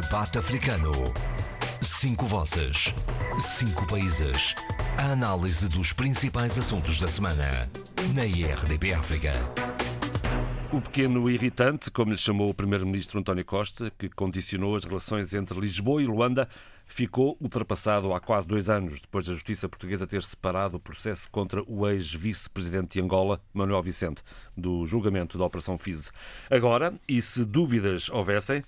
Debate Africano. Cinco vozes. Cinco países. A análise dos principais assuntos da semana. Na IRDP África. O pequeno irritante, como lhe chamou o primeiro-ministro António Costa, que condicionou as relações entre Lisboa e Luanda, ficou ultrapassado há quase dois anos, depois da justiça portuguesa ter separado o processo contra o ex-vice-presidente de Angola, Manuel Vicente, do julgamento da Operação FISE. Agora, e se dúvidas houvessem,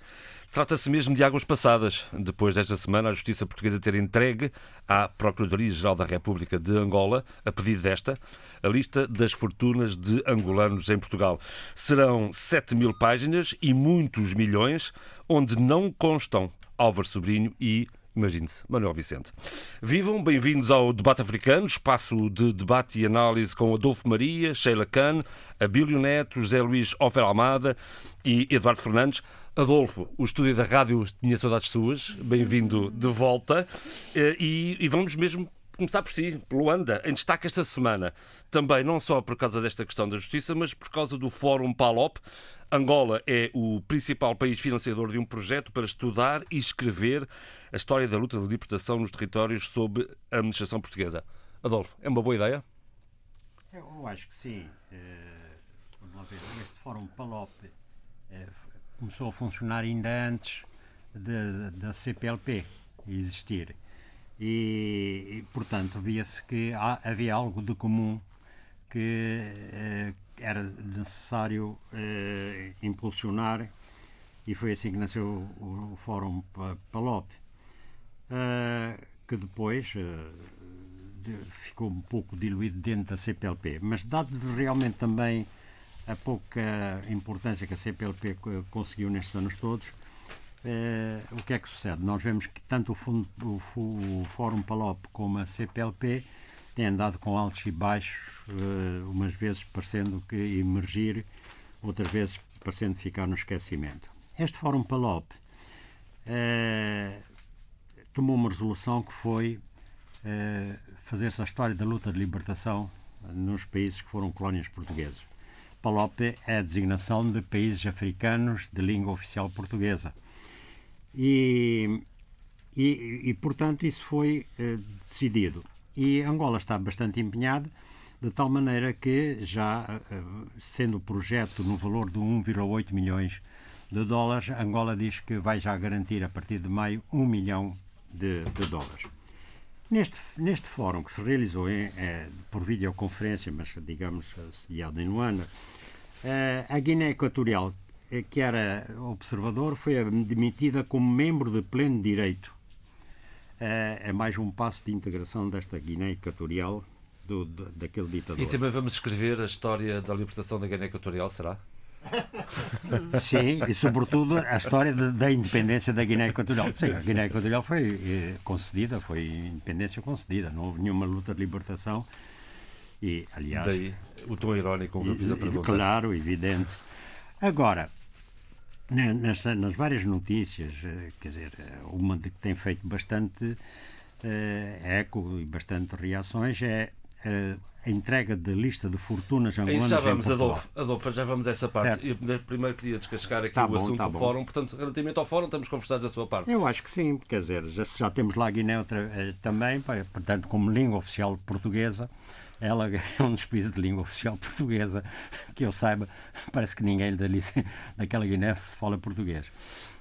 Trata-se mesmo de águas passadas, depois desta semana a Justiça Portuguesa ter entregue à Procuradoria-Geral da República de Angola, a pedido desta, a lista das fortunas de angolanos em Portugal. Serão 7 mil páginas e muitos milhões, onde não constam Álvaro Sobrinho e Imagine-se, Manuel Vicente. Vivam, bem-vindos ao Debate Africano, espaço de debate e análise com Adolfo Maria, Sheila Khan, Abílio Neto, José Luís Ofer Almada e Eduardo Fernandes. Adolfo, o estúdio da rádio tinha saudades suas, bem-vindo de volta. Eh, e, e, vamos mesmo começar por si, pelo Luanda, em destaque esta semana. Também, não só por causa desta questão da justiça, mas por causa do Fórum PALOP. Angola é o principal país financiador de um projeto para estudar e escrever a história da luta de libertação nos territórios sob a administração portuguesa. Adolfo, é uma boa ideia? Eu acho que sim. Vamos lá ver, este Fórum PALOP uh, começou a funcionar ainda antes da CPLP existir. E, e portanto, via-se que há, havia algo de comum que eh, era necessário eh, impulsionar e foi assim que nasceu o, o Fórum PALOP, uh, que depois uh, de, ficou um pouco diluído dentro da CPLP. Mas dado realmente também a pouca importância que a CPLP conseguiu nestes anos todos, eh, o que é que sucede? Nós vemos que tanto o, fundo, o, o Fórum Palop como a CPLP têm andado com altos e baixos, eh, umas vezes parecendo que emergir, outras vezes parecendo ficar no esquecimento. Este Fórum Palop eh, tomou uma resolução que foi eh, fazer-se a história da luta de libertação nos países que foram colónias portuguesas. PALOP é a designação de países africanos de língua oficial portuguesa. E, e, e portanto, isso foi eh, decidido. E Angola está bastante empenhada, de tal maneira que, já eh, sendo o projeto no valor de 1,8 milhões de dólares, Angola diz que vai já garantir, a partir de maio, 1 milhão de, de dólares. Neste, neste fórum que se realizou em, é, por videoconferência, mas digamos sediado em Luanda, é, a Guiné Equatorial, eh, que era observador, foi admitida como membro de pleno direito. É, é mais um passo de integração desta Guiné Equatorial do, do, daquele ditador. E também vamos escrever a história da libertação da Guiné Equatorial, será? Sim, e sobretudo a história de, da independência da Guiné Equatorial. Sim, a Guiné Equatorial foi eh, concedida, foi independência concedida, não houve nenhuma luta de libertação. E, aliás. Daí o tom irónico que eu fiz a pergunta. Claro, evidente. Agora, nas, nas várias notícias, eh, quer dizer, eh, uma de que tem feito bastante eco e bastante reações é a entrega da lista de fortunas angolanas Isso já vamos, Adolfo, Adolfo, já vamos a essa parte. Primeiro queria descascar aqui tá o bom, assunto tá do. Fórum. Portanto, relativamente ao Fórum, estamos conversados da sua parte. Eu acho que sim, quer dizer, já, já temos lá a Guiné outra, eh, também, portanto, como língua oficial portuguesa, ela é um dos países de língua oficial portuguesa, que eu saiba, parece que ninguém daquela Guiné fala português.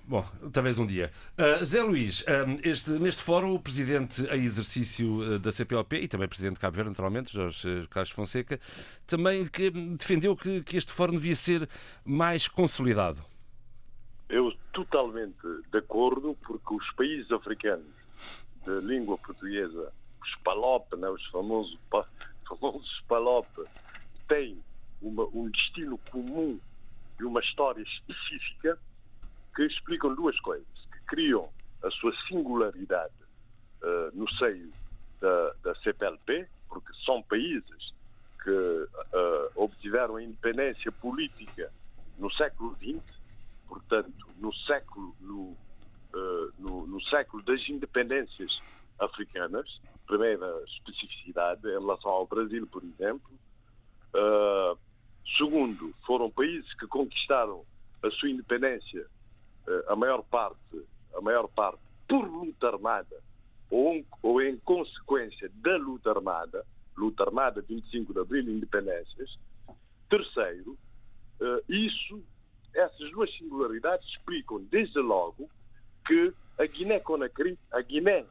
Bom, talvez um dia. Uh, Zé Luís, um, este, neste fórum, o presidente em exercício uh, da CPLP e também presidente de Cabo Verde, naturalmente, Jorge Carlos Fonseca, também que, defendeu que, que este fórum devia ser mais consolidado. Eu totalmente de acordo, porque os países africanos de língua portuguesa, os PALOP, né, os famosos, famosos PALOP, têm uma, um destino comum e uma história específica que explicam duas coisas, que criam a sua singularidade uh, no seio da, da, CPLP, porque são países que uh, obtiveram a independência política no século XX, portanto, no século, no, uh, no, no século das independências africanas, primeira especificidade em relação ao Brasil, por exemplo. Uh, segundo, foram países que conquistaram a sua independência a maior parte a maior parte, por luta armada ou, ou em consequência da luta armada, luta armada 25 de abril, independências. Terceiro, uh, isso, essas duas singularidades explicam desde logo que a Guiné-Conakry, a Guiné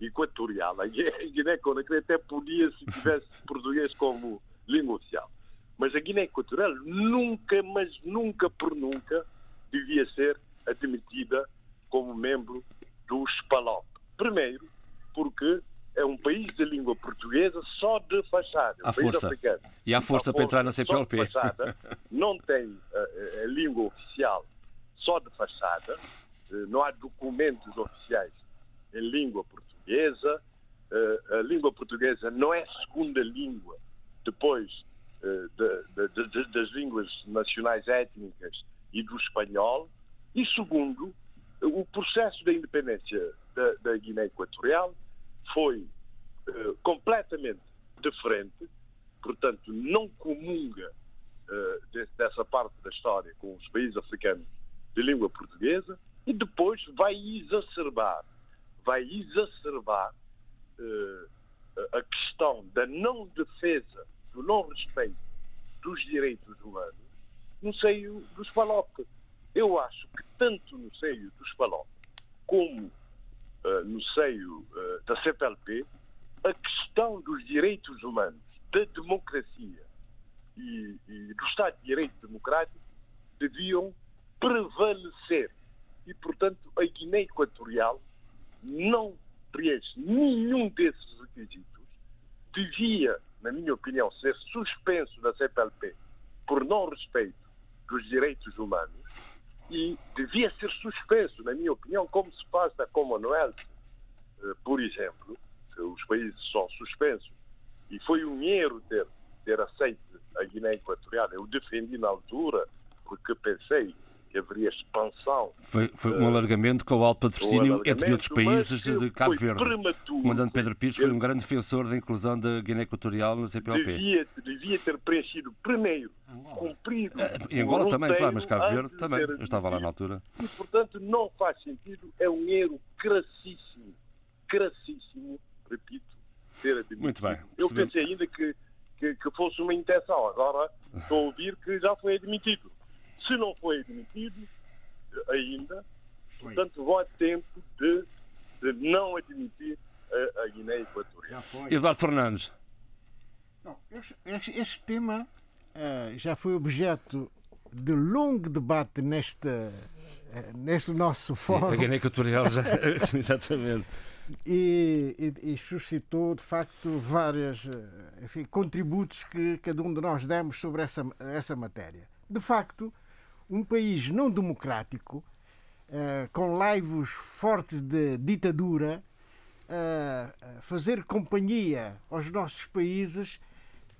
Equatorial, a Guiné-Conakry até podia se tivesse português como língua oficial. Mas a Guiné Equatorial nunca, mas nunca por nunca devia ser admitida como membro do SPALOP. Primeiro, porque é um país de língua portuguesa só de fachada. Um força. Africano. E há força, para entrar na CPLP. Fachada, não tem a, a, língua oficial só de fachada, eh, não há documentos oficiais em língua portuguesa, eh, a língua portuguesa não é segunda língua depois eh, de, de, de, das línguas nacionais étnicas e do espanhol, e segundo, o processo da independência da, da Guiné Equatorial foi uh, completamente diferente, portanto, não comunga uh, de, dessa parte da história com os países africanos de língua portuguesa e depois vai exacerbar, vai exacerbar uh, a questão da não defesa, do não respeito dos direitos humanos no seio dos PALOP. Eu acho que tanto no seio dos PALOP como uh, no seio uh, da CPLP, a questão dos direitos humanos, da democracia e, e do Estado de Direito Democrático deviam prevalecer. E, portanto, a Guiné Equatorial não preenche nenhum desses requisitos. Devia, na minha opinião, ser suspenso da CPLP por não respeito dos direitos humanos e devia ser suspenso, na minha opinião, como se faz na Commonwealth, eh, por exemplo, os países são suspensos. E foi um erro ter, ter aceito a Guiné Equatorial. Eu defendi na altura, porque pensei que haveria expansão. Foi, foi um alargamento com o alto patrocínio entre outros países de Cabo Verde. Prematuro, o comandante Pedro Pires foi um grande defensor da inclusão da Guiné Equatorial no CPLP. Devia, devia ter preenchido primeiro, cumprido. Em Angola também, claro, mas Cabo Verde também. Eu estava lá na altura. E, portanto, não faz sentido. É um erro crassíssimo. Crassíssimo, repito, ter admitido. Muito bem. Eu pensei ainda que, que, que fosse uma intenção. Agora estou a ouvir que já foi admitido. Se não foi admitido ainda, portanto, vão a tempo de, de não admitir a, a Guiné Equatorial. Eduardo Fernandes. Não, este, este, tema uh, já foi objeto de longo debate neste, uh, neste nosso fórum. Sim, a Guiné Equatorial já. Exatamente. E, e, e, suscitou de facto vários eh, enfim, contributos que cada um de nós demos sobre essa, essa matéria. De facto, um país não democrático, uh, com laivos fortes de ditadura, uh, fazer companhia aos nossos países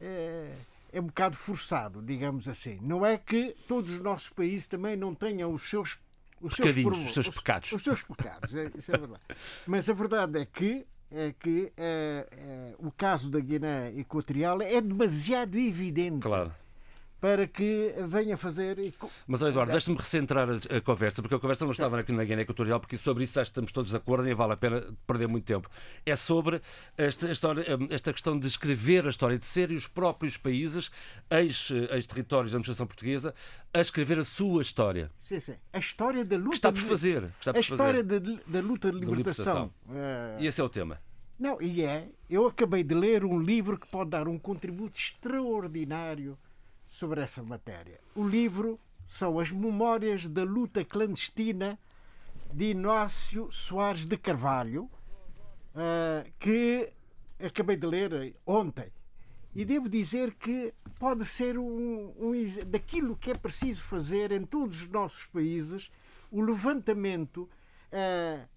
uh, é um bocado forçado, digamos assim. Não é que todos os nossos países também não tenham os seus os seus, os seus pecados. Os, os seus pecados, é, isso é verdade. Mas a verdade é que é que é, é, o caso da Guiné Equatorial é demasiado evidente. Claro para que venha fazer. Mas, Eduardo, deixa-me recentrar a, a, conversa, porque a conversa não estava aqui na Guiné Equatorial, porque sobre isso estamos todos de acordo e vale a pena perder muito tempo. É sobre esta, história, esta questão de escrever a história, de serem os próprios países, ex-territórios da administração portuguesa, a escrever a sua história. Sim, sim. A história da luta. Que está por fazer. Está por a história da, da, luta de libertação. libertação. É... E esse é o tema. Não, e é. Eu acabei de ler um livro que pode dar um contributo extraordinário sobre essa matéria. O livro são as Memórias da Luta Clandestina de Inácio Soares de Carvalho, uh, que acabei de ler ontem. E devo dizer que pode ser um, um, daquilo que é preciso fazer em todos os nossos países o levantamento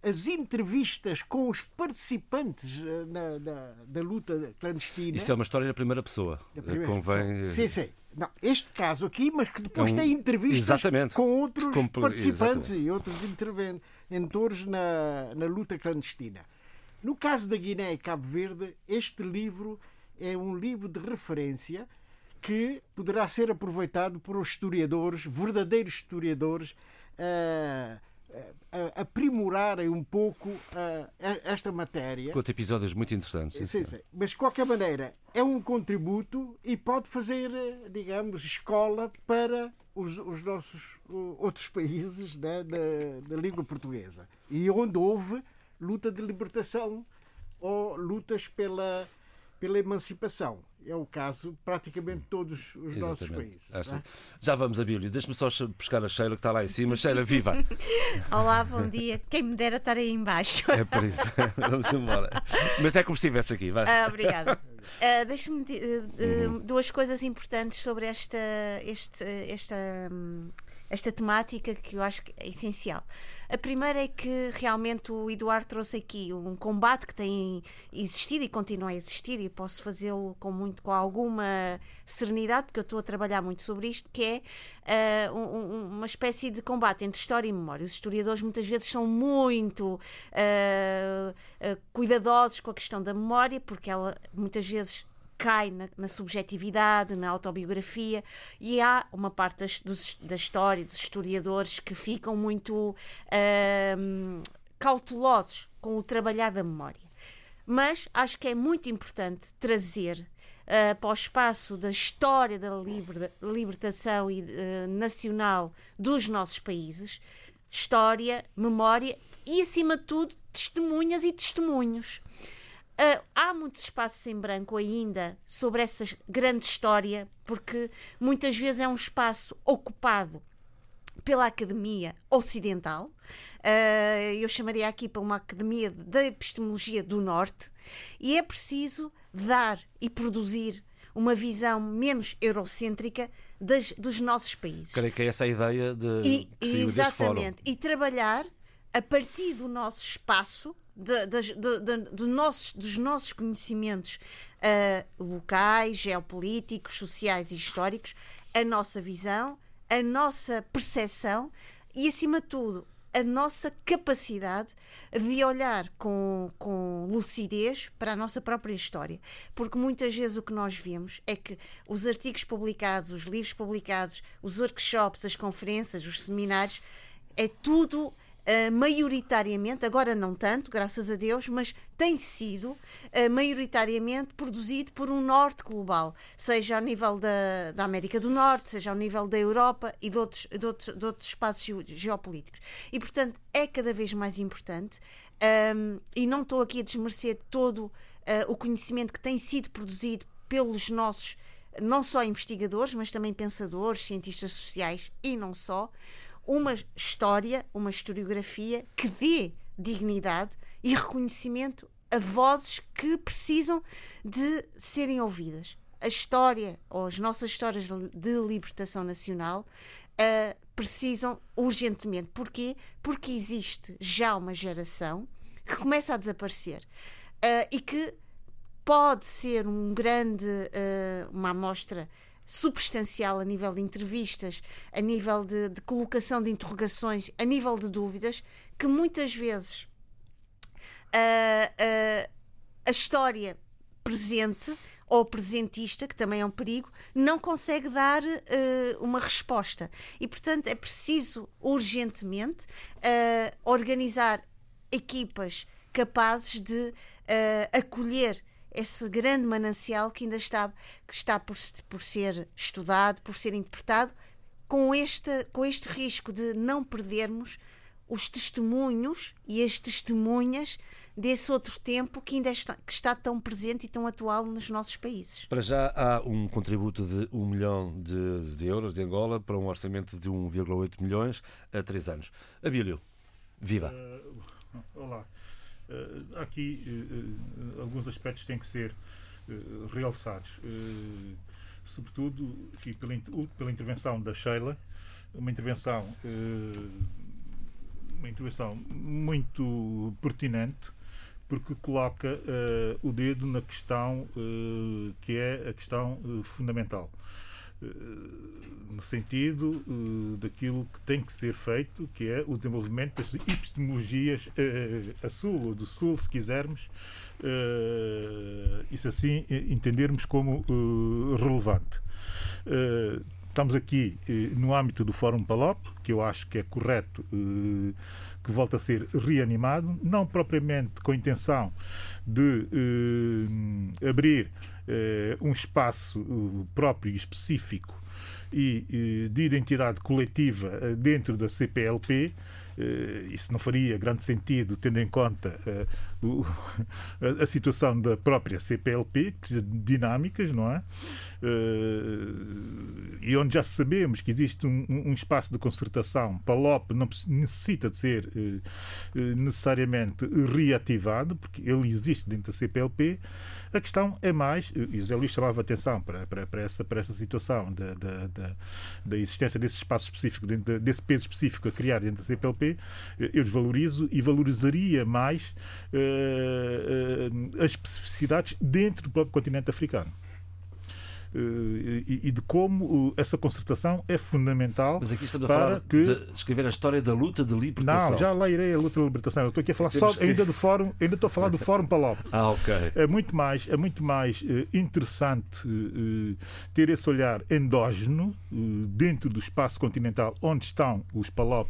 as entrevistas com os participantes uh, na, na, da luta clandestina. Isso é uma história da primeira pessoa. Da primeira Convém. Pessoa. Sim, sim. Não, este caso aqui, mas que depois é um... tem entrevistas Exatamente. com outros participantes Exatamente. e outros interventores na, na luta clandestina. No caso da Guiné e Cabo Verde, este livro é um livro de referência que poderá ser aproveitado por historiadores, verdadeiros historiadores, uh, aprimorarem um pouco esta matéria. Com episódios muito interessantes. Sim, sim. Mas, de qualquer maneira, é um contributo e pode fazer, digamos, escola para os, os nossos outros países né, da, da língua portuguesa. E onde houve luta de libertação ou lutas pela, pela emancipação é o caso praticamente todos os Exatamente. nossos países. É? Já vamos Bíblia. Deixa-me só buscar a Sheila que está lá em cima. Sheila, viva! Olá, bom dia. Quem me dera estar aí embaixo. É por isso. vamos embora. Mas é como se estivesse aqui, vai. Ah, obrigada. Uh, Deixa-me uh, uh, duas coisas importantes sobre esta, este, esta, um, esta temática que eu acho que é essencial. A primeira é que realmente o Eduardo trouxe aqui um combate que tem existido e continua a existir, e posso fazê-lo com, muito, com alguma serenidade, porque eu estou a trabalhar muito sobre isto, que é uh, um, uma espécie de combate entre história e memória. Os historiadores muitas vezes são muito uh, uh, cuidadosos com a questão da memória, porque ela muitas vezes cai na, na, subjetividade, na autobiografia, e há uma parte das, dos, da história, dos historiadores, que ficam muito uh, cautelosos com o trabalhar da memória. Mas acho que é muito importante trazer uh, para o espaço da história da liber, libertação e, uh, nacional dos nossos países história, memória e, acima de tudo, testemunhas e testemunhos. Uh, há muitos espaços em branco ainda sobre essa grande história, porque muitas vezes é um espaço ocupado pela academia ocidental. Uh, eu chamaria aqui para uma academia da epistemologia do norte, e é preciso dar e produzir uma visão menos eurocêntrica das, dos nossos países. Creio que é essa a ideia de. E, exatamente. E trabalhar a partir do nosso espaço de, de, de, de, nossos, dos nossos conhecimentos uh, locais, geopolíticos, sociais e históricos, a nossa visão, a nossa percepção e, acima de tudo, a nossa capacidade de olhar com, com lucidez para a nossa própria história. Porque muitas vezes o que nós vemos é que os artigos publicados, os livros publicados, os workshops, as conferências, os seminários, é tudo uh, maioritariamente, agora não tanto, graças a Deus, mas tem sido uh, maioritariamente produzido por um norte global, seja ao nível da, da América do Norte, seja ao nível da Europa e de outros, de outros, de outros espaços geopolíticos. E, portanto, é cada vez mais importante, um, e não estou aqui a desmerecer todo uh, o conhecimento que tem sido produzido pelos nossos não só investigadores, mas também pensadores, cientistas sociais e não só, uma história, uma historiografia que dê dignidade e reconhecimento a vozes que precisam de serem ouvidas. A história, ou as nossas histórias de libertação nacional, uh, precisam urgentemente. Porquê? Porque existe já uma geração que começa a desaparecer uh, e que pode ser um grande, uh, uma amostra substancial a nível de entrevistas, a nível de, de colocação de interrogações, a nível de dúvidas, que muitas vezes uh, uh, a história presente ou presentista, que também é um perigo, não consegue dar uh, uma resposta. E, portanto, é preciso urgentemente organizar equipas capazes de acolher esse grande manancial que ainda está, que está por, por ser estudado, por ser interpretado, com este, com este risco de não perdermos os testemunhos e as testemunhas desse outro tempo que ainda está, que está tão presente e tão atual nos nossos países. Para já há um contributo de 1 milhão de, de euros de Angola para um orçamento de 1,8 milhões a três anos. Abílio, viva! Uh, olá. Uh, aqui uh, alguns aspectos têm que ser realçados. sobretudo aqui pela, pela intervenção da Sheila, uma intervenção, uma intervenção muito pertinente porque coloca o dedo na questão que é a questão fundamental. Eh, no sentido uh, daquilo que tem que ser feito, que é o desenvolvimento das epistemologias uh, a sul, ou do sul, se quisermos, isso assim entendermos como relevante. Estamos aqui eh, no âmbito do Fórum Palop, que eu acho que é correto eh, que volte a ser reanimado, não propriamente com a intenção de eh, abrir eh, um espaço eh, próprio e específico e eh, de identidade coletiva dentro da CPLP, isso não faria grande sentido, tendo em conta o, a, situação da própria CPLP, que dinâmicas, não é? Uh, e onde já sabemos que existe um, espaço de concertação, PALOP não necessita de ser necessariamente reativado, porque ele existe dentro da CPLP. A questão é mais, e o Zé Luís chamava atenção para, para, para, essa, para essa situação da, da, da, da existência desse espaço específico, desse peso específico a criar dentro da CPLP eu desvalorizo e valorizaria mais uh, uh, as especificidades dentro do próprio continente africano. Eh, e, de como essa concertação é fundamental Mas aqui estamos para a falar que... de escrever a história da luta de libertação. Não, já lá irei a luta de libertação. Eu estou aqui a falar só que... ainda do fórum, ainda estou a falar do fórum Palop. Ah, ok. É muito mais, é muito mais uh, interessante ter esse olhar endógeno dentro do espaço continental onde estão os Palop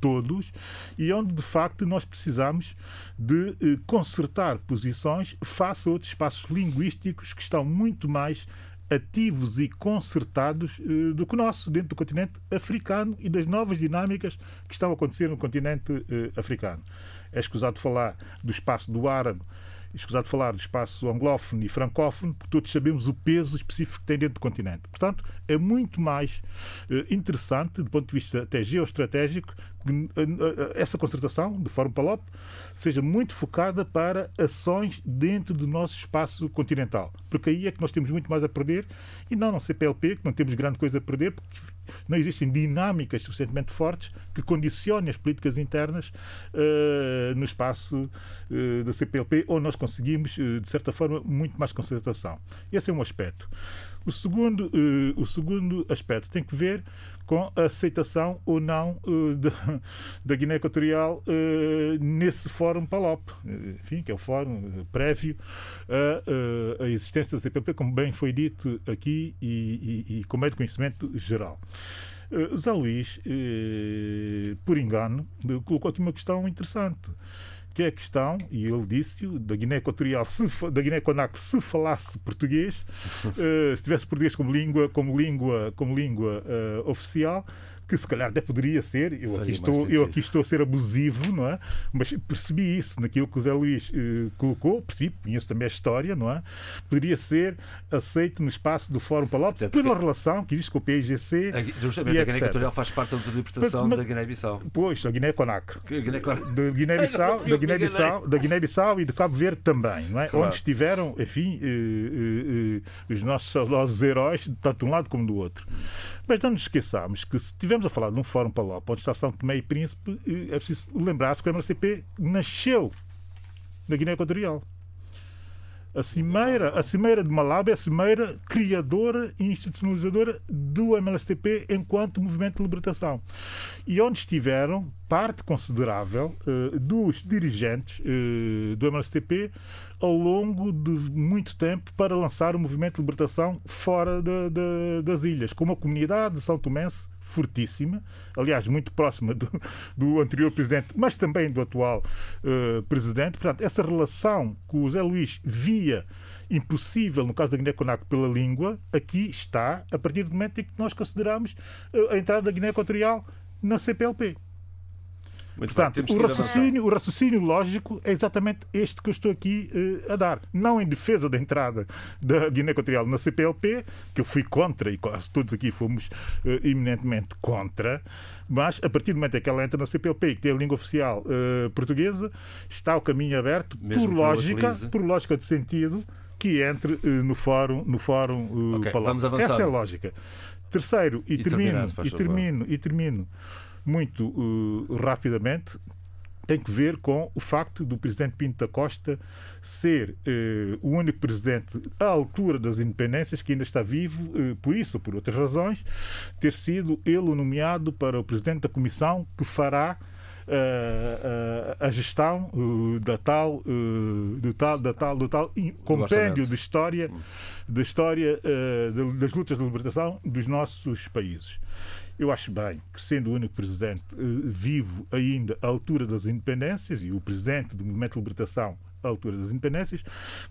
todos e onde de facto nós precisamos de consertar posições face a outros espaços linguísticos que estão muito mais ativos e concertados uh, do que o nosso, dentro do continente africano e das novas dinâmicas que estão a acontecer no continente uh, africano. É escusado falar do espaço do árabe escusado falar do espaço anglófono e francófono, porque todos sabemos o peso específico que tem dentro do continente. Portanto, é muito mais uh, interessante, do ponto de vista até geoestratégico, que uh, uh, essa concertação do Fórum Palop seja muito focada para ações dentro do nosso espaço continental. Porque aí é que nós temos muito mais a perder e não no CPLP, que não temos grande coisa a perder, porque não existem dinâmicas suficientemente fortes que condicionem as políticas internas uh, no espaço uh, da CPLP, onde nós conseguimos, uh, de certa forma, muito mais concentração. Esse é um aspecto. O segundo, o segundo aspecto tem que ver com a aceitação ou não da, da Guiné Equatorial nesse Fórum PALOP, enfim, que é o fórum prévio à, existência da CPLP, como bem foi dito aqui e, e, e como é de conhecimento geral. Uh, Zé Luís, uh, por engano, colocou aqui uma questão interessante, que é a questão, e ele disse-o, da Guiné Equatorial, se, da Guiné Conakry, se falasse português, uh, se tivesse português como língua, como língua, como língua oficial, que se calhar até poderia ser, eu aqui, estou, eu aqui estou a ser abusivo, não é? Mas percebi isso naquilo que o Zé Luís eh, colocou, percebi, conheço também a história, não é? Poderia ser aceito no espaço do Fórum Palop porque... pela relação que existe com o PIGC. A, justamente, a Guiné Equatorial faz parte da interpretação da Guiné-Bissau. Pois, da Guiné-Conakry. Da Guiné-Bissau, da Guiné-Bissau, da Guiné-Bissau e de Cabo Verde também, não é? Claro. Onde estiveram, enfim, eh, eh, eh, os nossos saudosos heróis, tanto de um lado como do outro. Mas não nos esqueçamos que se estivermos a falar de um fórum Palop, onde está São Tomé e Príncipe, é preciso lembrar-se que a MLCP nasceu na Guiné Equatorial. A cimeira, a cimeira de Malabo é a cimeira criadora e institucionalizadora do MLSTP enquanto movimento de libertação. E onde estiveram parte considerável uh, dos dirigentes uh, do MLSTP ao longo de muito tempo para lançar o movimento de libertação fora de, de, das ilhas, como a comunidade de São Tomense fortíssima, aliás, muito próxima do, do anterior presidente, mas também do atual uh, presidente. Portanto, essa relação que o Zé Luís via impossível no caso da Guiné-Conakry pela língua, aqui está a partir do momento em que nós consideramos uh, a entrada da Guiné Equatorial na CPLP. Muito Portanto, bem, o, raciocínio, o raciocínio lógico é exatamente este que eu estou aqui uh, a dar. Não em defesa da entrada da Guiné Equatorial na CPLP, que eu fui contra e quase todos aqui fomos uh, eminentemente contra, mas a partir do momento em que ela entra na CPLP, que tem a língua oficial uh, portuguesa, está o caminho aberto, Mesmo por lógica, por lógica de sentido, que entre no fórum, no fórum okay. Essa é a lógica. Terceiro, e, e termino, e termino, e termino muito uh, rapidamente tem que ver com o facto do presidente Pinto da Costa ser uh, o único presidente à altura das independências que ainda está vivo, uh, por isso ou por outras razões, ter sido ele nomeado para o presidente da comissão que fará a gestão da tal, do tal, da tal, do tal compêndio de história, da história das lutas de libertação dos nossos países. Eu acho bem que, sendo o único presidente vivo ainda à altura das independências e o presidente do Movimento de Libertação à altura das independências,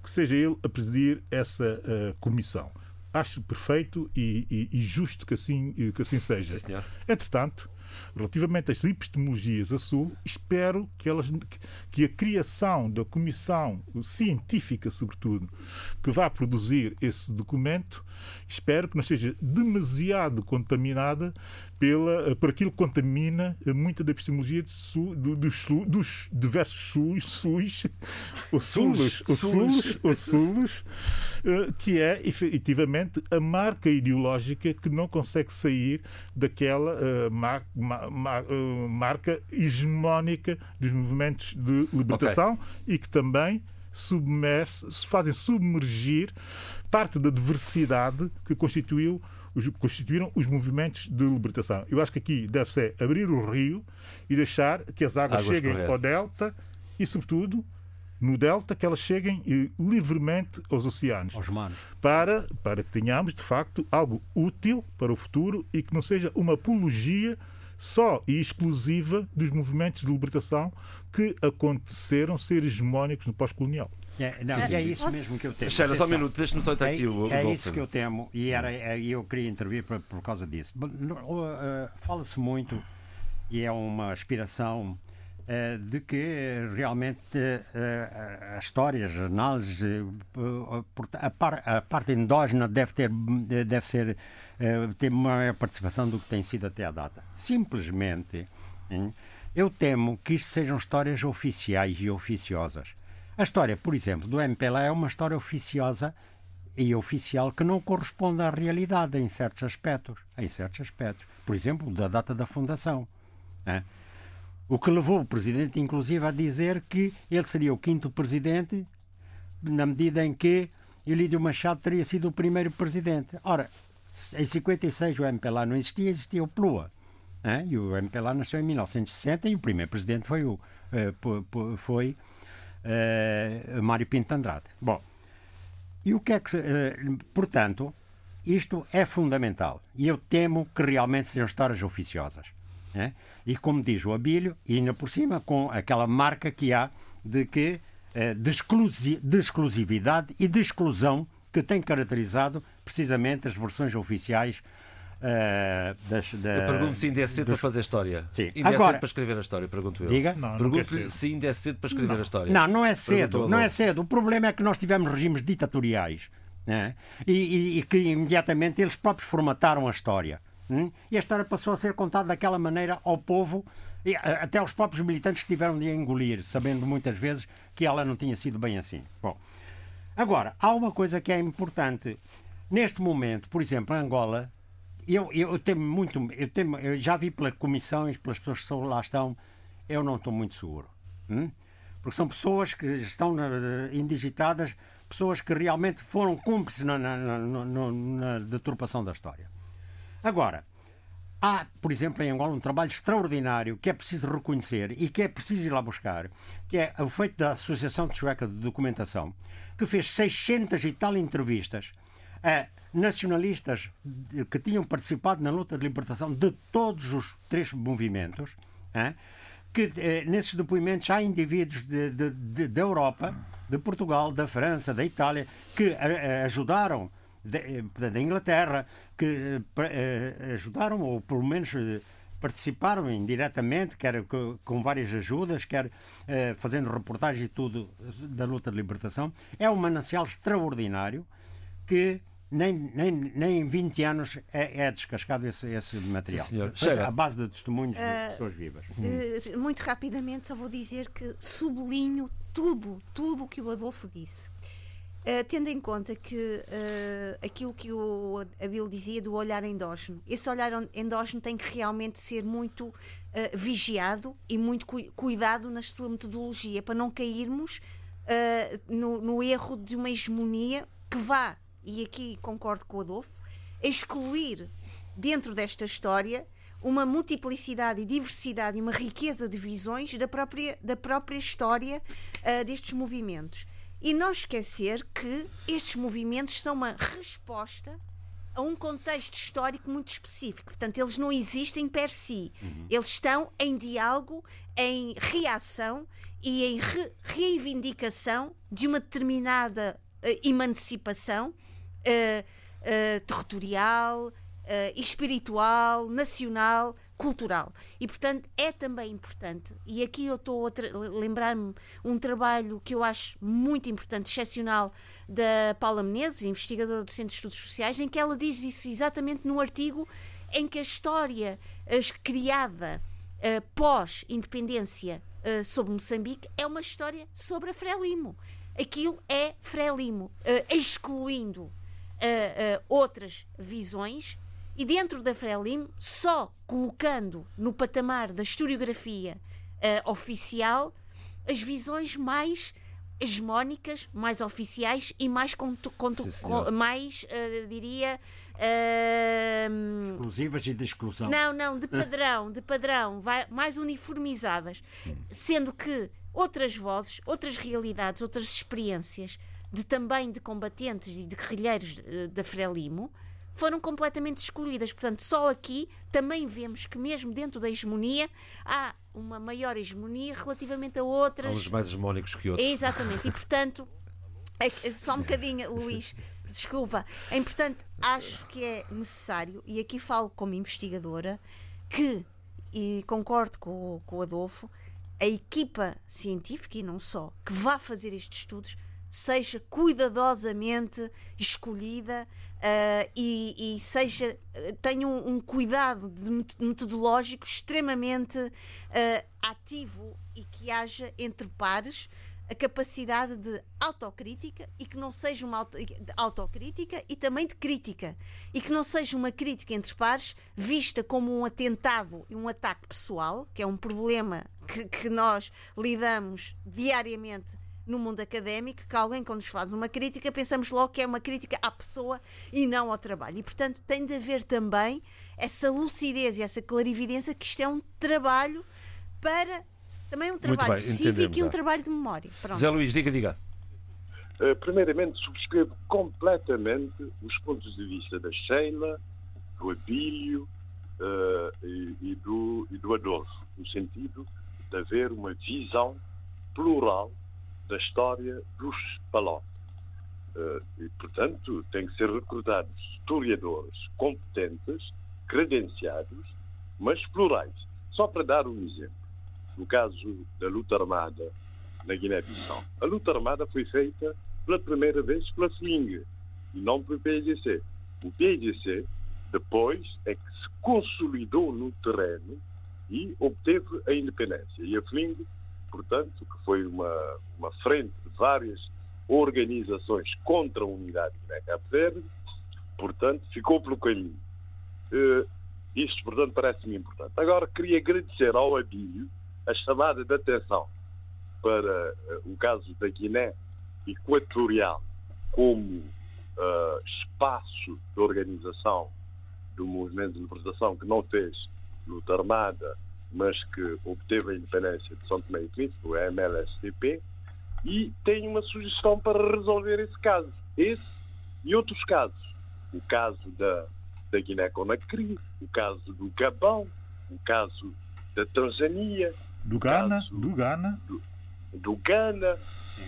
que seja ele a presidir essa comissão acho perfeito e, e, e, justo que assim, que assim seja. Sim, Entretanto, relativamente às epistemologias a sul, espero que, elas, que a criação da comissão científica, sobretudo, que vá produzir esse documento, espero que não seja demasiado contaminada pela, por aquilo que contamina muita da epistemologia sul, do, dos, dos, diversos sus, sus, ou sulos, ou ou eh, que é efetivamente a marca ideológica que não consegue sair daquela uh, mar, mar, mar, uh, marca hegemónica dos movimentos de libertação okay. e que também submerse, fazem submergir parte da diversidade que constituiu os, constituíram os movimentos de libertação. Eu acho que aqui deve ser abrir o rio e deixar que as águas, águas cheguem correr. ao delta e, sobretudo, no delta, que elas cheguem eh, livremente aos oceanos. Aos mares. Para, para que tenhamos, de facto, algo útil para o futuro e que não seja uma apologia só e exclusiva dos movimentos de libertação que aconteceram ser hegemónicos no pós-colonial. É, não, é isso Posso? mesmo que eu temo. Sheila, só um minuto, deixa-me só estar é, aqui o, É isso que eu temo e era, é, eu queria intervir por, por causa disso. Uh, Fala-se muito, e é uma aspiração, uh, de que realmente uh, as histórias, as análises, a, par, a, parte endógena deve ter, deve ser, ter maior participação do que tem sido até à data. Simplesmente, hein, eu temo que isto sejam histórias oficiais e oficiosas a história, por exemplo, do MPLA é uma história oficiosa e oficial que não corresponde à realidade em certos aspectos. Em certos aspectos. Por exemplo, da data da fundação. É? O que levou o presidente, inclusive, a dizer que ele seria o quinto presidente, na medida em que Elídio Machado teria sido o primeiro presidente. Ora, em 56 o MPLA não existia, existia o PLUA. É? E o MPLA nasceu em 1960 e o primeiro presidente foi o, eh, foi uh, Mário Pinto Andrade. Bom, e o que é que. Uh, portanto, isto é fundamental. E eu temo que realmente sejam histórias oficiosas. Né? E como diz o Abílio, e ainda por cima com aquela marca que há de que uh, de, exclusi de exclusividade e de exclusão que tem caracterizado precisamente as versões oficiais Uh, das, da, eu pergunto se ainda é cedo dos... para fazer história. Sim. Ainda Agora, é cedo para escrever a história, pergunto eu. Diga? Pergunto-lhe se ainda é cedo para escrever não. a história. Não, não é cedo. Não é cedo. O problema é que nós tivemos regimes ditatoriais né? e, e, e, que imediatamente eles próprios formataram a história. Hum? E a história passou a ser contada daquela maneira ao povo, e até aos próprios militantes que tiveram de engolir, sabendo muitas vezes que ela não tinha sido bem assim. Bom, agora, há uma coisa que é importante. Neste momento, por exemplo, Angola eu, eu temo muito, eu, temo, eu já vi pelas comissões, pelas pessoas que lá estão, eu não estou muito seguro. Hum? Porque são pessoas que estão na, indigitadas, pessoas que realmente foram cúmplices na, na, na, na deturpação da história. Agora, há, por exemplo, em Angola, um trabalho extraordinário que é preciso reconhecer e que é preciso ir lá buscar, que é o feito da Associação de Sueca de Documentação, que fez 600 e tal entrevistas a nacionalistas que tinham participado na luta de libertação de todos os três movimentos, que eh, nesses depoimentos há indivíduos da Europa, de Portugal, da França, da Itália, que ajudaram, eh, da Inglaterra, que eh, ajudaram, ou pelo menos participaram indiretamente, quer com várias ajudas, quer fazendo reportagem e tudo da luta de libertação. É um manancial extraordinário que nem, nem, nem em 20 anos é, é descascado esse, esse material. Sim. À base de testemunhos de uh, pessoas vivas. Uh, muito rapidamente, só vou dizer que sublinho tudo, tudo o que o Adolfo disse. Uh, tendo em conta que uh, aquilo que o Abel dizia do olhar endógeno, esse olhar endógeno tem que realmente ser muito uh, vigiado e muito cu cuidado na sua metodologia para não cairmos no, no erro de uma hegemonia que vá e aqui concordo com o Adolfo, excluir dentro desta história uma multiplicidade e diversidade e uma riqueza de visões da própria, da própria história uh, destes movimentos. E não esquecer que estes movimentos são uma resposta a um contexto histórico muito específico. Portanto, eles não existem per si. Uhum. Eles estão em diálogo, em reação e em re reivindicação de uma determinada uh, emancipação territorial, espiritual, nacional, cultural. E, portanto, é também importante, e aqui eu estou a lembrar-me um trabalho que eu acho muito importante, excepcional, da Paula Menezes, investigadora do Centro de Estudos Sociais, em que ela diz isso exatamente no artigo em que a história criada uh, pós-independência uh, sobre Moçambique é uma história sobre a Frelimo. Aquilo é Frelimo, uh, excluindo outras visões e dentro da Frelimo, só colocando no patamar da historiografia uh, oficial as visões mais hegemónicas, mais oficiais e mais, conto, conto, com, mais uh, diria uh, exclusivas e de exclusão. Não, não, de padrão, de padrão, vai, mais uniformizadas, sendo que outras vozes, outras realidades, outras experiências de também de combatentes e de guerrilheiros uh, da Frelimo foram completamente excluídas. Portanto, só aqui também vemos que, mesmo dentro da hegemonia, há uma maior hegemonia relativamente a outras. Há uns mais hegemónicos que outros. Exatamente. E, portanto, é só um bocadinho, Luís, desculpa. É importante, acho que é necessário, e aqui falo como investigadora, que, e concordo com, com o Adolfo, a equipa científica, e não só, que vá fazer estes estudos, seja cuidadosamente escolhida uh, e, e, seja tenha um, um, cuidado metodológico extremamente uh, ativo e que haja entre pares a capacidade de autocrítica e que não seja uma auto, autocrítica e também de crítica. E que não seja uma crítica entre pares vista como um atentado e um ataque pessoal, que é um problema que, que nós lidamos diariamente no mundo académico que alguém, quando nos faz uma crítica, pensamos logo que é uma crítica à pessoa e não ao trabalho. E, portanto, tem de haver também essa lucidez e essa clarividência que isto é um trabalho para. Também um trabalho bem, cívico e um trabalho de memória. Pronto. Zé Luís, diga, diga. Uh, primeiramente, subscrevo completamente os pontos de vista da Sheila, do Abílio uh, e, e, do, e do Adolfo, no sentido de haver uma visão plural da história dos Palop. Uh, e, portanto, têm que ser recrutados historiadores competentes, credenciados, mas plurais. Só para dar um exemplo, no caso da luta armada na Guiné-Bissau. A luta armada foi feita pela primeira vez pela FLING e não pelo PIGC. O PIGC depois é que se consolidou no terreno e obteve a independência. E a FLING portanto, que foi uma, uma frente de várias organizações contra a unidade de Cabo Verde, portanto, ficou pelo caminho. Uh, isto, portanto, parece-me importante. Agora, queria agradecer ao Abílio a chamada de atenção para uh, o caso da Guiné Equatorial como uh, espaço de organização do movimento de libertação que não fez luta armada, mas que obteve a independência de São Tomé e Príncipe, o MLSTP, e tem uma sugestão para resolver esse caso. Esse e outros casos. O caso da, da Guiné-Conakry, o caso do Gabão, o caso da Tanzânia. Do Ghana, do Ghana. Do, do Ghana.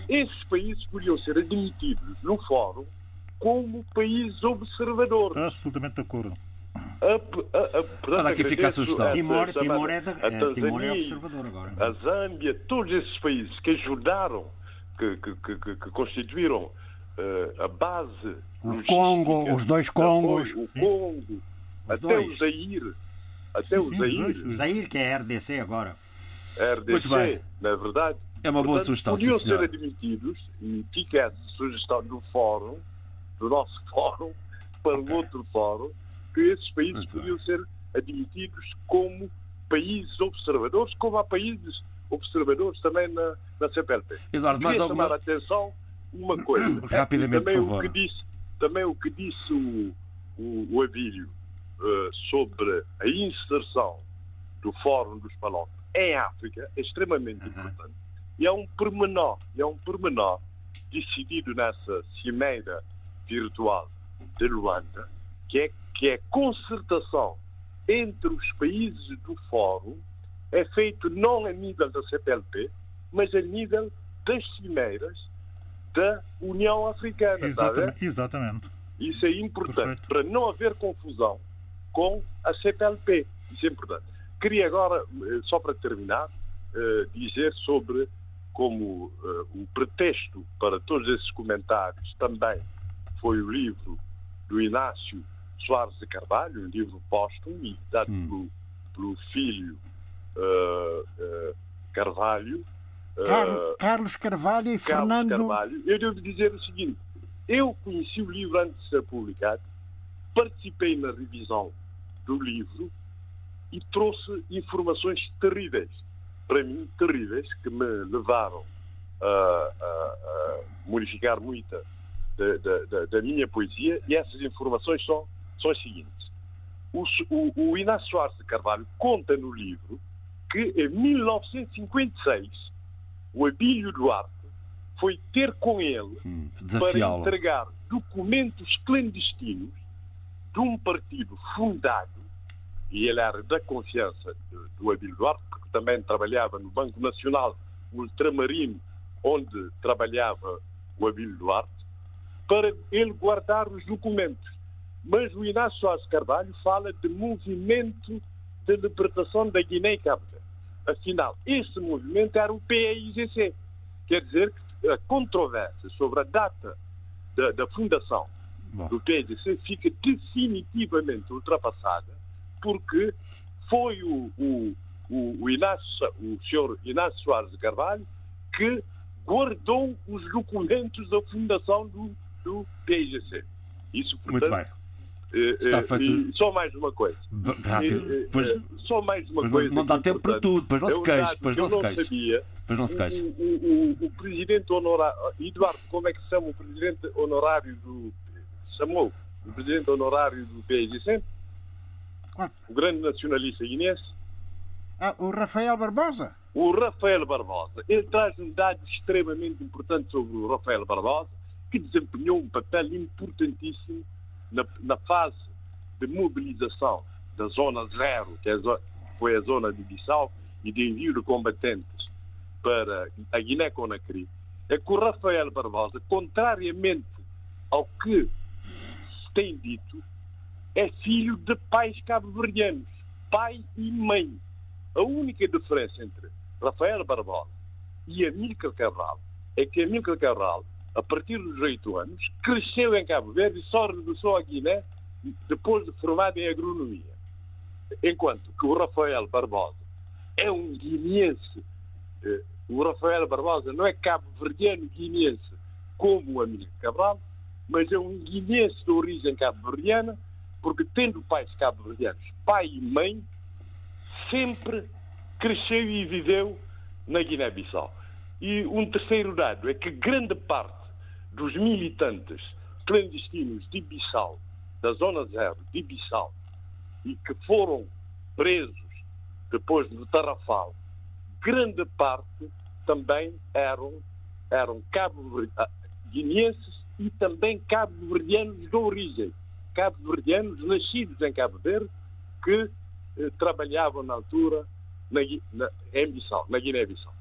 Esses países podiam ser admitidos no fórum como países observadores. Absolutamente de acordo. Para aqui fica a sugestão. Timor, Timor, é, da, é, Timor é observador agora. A Zâmbia, todos esses países que ajudaram, que, que, que, que constituíram uh, a base. O Congo, os dois Congos. O Congo, os até dois. o Zaire. Até sim, o Zaire. O Zaire, que é a RDC agora. A RDC, na verdade. É uma boa sugestão, Podiam sim, ser admitidos, e fica essa sugestão do fórum, do nosso fórum, para o outro fórum, que esses países Muito podiam bem. ser admitidos como países observadores, como há países observadores também na, na CPLP. Eduardo, mais alguma... chamar a atenção uma coisa. Rapidamente, também por favor. O que disse, também o que disse o, o, o Abílio, uh, sobre a inserção do Fórum dos Palopes em África é extremamente uhum. importante. E é um pormenor, é um pormenor decidido nessa cimeira virtual de Luanda, que é que é concertação entre os países do Fórum é feito não a nível da CPLP, mas a nível das cimeiras da União Africana. Exatamente. exatamente. Isso é importante Perfeito. para não haver confusão com a CPLP. Isso é importante. Queria agora, eh, só para terminar, eh, dizer sobre como o pretexto para todos esses comentários também foi o livro do Inácio Soares de Carvalho, um livro póstumo, editado hum. pelo, pelo, filho uh, uh, Carvalho. Car Carlos Carvalho e Carlos Fernando. Carvalho. Eu devo dizer o seguinte: eu conheci o livro antes de ser publicado, participei na revisão do livro e trouxe informações terríveis para mim, terríveis, que me levaram a, a, a modificar muita da, da, da, minha poesia, e essas informações são, são as seguintes. O, o, o Inácio Soares de Carvalho conta no livro que em 1956 o Abílio Duarte foi ter com ele hum, para entregar documentos clandestinos de um partido fundado, e ele era da confiança do, do Abílio Duarte, também trabalhava no Banco Nacional Ultramarino, onde trabalhava o Abílio Duarte, para ele guardar os documentos. Mas o Inácio Soares Carvalho fala de movimento de libertação da Guiné e Cabo. Afinal, esse movimento era o PAIGC. Quer dizer que a controvérsia sobre a data da, da fundação Bom. do PAIGC fica definitivamente ultrapassada, porque foi o, o, o, o, Inácio, o senhor Inácio Soares Carvalho, que guardou os documentos da fundação do, do PIGC. Isso, portanto, Muito bem. Eh, Está eh, feito... só mais uma coisa. Rápido. Eh, pois, só mais uma coisa. Não dá tempo para tudo, pois não se queixe. Pois não se queixe. Pois não se queixe. O, presidente honorário. Eduardo, como é que se chama o presidente honorário do. Chamou o presidente honorário do PIGC? O grande nacionalista guinense. Ah, o Rafael Barbosa? O Rafael Barbosa. Ele traz um dado extremamente importante sobre o Rafael Barbosa, que desempenhou um papel importantíssimo na, na fase de mobilização da Zona Zero, que é foi a zona de Bissau, e de envio de combatentes para a Guiné-Conakry, é que o Rafael Barbosa, contrariamente ao que se tem dito, é filho de pais cabo-verdianos, pai e mãe. A única diferença entre Rafael Barbosa e Amílcar Cabral é que Amílcar Cabral, a partir dos oito anos, cresceu em Cabo Verde e só regressou à Guiné depois de formado em agronomia. Enquanto que o Rafael Barbosa é um guineense. Eh, o Rafael Barbosa não é cabo-verdiano guineense como o Amílcar Cabral, mas é um guineense de origem cabo-verdiana, porque tendo pais cabo-verdianos, pai e mãe, sempre cresceu e viveu na Guiné-Bissau. E um terceiro dado é que grande parte dos militantes clandestinos de Bissau, da Zona Zero de Bissau, e que foram presos depois do Tarrafal, grande parte também eram, eram cabo-guineenses e também cabo-verdianos de origem. Cabo-verdianos nascidos em Cabo Verde que eh, trabalhavam na altura na, na, em Bissau, na Guiné-Bissau.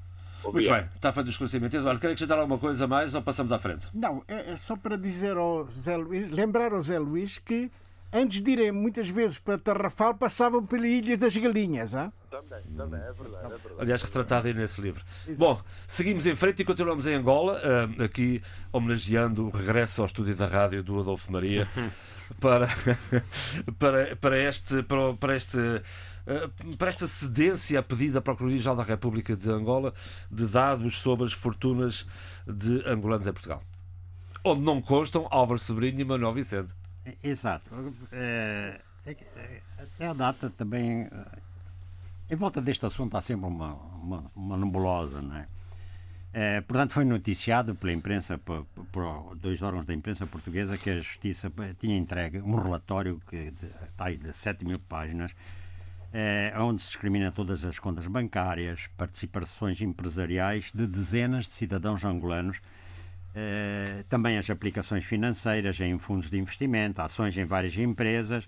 Muito bem, está feito o esclarecimento. Eduardo, quer acrescentar alguma coisa mais ou passamos à frente? Não, é, é só para dizer ao Zé Luís, lembrar ao Zé Luís que antes de irem muitas vezes para Tarrafal, passavam pela Ilha das Galinhas. Hein? Também, também, é verdade, é verdade. Aliás, retratado aí nesse livro. Exato. Bom, seguimos em frente e continuamos em Angola, eh, aqui homenageando o regresso ao estúdio da rádio do Adolfo Maria para, para, para este. Para, para este eh, para esta cedência a pedido da Procuradoria-Geral da República de Angola de dados sobre as fortunas de angolanos em Portugal. Onde não constam Álvaro Sobrinho e Manuel Vicente. Exato. É, é, é a data também. Eh, em volta deste assunto há sempre uma, uma, uma nebulosa, não é? Eh, portanto, foi noticiado pela imprensa, por, por, dois órgãos da imprensa portuguesa, que a Justiça tinha entregue um relatório que de, de 7 mil páginas, eh, onde se discrimina todas as contas bancárias, participações empresariais de dezenas de cidadãos angolanos, eh, também as aplicações financeiras em fundos de investimento, ações em várias empresas,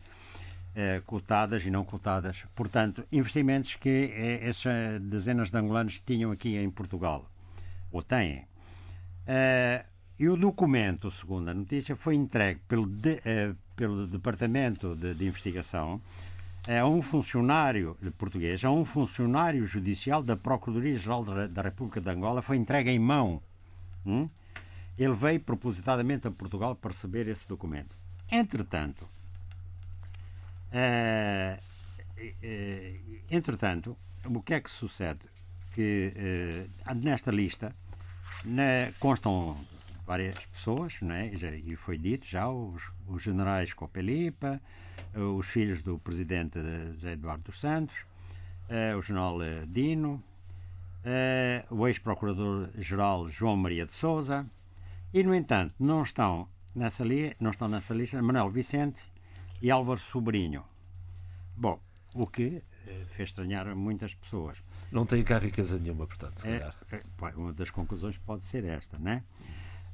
eh, cotadas e não cotadas. Portanto, investimentos que eh, essas dezenas de angolanos tinham aqui em Portugal ou têm. Uh, e o documento, segundo a notícia, foi entregue pelo, de, uh, pelo Departamento de, de, Investigação a um funcionário português, a um funcionário judicial da Procuradoria-Geral da, República de Angola, foi entregue em mão. Hum? Ele veio propositadamente a Portugal para receber esse documento. Entretanto, uh, entretanto, o que é que sucede? Que nesta lista na, constam várias pessoas, né? e foi dito já, os, os generais Copelipa, os filhos do presidente José Eduardo dos Santos, uh, o general Dino, o ex-procurador-geral João Maria de Souza, e, no entanto, não estão nessa, li não estão nessa lista Manuel Vicente e Álvaro Sobrinho. Bom, o que fez estranhar muitas pessoas. Não tem cá riqueza nenhuma, portanto, se é, calhar. É, uma das conclusões pode ser esta, né?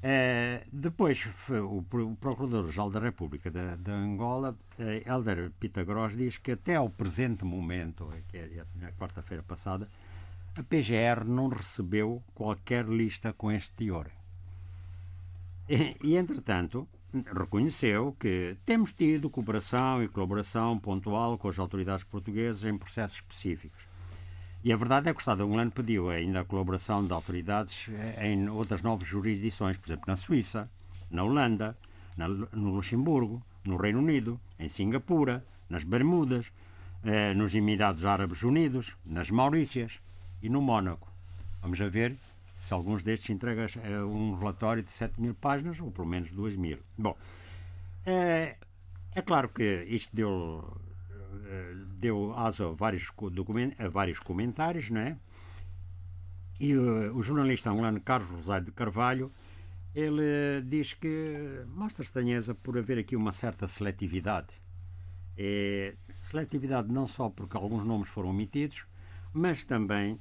É, depois, o, o Procurador-Geral da República de, de Angola, é, Helder Pitagros, diz que até ao presente momento, que é na quarta-feira passada, a PGR não recebeu qualquer lista com este teor. E, e, entretanto, reconheceu que temos tido cooperação e colaboração pontual com as autoridades portuguesas em processos específicos. E a verdade é que o Estado angolano pediu ainda a colaboração de autoridades eh, em outras novas jurisdições, por exemplo, na Suíça, na Holanda, na, no Luxemburgo, no Reino Unido, em Singapura, nas Bermudas, eh, nos Emirados Árabes Unidos, nas Maurícias e no Mónaco. Vamos a ver se alguns destes entregam eh, um relatório de 7 mil páginas ou pelo menos 2 mil. Bom, é, é claro que isto deu deu asa a vários, a vários comentários, não é? E uh, o jornalista angolano Carlos Rosário de Carvalho, ele diz que mostra estranheza por haver aqui uma certa seletividade. É, seletividade não só porque alguns nomes foram omitidos, mas também,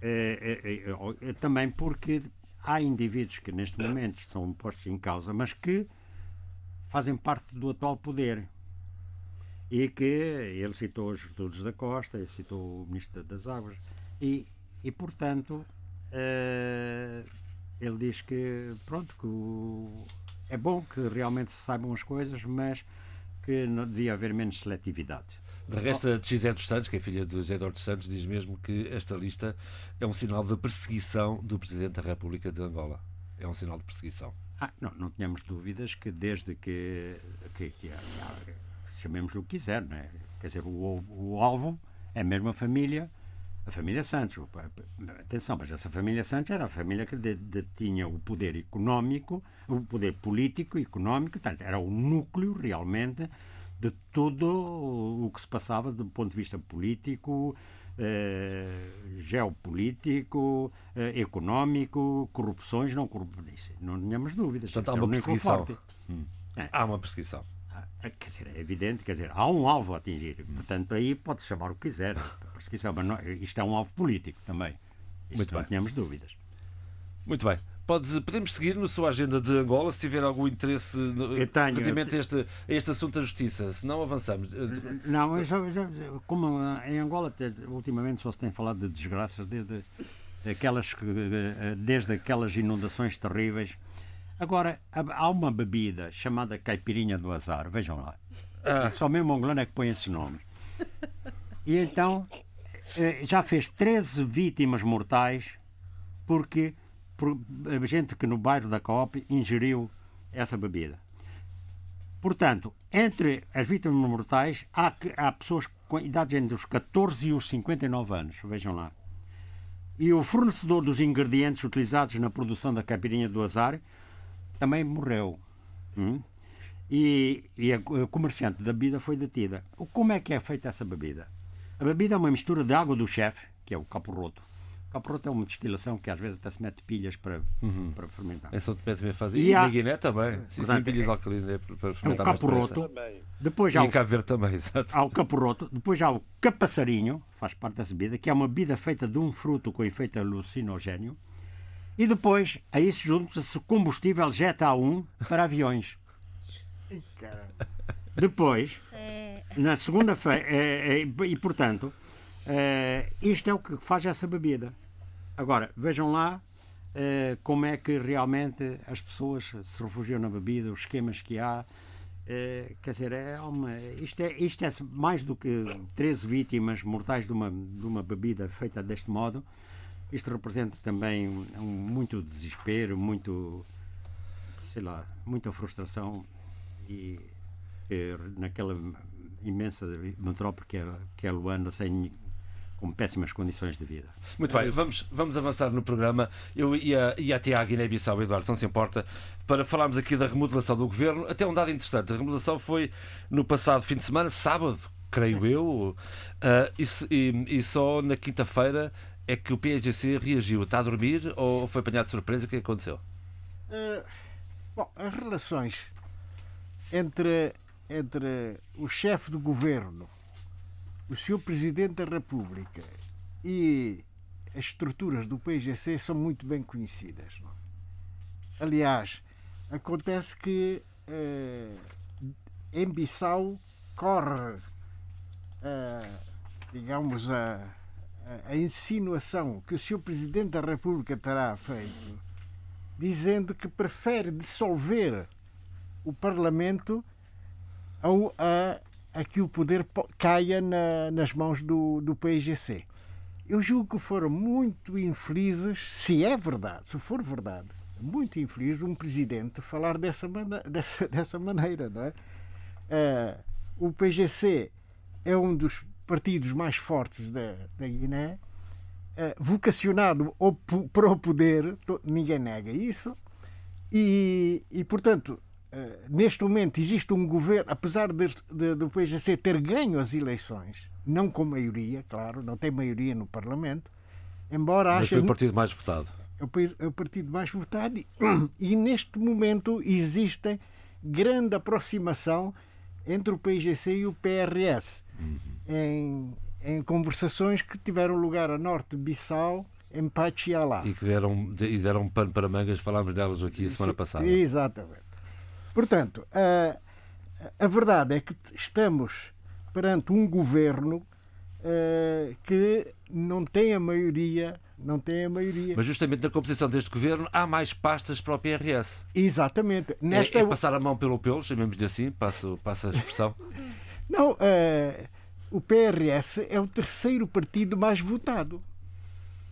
é, é, também porque há indivíduos que neste momento estão postos em causa, mas que fazem parte do atual poder e que ele citou os estudos da Costa, citou o Ministro das Águas, e, e portanto, uh, ele diz que, pronto, que o, é bom que realmente se saibam as coisas, mas que não devia haver menos seletividade. De resto, a Gisé dos Santos, que é filha de José Eduardo dos Santos, diz mesmo que esta lista é um sinal de perseguição do Presidente da República de Angola. É um sinal de perseguição. Ah, não, não tínhamos dúvidas que desde que, que, que há, chamemos o que quiser, né? quer dizer, o, o alvo é a família, a família Santos. Atenção, mas essa família Santos era a família que detinha o poder económico, o poder político económico, portanto, era o núcleo realmente de tudo o que se passava do ponto de vista político, eh, geopolítico, eh, económico, corrupções, não corrupções. Não tínhamos dúvidas. Portanto, há uma perseguição. Hum. É. Há uma perseguição. Ah, quer dizer, é evidente, quer dizer, há um alvo a atingir. Portanto, aí pode chamar o que quiser. Perseguição, mas não, isto é um alvo político também. Isto Muito não bem. tínhamos dúvidas. Muito bem. Pode, podemos seguir na sua agenda de Angola se tiver algum interesse tenho, relativamente a este, a este assunto da justiça. Se não, avançamos. Não, já, já, como em Angola ultimamente só se tem falado de desgraças desde aquelas, desde aquelas inundações terríveis Agora, há uma bebida chamada caipirinha do azar, vejam lá. Ah. Só mesmo angolano é que põe esse nome. E então, eh, já fez 13 vítimas mortais porque por gente que no bairro da Coop ingeriu essa bebida. Portanto, entre as vítimas mortais, há, há pessoas com idades entre os 14 e os 59 anos, vejam lá. E o fornecedor dos ingredientes utilizados na produção da caipirinha do azar também morreu. Hum? E, e, a comerciante da bebida foi detida. Como é que é feita essa bebida? A bebida é uma mistura de água do chefe, que é o capo roto, Caproto é uma destilação que às vezes até se mete pilhas para, Uhum. para fermentar. Em São Tomé também faz. E E, há- na Guiné também. Sim, sim, pilhas é- alcalinas para É fermentar depressa. caproto. Também. Depois E há em o, Cabo Verde também, exato. há o caproto. Depois há o capassarinho, faz parte dessa bebida, que é uma bebida feita de um fruto com efeito alucinogénio. E depois, a isso junta-se combustível Jet A1 para aviões. Depois, É, na segunda-feira, é, é, e portanto, isto é o que faz essa bebida. Agora, vejam lá como é que realmente as pessoas se refugiam na bebida, os esquemas que há. Quer dizer, é uma, isto, é, isto é mais do que 13 vítimas mortais de uma, de uma bebida feita deste modo. Isto representa também um, muito desespero, muito, sei lá, muita frustração e eh, naquela imensa metrópole que é, que é Luanda, sem, com péssimas condições de vida. Muito bem, vamos, vamos avançar no programa. Eu ia, ia até à Guiné-Bissau, Eduardo, não se importa, para falarmos aqui da remodelação do governo. Até um dado interessante: a remodelação foi no passado fim de semana, sábado, creio eu, ah, e, e- e só na quinta-feira é que o PSGC reagiu. Está a dormir ou foi apanhado de surpresa? O que é aconteceu? Eh, bom, as relações entre, entre o chefe do governo, o Sr. Presidente da República e as estruturas do PGC são muito bem conhecidas. não é? Aliás, acontece que eh, em Bissau corre, eh, digamos, a, a- insinuação que o Sr. Presidente da República terá feito dizendo que prefere dissolver o Parlamento ao, a, a que o poder po- caia na- nas mãos do, do. Eu julgo que foram muito infelizes, se é verdade, se for verdade, muito infeliz um presidente falar dessa, dessa, dessa maneira, não é? Eh, o PGC é um dos partidos mais fortes da, da Guiné, eh, vocacionado ao para o poder, ninguém nega isso, e, e portanto, eh, neste momento existe um governo, apesar de, de- do PGC ter ganho as eleições, não com maioria, claro, não tem maioria no Parlamento, embora Mas ache foi o partido mais votado. é o é o partido mais votado e, e neste momento existe grande aproximação entre o PIGC e o PRS em, em conversações que tiveram lugar a norte de Bissau, em Pachialá. E que deram, e deram pano para mangas, falámos delas aqui a semana passada. Exatamente. Portanto, a, a verdade é que estamos perante um governo eh, que não tem a maioria, não tem a maioria. Mas justamente na composição deste governo há mais pastas para o PRS. Exatamente. É- Nesta É, passar a mão pelo pelo, chamemos-lhe assim, passo a expressão. Não, eh, o PRS é o terceiro partido mais votado.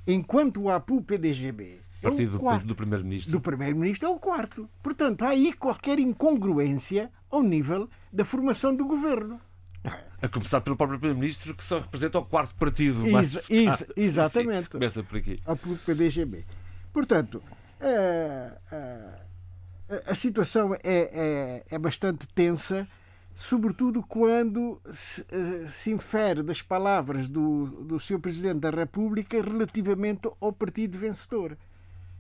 Enquanto o APU-PDGB é Partido o quarto. do Primeiro-Ministro. do primeiro-ministro é o quarto. Portanto, há aí qualquer incongruência ao nível da formação do governo. A começar pelo próprio Primeiro-Ministro, que só representa o quarto partido. Ex- mais ex- votado. exatamente. Enfim, começa por aqui. ao PDGB. Portanto, eh, eh, a, a situação é, é, é bastante tensa, sobretudo quando se, eh, se infere das palavras do, do Sr. Presidente da República relativamente ao partido vencedor.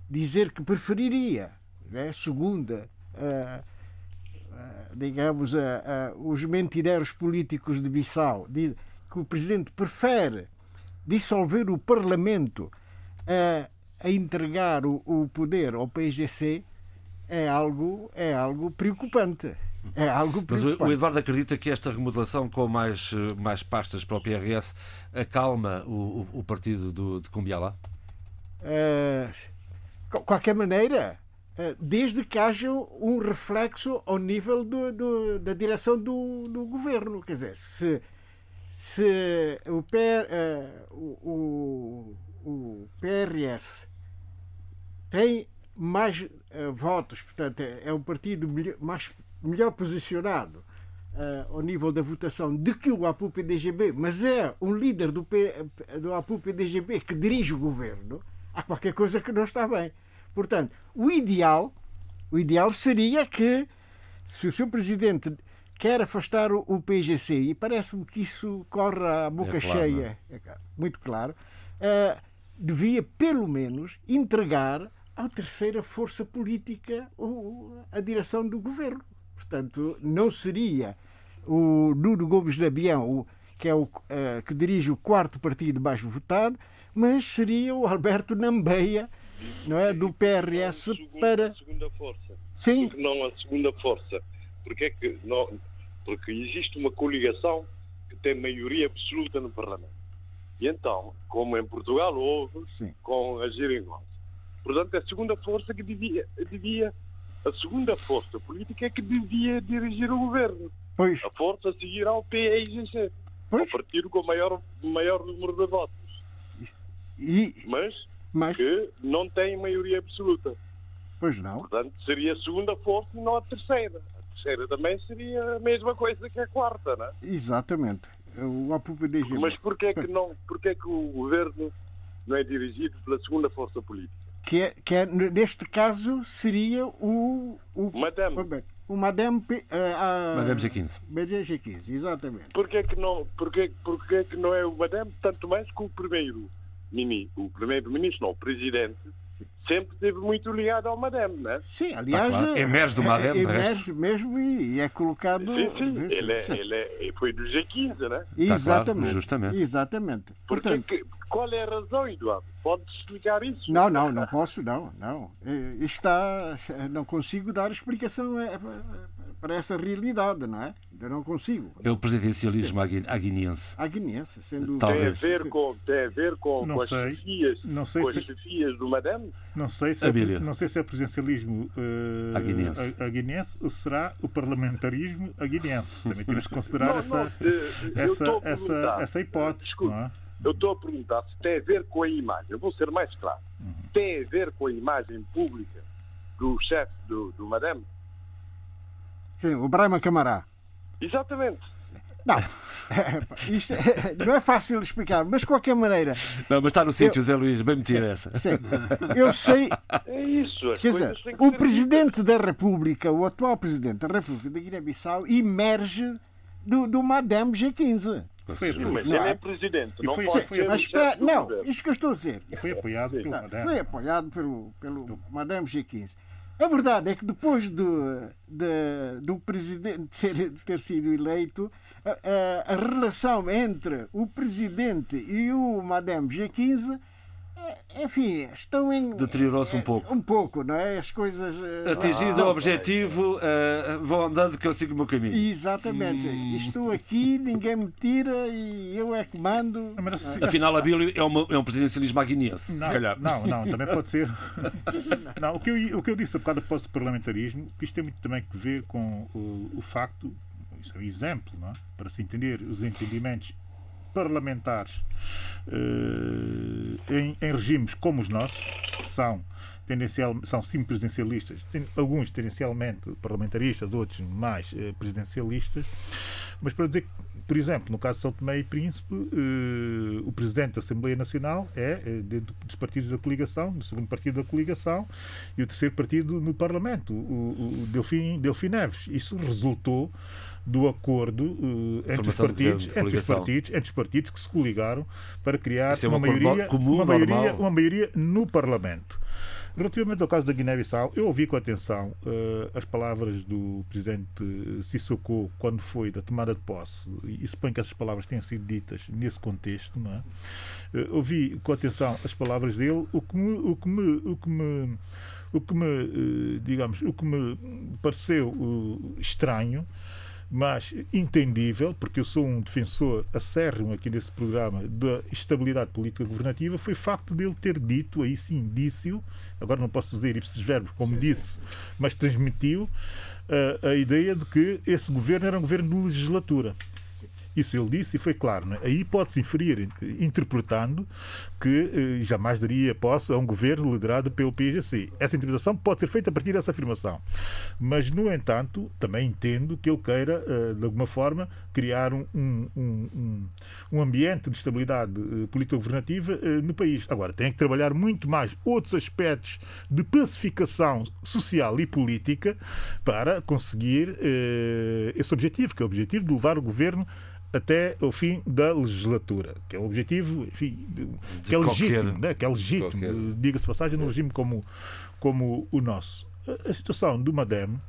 Dizer que preferiria, né, segundo eh, eh, digamos, eh, os mentireiros políticos de Bissau, que o Presidente prefere dissolver o Parlamento a entregar o, o poder ao PGC é algo, é algo preocupante. É algo Mas o, Eduardo acredita que esta remodelação com mais, eh, mais pastas para o PRS acalma o, o, o partido do, de Cumbialá? De qualquer maneira, eh, desde que haja um reflexo ao nível do- do- da direção do, do governo. Quer dizer, se, se o, P- eh, o, o- o PRS tem mais eh, votos, portanto, é, é o partido mais, melhor posicionado eh, ao nível da votação do que o APU-PDGB, mas é um líder do, P, do APU-PDGB que dirige o governo, há qualquer coisa que não está bem. Portanto, o ideal, o ideal seria que, se o seu presidente quer afastar o, o PGC, e parece-me que isso corre à boca É claro, cheia, é claro, muito claro, eh, devia, pelo menos, entregar à terceira força política a direção do governo. Portanto, não seria o Nuno Gomes Nabião, que é o uh, que dirige o quarto partido mais votado, mas seria o Alberto Nambeia, não é, do PRS segunda, para a segunda força. Sim. Porque não a segunda força. Porque é que não, porque existe uma coligação que tem maioria absoluta no Parlamento. E então, como em Portugal houve Sim. com a geringonça. Portanto, a segunda força que devia, devia a segunda força política é que devia dirigir o governo. Pois, A força a seguir ao PIGC. Ao pois, partido com o maior, maior número de votos. e, Mas mas, que não tem maioria absoluta. pois não. Portanto, seria a segunda força e não a terceira. A terceira também seria a mesma coisa que a quarta, não é? Exatamente. O APPDG. Mas porquê que, não, porquê que o governo não é dirigido pela segunda força política? Que é, que é, neste caso seria o. o Madame, o Madame. P- a- a- Madame G15. Madame G15, exatamente. porquê que, não, porquê, porquê que não é o Madame, tanto mais que o primeiro mini, o primeiro-ministro, não, o presidente, sempre esteve muito ligado ao Madame, não é? Sim, aliás. claro. Emerge do Madame, de emerge mesmo e, é colocado. Sim, sim, Sim, ele, é, sim. ele é, foi do G15, não é? Exatamente. claro, justamente. Exatamente. Porquê Portanto, que, qual é a razão, Eduardo? Pode explicar isso? não, não, não posso, não, não. Eh, Está, não consigo dar explicação eh, para essa realidade, não é? Eu não consigo. É o presidencialismo agui- aguiniense. A guinense, sendo Tem a Talvez. ver com, tem a ver com, Não com as sei. chefias, Não sei com as se- chefias do Madame? Não sei se, é, não sei se é presidencialismo uh, Aguinense. aguinense ou será o parlamentarismo aguinense. Também temos que considerar Não, essa, não, eh, essa, essa, essa hipótese. Desculpe. Não é? Eu estou a perguntar se tem a ver com a imagem. Eu vou ser mais claro. Uhum. Tem a ver com a imagem pública do chefe do, do Madame? Sim, o Brahma Camará. Exatamente. Não, isto é- não é fácil de explicar, mas de qualquer maneira, Não, mas está no sítio, Zé Luís, bem metido essa. sim, eu sei, É isso. As quer dizer, o Presidente da República, o atual Presidente da República da Guiné-Bissau, emerge do, do Madame G15. Foi, mas Não ele é? é presidente. Não foi- pode foi- Mas espera, não, isto que eu estou a dizer. e foi apoiado pelo Não, Madame. foi apoiado pelo, pelo Madame G15. A verdade é que depois do, de- do presidente ter, ter sido eleito, a, a- a relação entre o presidente e o Madame G15, eh, enfim, estão em. Deteriorou-se um pouco. Um pouco, não é? As coisas. eh, Atingido o objetivo, eh, vou andando que eu sigo o meu caminho. Exatamente. Estou aqui, ninguém me tira e eu é que mando. Mas Afinal, a Bíblia é, uma- é um presidencialismo aguiniense, Não, se calhar. não, não, também pode ser. Não, o, que eu, o que eu disse a bocado após o parlamentarismo, que isto tem muito também que ver com o, o facto, isso é um exemplo, não é? para se entender os entendimentos parlamentares eh, em, em regimes como os nossos, que são, tendencial, são sim presidencialistas, tem- alguns tendencialmente parlamentaristas, outros mais eh, presidencialistas, mas para dizer que, por exemplo, no caso de São Tomé e Príncipe, eh, o presidente da Assembleia Nacional é dentro dos partidos da coligação, do segundo partido da coligação, e o terceiro partido no Parlamento, o, o Delfim, Delfim Neves. Isso resultou do acordo eh, entre, os partidos, entre, os partidos, entre os partidos que se coligaram para criar é um uma, acordo maioria, comum, uma, maioria, uma maioria no Parlamento. Relativamente ao caso da Guiné-Bissau, eu ouvi com atenção eh, as palavras do presidente Sissoko quando foi da tomada de posse, e suponho que essas palavras tenham sido ditas nesse contexto, não é? Eh, ouvi com atenção as palavras dele, o que me, o que me, o que me, o que me digamos, o que me pareceu estranho mas entendível, porque eu sou um defensor acérrimo aqui nesse programa da estabilidade política governativa, foi o facto dele ter dito, aí sim, indício, agora não posso dizer ipsis verbos, como disse, mas transmitiu eh, a ideia de que esse governo era um governo de legislatura. Isso ele disse e foi claro. É? Aí pode-se inferir, interpretando, que eh, jamais daria posse a um governo liderado pelo PIGC. Essa interpretação pode ser feita a partir dessa afirmação. Mas, no entanto, também entendo que ele queira, eh, de alguma forma, criar um, um, um, um ambiente de estabilidade eh, político-governativa eh, no país. Agora, tem que trabalhar muito mais outros aspectos de pacificação social e política para conseguir eh, esse objetivo, que é o objetivo de levar o governo até o fim da legislatura, que é o objetivo, enfim, que é legítimo, né? que é legítimo, diga-se passagem, num regime como, como o nosso. A- situação do Madem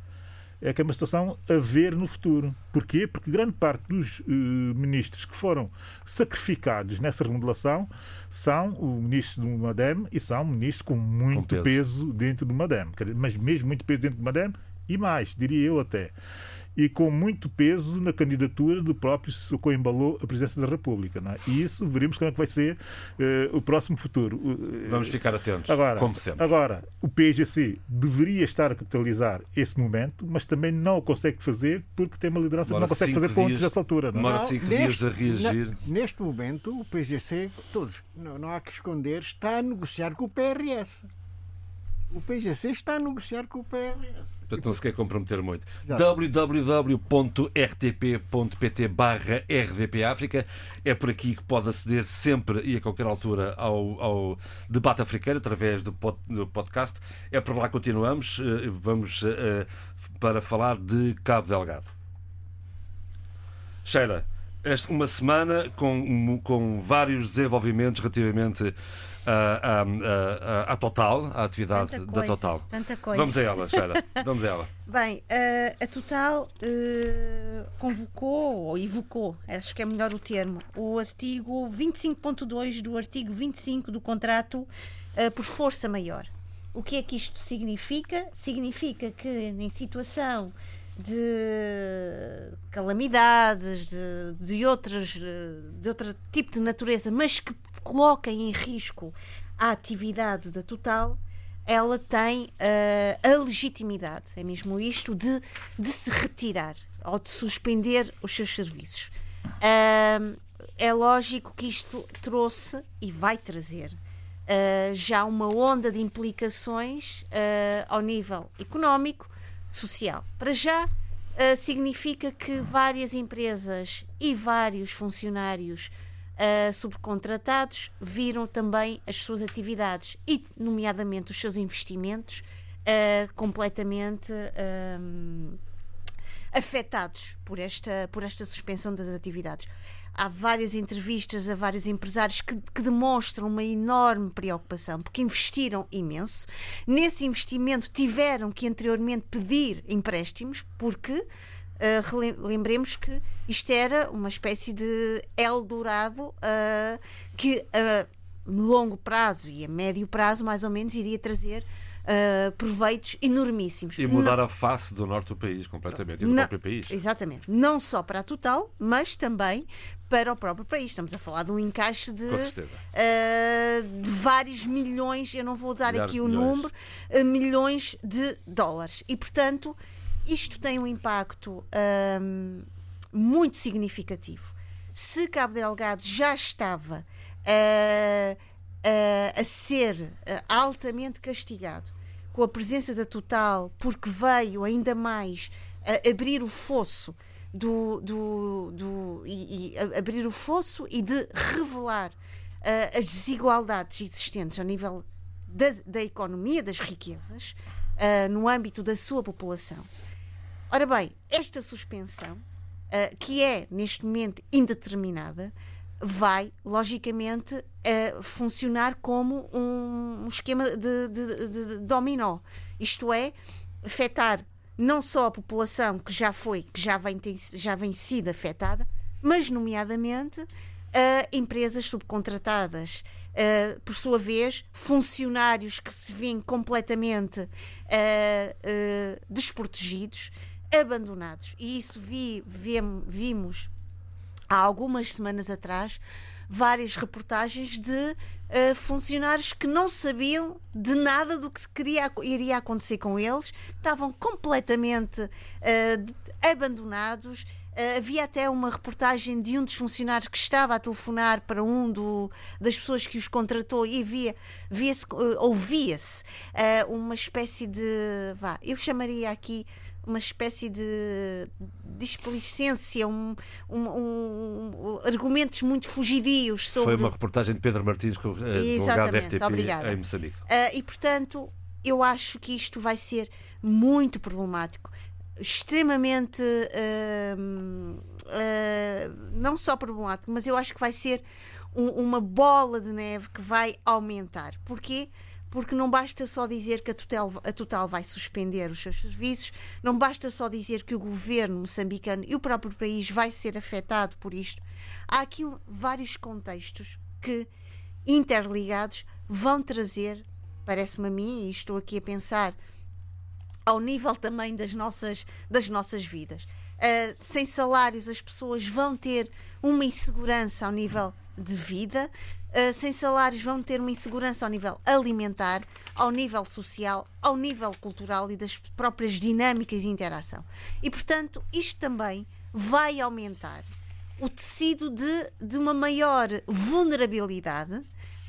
é que é uma situação a ver no futuro. Porquê? Porque grande parte dos eh, ministros que foram sacrificados nessa remodelação são o ministro do Madem e são ministros com muito peso. peso. dentro do Madem. Mas mesmo muito peso dentro do Madem e mais, diria eu até. E com muito peso na candidatura do próprio Socorro embalou a presidência da República. Não é? E isso veremos como é que vai ser eh, o próximo futuro. Eh, Vamos ficar atentos, Agora, como sempre. agora, o PGC deveria estar a capitalizar esse momento, mas também não o consegue fazer porque tem uma liderança Demora que não consegue fazer pontos dias. nessa altura. Não é? Demora Não, cinco neste- dias a reagir. na- neste momento, o PGC, todos, não, não há que esconder, está a negociar com o PRS. O PGC está a negociar com o PRS. Portanto, não se quer comprometer muito. Exato. www.rtp.pt barra RDP África é por aqui que pode aceder sempre e a qualquer altura ao, ao debate africano através do, pod- do podcast. É por lá que continuamos. Eh, Vamos eh, para falar de Cabo Delgado. Sheila, esta uma semana com, com vários desenvolvimentos relativamente à, Total, à atividade Tanta da coisa, Total. tanta coisa. Vamos a ela, Sheila. Vamos a ela. Bem, a Total eh, convocou ou evocou, acho que é melhor o termo, o artigo 25.2 do artigo 25 do contrato eh, por força maior. O que é que isto significa? Significa que em situação de calamidades, de, de, outras, eh, de outro tipo de natureza, mas que coloquem em risco a atividade da Total, ela tem eh, a legitimidade, é mesmo isto, de, de se retirar ou de suspender os seus serviços. Ahm, é lógico que isto trouxe e vai trazer ah, já uma onda de implicações ao nível económico, social. Para já, significa que várias empresas e vários funcionários ah, subcontratados viram também as suas atividades e, nomeadamente, os seus investimentos ah, completamente. ahm, afetados por esta, por esta suspensão das atividades. Há várias entrevistas a vários empresários que, que demonstram uma enorme preocupação, porque investiram imenso. Nesse investimento tiveram que anteriormente pedir empréstimos, porque relem- lembremos que isto era uma espécie de Eldorado ah, que a longo prazo e a médio prazo, mais ou menos, iria trazer ah, proveitos enormíssimos. E mudar a face do norte do país completamente e do Não- próprio país. Exatamente. Não só para a Total, mas também para o próprio país. Estamos a falar de um encaixe de, ah, de vários milhões, eu não vou dar Milhares aqui o milhões. número, ah, milhões de dólares. E, portanto, isto tem um impacto ahm, muito significativo. Se Cabo Delgado já estava ah, ah, a ser ah, altamente castigado com a presença da Total, porque veio ainda mais abrir o fosso do, do, do- e, e abrir o fosso e de revelar ah, as desigualdades existentes ao nível da, da economia, das riquezas, ah, no âmbito da sua população. Ora bem, esta suspensão, ah, que é neste momento indeterminada, vai, logicamente, ah, funcionar como um, um esquema de, de- de- de dominó. Isto é, afetar não só a população que já foi, que já vem, ter- já vem sido afetada, mas, nomeadamente, a empresas subcontratadas, ah, por sua vez, funcionários que se veem completamente ah, desprotegidos, abandonados. E isso vi, vimos há algumas semanas atrás várias reportagens de eh, funcionários que não sabiam de nada do que queria, iria acontecer com eles, estavam completamente de- abandonados. Eh, havia até uma reportagem de um dos funcionários que estava a telefonar para um do- das pessoas que os contratou e via, eh, ouvia-se uma espécie de. Vá, eu chamaria aqui uma espécie de displicência, um, um- um- argumentos muito fugidios sobre. Foi uma reportagem de Pedro Martins, com, Exatamente, obrigada. em Moçambique. Ah, e portanto, eu acho que isto vai ser muito problemático. extremamente uh, uh, não só problemático, mas eu acho que vai ser um, uma bola de neve que vai aumentar. Porquê? Porque não basta só dizer que a Total, a Total vai suspender os seus serviços, não basta só dizer que o governo moçambicano e o próprio país vai ser afetado por isto. Há aqui vários contextos que, interligados, vão trazer, parece-me a mim, e estou aqui a pensar ao nível também das nossas, das nossas vidas. Uh, sem salários, as pessoas vão ter uma insegurança ao nível de vida, uh, sem salários, vão ter uma insegurança ao nível alimentar, ao nível social, ao nível cultural e das próprias dinâmicas de interação. E, portanto, isto também vai aumentar o tecido de, de uma maior vulnerabilidade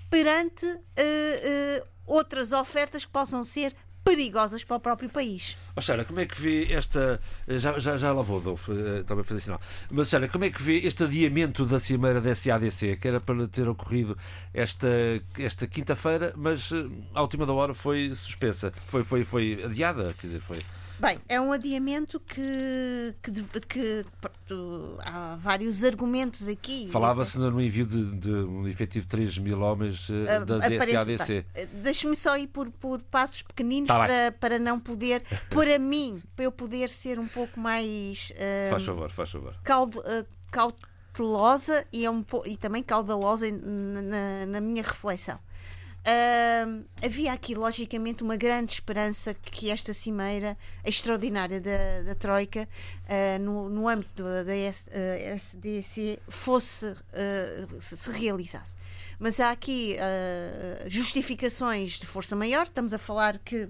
perante uh, uh, outras ofertas que possam ser perigosas para o próprio país. Oh, Sara, como é que vê esta. Já, já, já lá vou, Adolfo, eh, também fazer sinal. Mas, Sara, como é que vê este adiamento da cimeira da SADC, que era para ter ocorrido esta, esta quinta-feira, mas à última da hora foi suspensa? Foi, foi, foi adiada? Quer dizer, foi. Bem, é um adiamento que, que, que há vários argumentos aqui. Falava-se no envio de, de, um efetivo de 3 mil homens uh, da DSADC. Deixe-me só ir por, por passos pequeninos tá para, para não poder, para mim, para eu poder ser um pouco mais. Uh, faz favor, faz favor. Caud, uh, cautelosa e, é um, e também caudalosa na, na minha reflexão. Uh, havia aqui, logicamente, uma grande esperança que esta cimeira extraordinária da, da Troika, uh, no, no âmbito da SDC, fosse, uh, se, se, realizasse. Mas há aqui justificações de força maior, estamos a falar que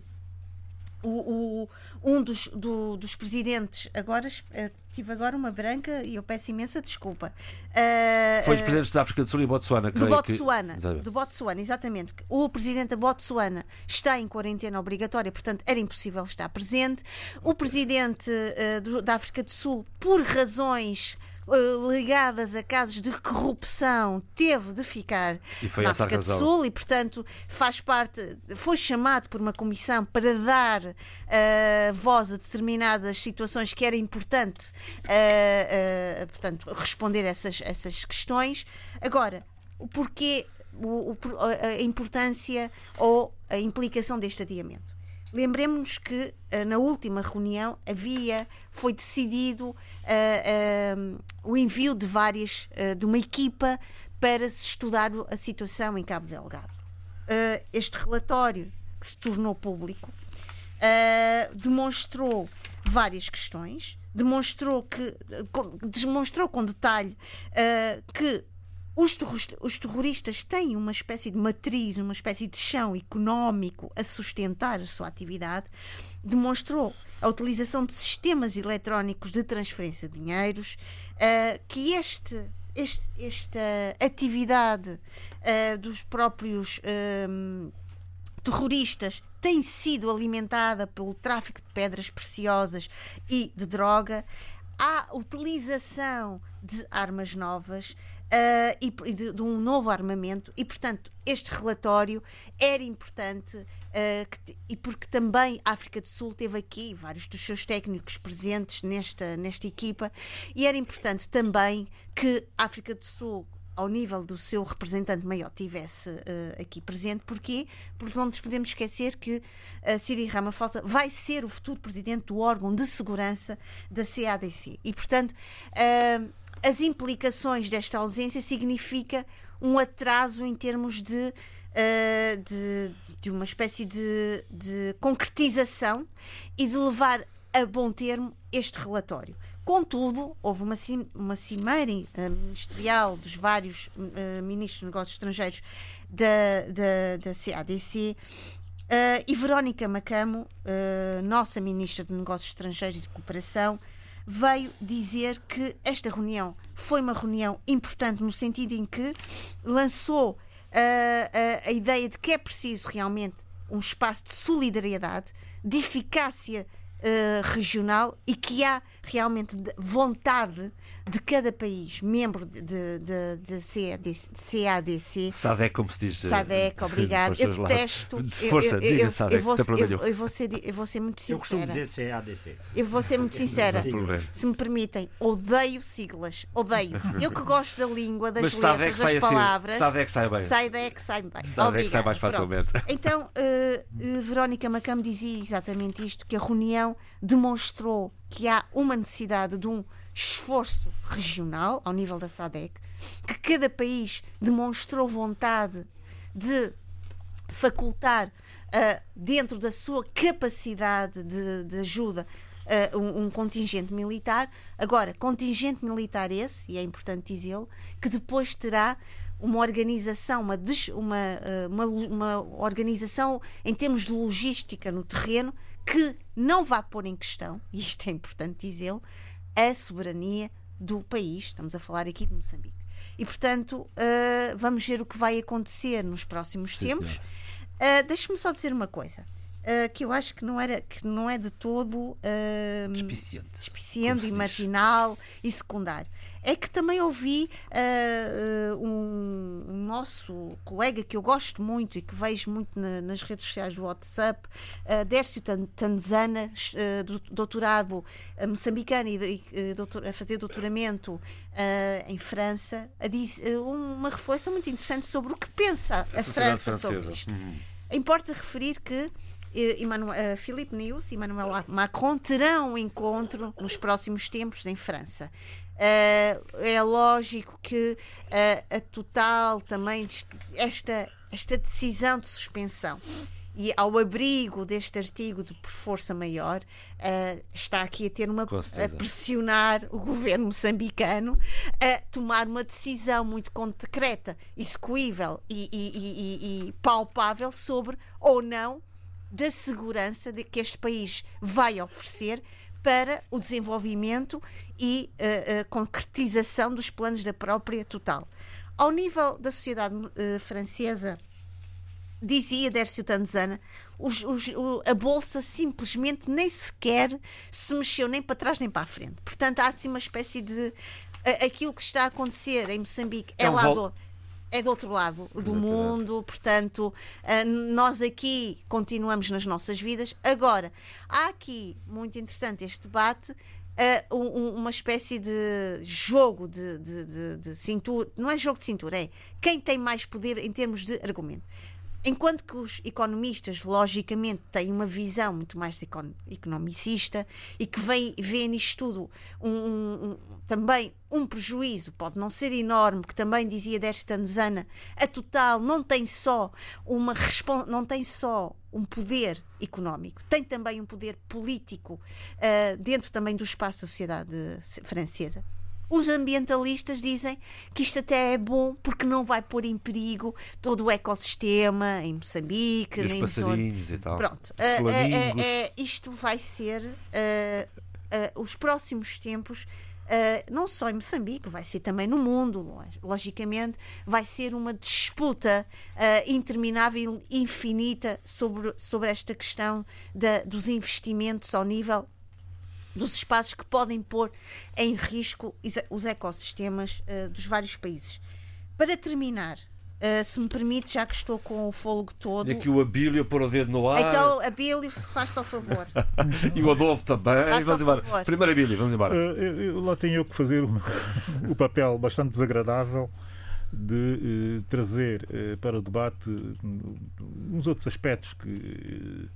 o, um dos, do, dos presidentes, agora uh, tive agora uma branca e eu peço imensa desculpa. Uh, Foi os presidentes da África do Sul e Botsuana, do Botsuana, que... do Botsuana, exatamente. O presidente da Botsuana está em quarentena obrigatória, portanto era impossível estar presente. O presidente uh, do, da África do Sul, por razões eh, ligadas a casos de corrupção teve de ficar na África do Sul e, portanto, faz parte, foi chamado por uma comissão para dar uh, voz a determinadas situações que era importante, uh, uh, portanto, responder essas, essas questões. Agora, o porquê, o, a importância ou a implicação deste adiamento? Lembremos-nos que uh, na última reunião havia, foi decidido uh, uh, o envio de várias, de uma equipa para se estudar a situação em Cabo Delgado. este relatório, que se tornou público, demonstrou várias questões, demonstrou que demonstrou com detalhe que os, os terroristas têm uma espécie de matriz, uma espécie de chão económico a sustentar a sua atividade, demonstrou a utilização de sistemas eletrónicos de transferência de dinheiros, uh, que este, este, esta atividade uh, dos próprios uh, terroristas tem sido alimentada pelo tráfico de pedras preciosas e de droga. Há utilização de armas novas uh, e de, de, um novo armamento, e portanto este relatório era importante uh, que, e porque também a África do Sul teve aqui vários dos seus técnicos presentes nesta, nesta equipa, e era importante também que a África do Sul ao nível do seu representante maior tivesse uh, aqui presente. Porquê? Porque não nos podemos esquecer que uh, Cyril Ramaphosa vai ser o futuro presidente do órgão de segurança da CADC. E, portanto, uh, as implicações desta ausência significa um atraso em termos de, uh, de, de, uma espécie de, de concretização e de levar a bom termo este relatório. Contudo, houve uma, uma cimeira uh, ministerial dos vários uh, ministros de negócios estrangeiros da, da, da CADC uh, e Verónica Macamo, nossa ministra de Negócios Estrangeiros e de Cooperação, veio dizer que esta reunião foi uma reunião importante no sentido em que lançou a, a ideia de que é preciso realmente um espaço de solidariedade, de eficácia uh, regional e que há realmente de vontade de cada país membro de, de, de, de CADC. SADEC, como se diz. SADEC, obrigado. Eu detesto. Força, eu, eu, diga SADEC, eu, vou, eu, eu, vou ser, eu vou ser muito sincera. Eu costumo dizer CADC. Eu vou ser muito sincera. Se me permitem, odeio siglas. Odeio. Eu que gosto da língua, das Mas letras, das palavras. Assim, SADEC sai bem. SADEC sai bem. SADEC sai mais facilmente. Pronto. Então, uh, uh, Verónica Macam dizia exatamente isto, que a reunião demonstrou que há uma necessidade de um esforço regional ao nível da SADEC, que cada país demonstrou vontade de facultar uh, dentro da sua capacidade de, de ajuda uh, um, um, contingente militar. Agora, contingente militar esse, e é importante dizê-lo, que depois terá uma organização, uma, uma, uh, uma, uma organização em termos de logística no terreno que não vá pôr em questão, e isto é importante dizê-lo, a soberania do país. Estamos a falar aqui de Moçambique. E, portanto, uh, vamos ver o que vai acontecer nos próximos Sim, tempos. Uh, Deixe-me só dizer uma coisa. Uh, que eu acho que não, era, que não é de todo uh, despiciente, despiciente e marginal e secundário. É que também ouvi uh, um, um, nosso colega que eu gosto muito e que vejo muito na, nas redes sociais do WhatsApp, uh, Dércio Tanzana, doutorado moçambicano e, e doutor, a fazer doutoramento em França, a diz, uma reflexão muito interessante sobre o que pensa a, a França sobre isto. Uhum. Importa referir que Emmanuel, uh, Philippe News e Emmanuel Macron terão um encontro nos próximos tempos em França. Uh, é lógico que uh, a total também esta, esta decisão de suspensão e ao abrigo deste artigo de por força maior uh, está aqui a ter uma a pressionar o governo moçambicano a tomar uma decisão muito concreta, execuível e, e, e, e palpável sobre ou não da segurança de que este país vai oferecer para o desenvolvimento e uh, uh, concretização dos planos da própria total. Ao nível da sociedade uh, francesa, dizia Dércio Tanzana, os, os, a Bolsa simplesmente nem sequer se mexeu nem para trás nem para a frente. Portanto, há assim uma espécie de. aquilo que está a acontecer em Moçambique é, é um lá do é do outro lado do mundo, portanto, eh, nós aqui continuamos nas nossas vidas. Agora, há aqui, muito interessante este debate, um, uma espécie de jogo de, de, de, de, cintura. Não é jogo de cintura, é quem tem mais poder em termos de argumento. Enquanto que os economistas, logicamente, têm uma visão muito mais economicista e que vê, vê nisto tudo um, um, também um prejuízo, pode não ser enorme, que também dizia desta Tanzana, a Total não tem só uma não tem só um poder económico, tem também um poder político uh, dentro também do espaço da sociedade francesa. Os ambientalistas dizem que isto até é bom porque não vai pôr em perigo todo o ecossistema em Moçambique, e nem zona. E tal. Pronto, uh, uh, uh, isto vai ser os próximos tempos. não só em Moçambique, vai ser também no mundo, logicamente, vai ser uma disputa interminável e infinita sobre, sobre esta questão da, dos investimentos ao nível dos espaços que podem pôr em risco os ecossistemas uh, dos vários países. Para terminar, uh, se me permite, já que estou com o fôlego todo. E aqui o Abílio pôr o dedo no ar. Então, Abílio, faz-te ao favor. e o Adolfo também. vamos embora. Favor. Primeiro, Abílio, vamos embora. Uh, eu, eu, lá tenho eu que fazer um, o papel bastante desagradável de trazer para o debate uns outros aspectos que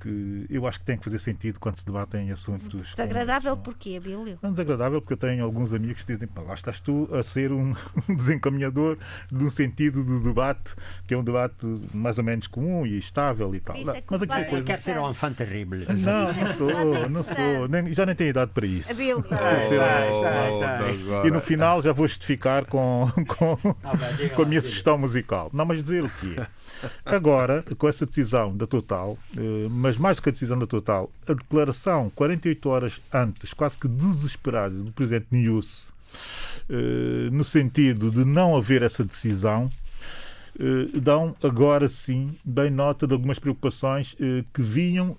que eu acho que tem que fazer sentido quando se debatem assuntos. Desagradável porquê, Abílio? Não desagradável porque eu tenho alguns amigos que dizem, lá estás tu a ser um desencaminhador de um sentido do debate que é um debate mais ou menos comum e estável e tal. Isso é Mas aqui coisa... Quer ser um enfant terrível. Não, não sou, não sou. Nem, já nem tenho idade para isso. Abílio. E no final já vou justificar com, com, com a minha sugestão musical. Não, mas dizer o quê? Agora, com essa decisão da Total, eh, mas mais do que a decisão da Total, a declaração 48 horas antes, quase que desesperada, do presidente Nius, eh, no sentido de não haver essa decisão, eh, dão agora sim bem nota de algumas preocupações eh, que vinham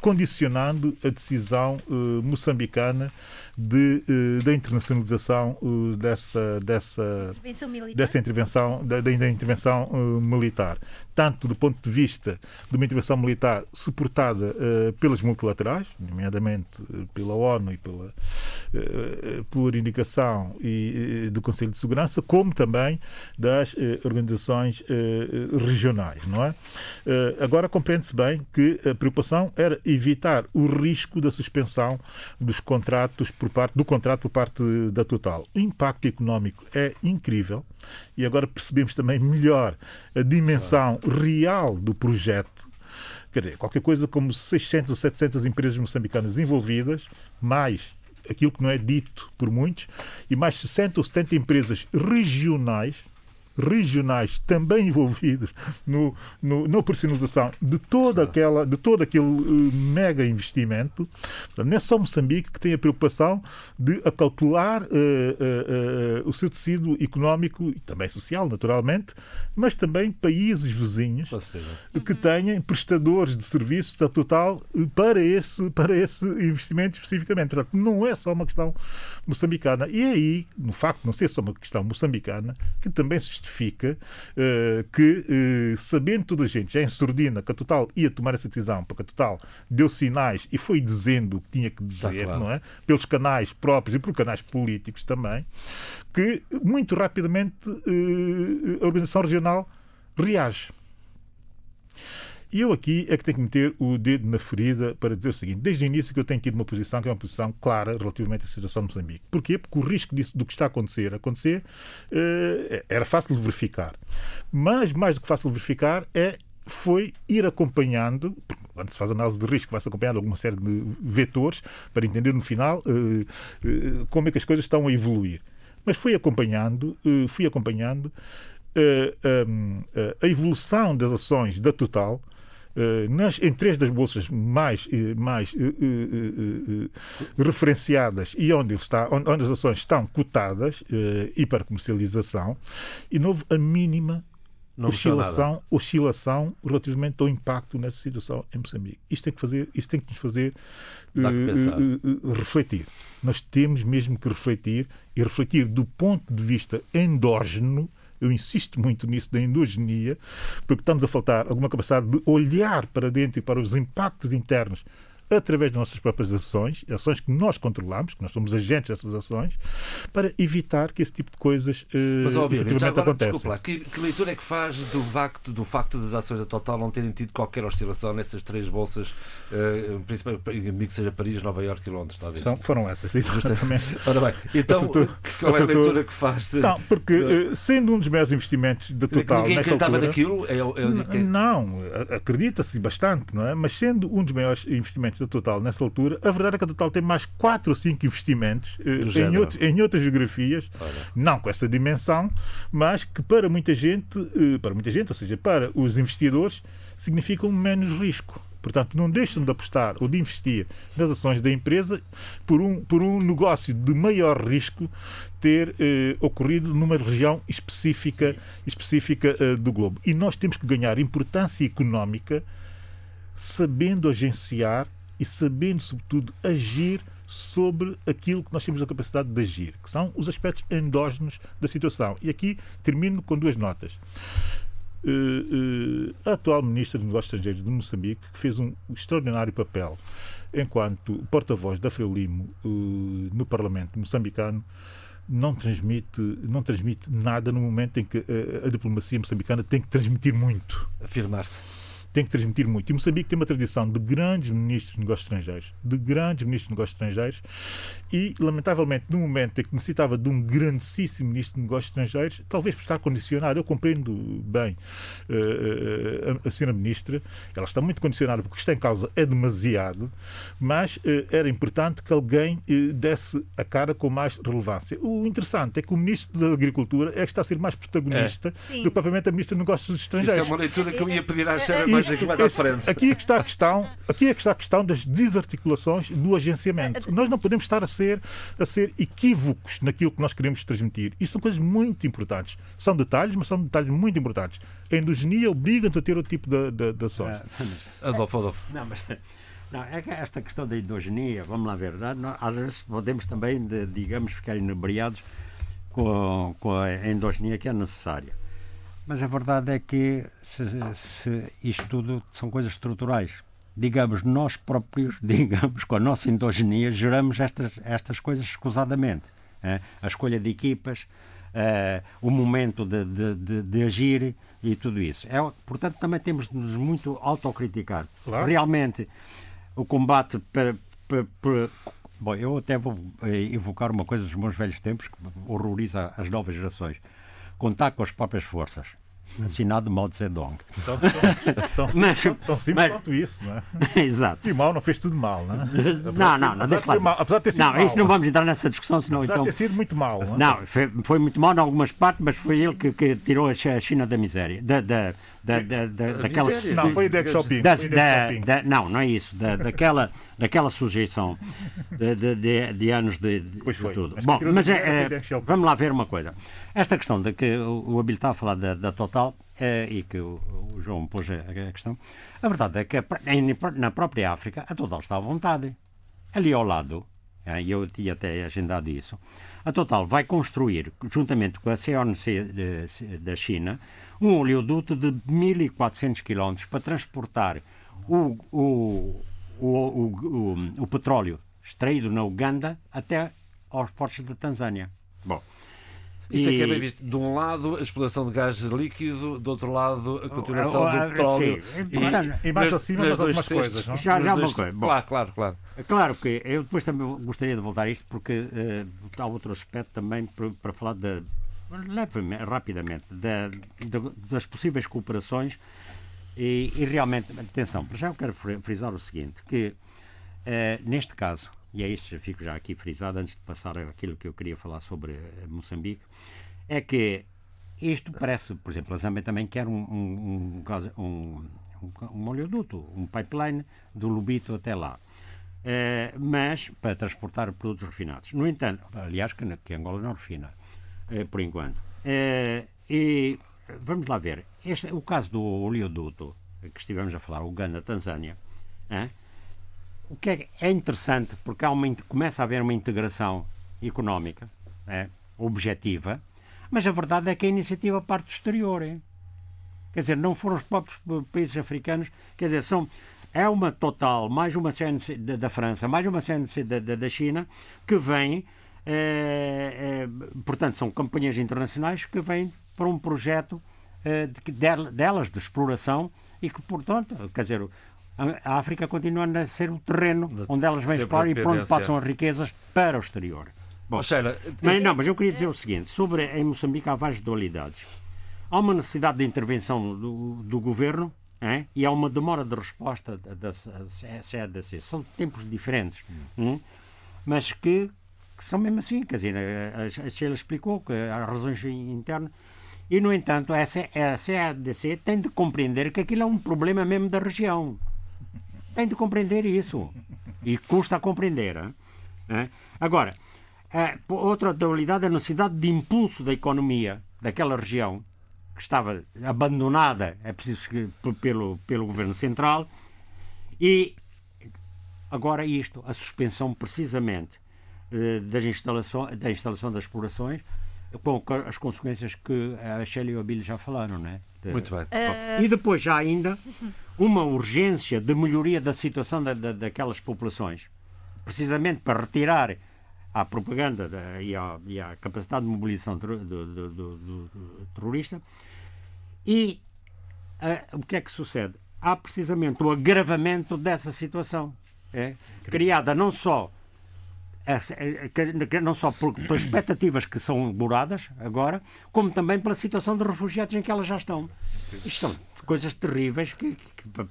condicionando a decisão moçambicana de, da internacionalização dessa, dessa, intervenção dessa intervenção, da, da intervenção militar. Tanto do ponto de vista de uma intervenção militar suportada pelas multilaterais, nomeadamente pela ONU e pela, por indicação e, do Conselho de Segurança, como também das organizações regionais, não é? Agora compreende-se bem que a preocupação era evitar o risco da suspensão dos contratos por parte do contrato por parte da Total. O impacto económico é incrível e agora percebemos também melhor a dimensão real do projeto quer dizer, qualquer coisa como 600 ou 700 empresas moçambicanas envolvidas, mais aquilo que não é dito por muitos, e mais 60 ou 70 empresas regionais regionais também envolvidos no, no, na operacionalização de toda aquela, de todo aquele uh, mega investimento. Portanto, não é só Moçambique que tem a preocupação de acautelar uh, uh, o seu tecido económico e também social, naturalmente, mas também países vizinhos que tenham prestadores de serviços a total para esse, para esse investimento especificamente. Portanto, não é só uma questão moçambicana. E é aí, no facto de não ser só uma questão moçambicana, que também se justifica uh, que, uh, sabendo toda a gente, já em surdina, que a Total ia tomar essa decisão, porque a Total deu sinais e foi dizendo o que tinha que dizer, claro. não é? Pelos canais próprios e por canais políticos também, que muito rapidamente uh, a organização regional reage. E eu aqui é que tenho que meter o dedo na ferida para dizer o seguinte: desde o início que eu tenho tido uma posição que é uma posição clara relativamente à situação de Moçambique. Porquê? Porque o risco disso, do que está a acontecer, acontecer eh, era fácil de verificar. Mas, mais do que fácil de verificar, é foi ir acompanhando, quando se faz análise de risco, vai-se acompanhando alguma série de vetores para entender no final uh, uh, como é que as coisas estão a evoluir. Mas fui acompanhando, fui acompanhando um, a evolução das ações da Total eh, nas, em três das bolsas mais, eh, mais uh, referenciadas e onde, está, onde, onde, as ações estão cotadas e para comercialização, e não houve a mínima não oscilação, oscilação relativamente ao impacto nessa situação em Moçambique. Isto tem que, fazer, isto tem que nos fazer uh, uh, refletir. Nós temos mesmo que refletir e refletir do ponto de vista endógeno eu insisto muito nisso da endogenia, porque estamos a faltar alguma capacidade de olhar para dentro e para os impactos internos através das nossas próprias ações, ações que nós controlamos, que nós somos agentes dessas ações, para evitar que esse tipo de coisas uh, Mas, ó, efetivamente aconteçam. Que, que, leitura é que faz do facto, do facto das ações da Total não terem tido qualquer oscilação nessas três bolsas, uh, principalmente que seja Paris, Nova Iorque e Londres, talvez? São, foram essas, exatamente. Ora bem, então qual é a leitura que faz? De... Não, porque uh, sendo um dos maiores investimentos da Total Ninguém acreditava altura, naquilo? É, é, Não, acredita-se bastante, não é? Mas sendo um dos maiores investimentos investimentos da Total nessa altura, a verdade é que a Total tem mais 4 ou 5 investimentos eh, em, outro, em, outras geografias, Olha. não com essa dimensão, mas que para muita gente, eh, para muita gente, ou seja, para os investidores, significam menos risco. Portanto, não deixam de apostar ou de investir nas ações da empresa por um, por um negócio de maior risco ter eh, ocorrido numa região específica, específica eh, do globo. E nós temos que ganhar importância económica sabendo agenciar e sabendo, sobretudo, agir sobre aquilo que nós temos a capacidade de agir, que são os aspectos endógenos da situação. E aqui termino com duas notas. Uh, uh, a atual Ministra dos Negócios Estrangeiros de Moçambique, que fez um extraordinário papel enquanto porta-voz da Frelimo uh, no Parlamento moçambicano, não transmite, não transmite nada no momento em que a diplomacia moçambicana tem que transmitir muito. Afirmar-se tem que transmitir muito. E Moçambique tem uma tradição de grandes ministros de negócios estrangeiros, de grandes ministros de negócios estrangeiros, e, lamentavelmente, no momento em que necessitava de um grandíssimo ministro de negócios estrangeiros, talvez por estar condicionado, eu compreendo bem uh, a, a senhora ministra, ela está muito condicionada porque o que está em causa é demasiado, mas uh, era importante que alguém uh, desse a cara com mais relevância. O interessante é que o ministro da Agricultura é que está a ser mais protagonista é. do que propriamente a ministra de Negócios Estrangeiros. Isso é uma leitura que eu ia pedir à Aqui mais à frente. Aqui é que está a questão, aqui é que está a questão das desarticulações do agenciamento. Nós não podemos estar a ser, a ser equívocos naquilo que nós queremos transmitir. Isto são coisas muito importantes. São detalhes, mas são detalhes muito importantes. A endogenia obriga-nos a ter outro tipo de, de, de ações. Adolfo, Adolfo. Não, mas não, é que esta questão da endogenia, vamos lá ver, nós, às vezes podemos também, de, digamos, ficar inebriados com, com a endogenia que é necessária. Mas a verdade é que se, se isto tudo são coisas estruturais. Digamos, nós próprios, digamos, com a nossa endogenia, geramos estas, estas coisas escusadamente. É? A escolha de equipas, é, o momento de, de, de, de, agir e tudo isso. É, portanto, também temos de nos muito autocriticar. Claro. Realmente, o combate para, para, para, Bom, eu até vou eh, evocar uma coisa dos meus velhos tempos que horroriza as novas gerações. Contar com as próprias forças. Assinado Mao Zedong. Tão, tão, mas, tão simples mas, quanto isso, não é? Exato. E Mao não fez tudo mal, não é? Não, não, não. Apesar, de, mal, apesar de ter sido não, mal. isso não vamos entrar nessa discussão, senão apesar então. ter sido muito mal, não é? Não, foi, foi muito mal em algumas partes, mas foi ele que, que tirou a China da miséria. Da, da, da, da, da, daquela, não, foi o Xiaoping. Da, da, não, não é isso. Da, daquela, daquela sujeição de, de, de, de anos de, de, pois foi. tudo. Bom, mas é, é, vamos lá ver uma coisa. Esta questão de que o Abel está a falar da, da Total é, e que o, o, João pôs a, a, questão, a verdade é que na própria África a Total está à vontade. Ali ao lado, é, e eu tinha até agendado isso, a Total vai construir, juntamente com a CONC da China, um oleoduto de 1.400 km para transportar o, o, o, o, o petróleo extraído na Uganda até aos portos da Tanzânia. Bom, isso e... é que é bem visto. De um lado, a exploração de gás líquido, do outro lado, a continuação oh, oh, do petróleo. Sim. E, e, mais acima, mas algumas coisas. Não? Já, já uma coisa. Bom, claro, claro, claro. Claro que eu depois também gostaria de voltar a isto, porque uh, há outro aspecto também para, para falar de, rapidamente de, de, das possíveis cooperações e, e, realmente, atenção, já eu quero frisar o seguinte, que uh, neste caso, e é isso, fico já aqui frisado antes de passar aquilo que eu queria falar sobre uh, Moçambique, é que isto parece, por exemplo, a Zâmbia também quer um, um, um, um, um oleoduto, um pipeline do Lubito até lá. Uh, mas para transportar produtos refinados. No entanto, aliás, que, que Angola não refina, por enquanto. Uh, e vamos lá ver. Este, o caso do oleoduto, que estivemos a falar, Uganda-Tanzânia, o que é, é, interessante porque há uma, começa a haver uma integração económica objetiva, mas a verdade é que a iniciativa parte do exterior. Hein? Quer dizer, não foram os próprios países africanos, quer dizer, são é uma total, mais uma CNC da, França, mais uma CNC da China, que vem, eh, eh, portanto, são companhias internacionais que vêm para um projeto eh, de, delas de exploração e que, portanto, quer dizer, a África continua a ser o terreno onde elas vêm explorar e por onde passam as riquezas para o exterior. Bom, Sheila, mas, não, mas eu queria dizer o seguinte: sobre em Moçambique há várias dualidades. Há uma necessidade de intervenção do, do governo é? e há uma demora de resposta da CEDC. São tempos diferentes, hum? mas que, que, são mesmo assim. Quer dizer, a, a Sheila explicou que há razões internas. E, no entanto, a CEDC tem de compreender que aquilo é um problema mesmo da região. Tem de compreender isso. E custa a compreender. É? Agora, outra dualidade é a necessidade de impulso da economia daquela região que estava abandonada, é preciso pelo, pelo Governo Central, e agora isto, a suspensão precisamente das instalações, da instalação das explorações, com as consequências que a Shelley e o Abílio já falaram, não é? De, Muito bem. Uh... E depois já ainda uma urgência de melhoria da situação da, da, daquelas populações, precisamente para retirar à propaganda da, e, à, e, à, capacidade de mobilização do, do, do, do terrorista. E uh, o que é que sucede? Há precisamente o agravamento dessa situação, é, criada não só não só por, por expectativas que são buradas agora, como também pela situação de refugiados em que elas já estão. Isto são coisas terríveis que, que, para,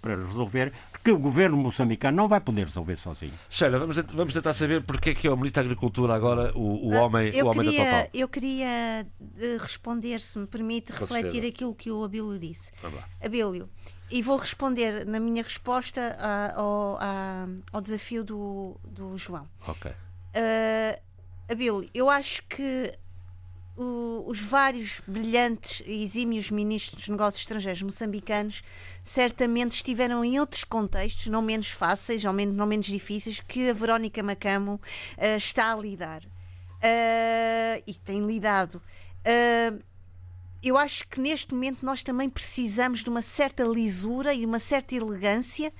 para, resolver, que o governo moçambicano não vai poder resolver sozinho. Sheila, vamos, vamos tentar saber porque é que é o Ministro da Agricultura agora o, o ah, homem, eu o homem queria, da Total. Eu queria eh, responder, se me permite, refletir aquilo que o Abílio disse. Abílio, e vou responder na minha resposta a, ao, a, ao desafio do, do João. Ok. Uh, Abílio, eu acho que o, os vários brilhantes e exímios ministros dos negócios estrangeiros moçambicanos certamente estiveram em outros contextos, não menos fáceis, ou menos, não menos difíceis, que a Verónica Macamo uh, está a lidar. Uh, e tem lidado. Uh, eu acho que neste momento nós também precisamos de uma certa lisura e uma certa elegância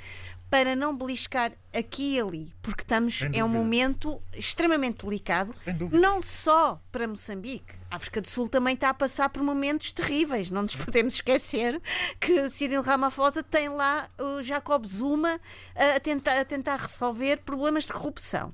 para não beliscar aqui e ali, porque estamos é um momento extremamente delicado, não só para Moçambique. A África do Sul também está a passar por momentos terríveis. Não nos podemos esquecer que Cyril Ramaphosa tem lá o Jacob Zuma a tentar, a tentar resolver problemas de corrupção.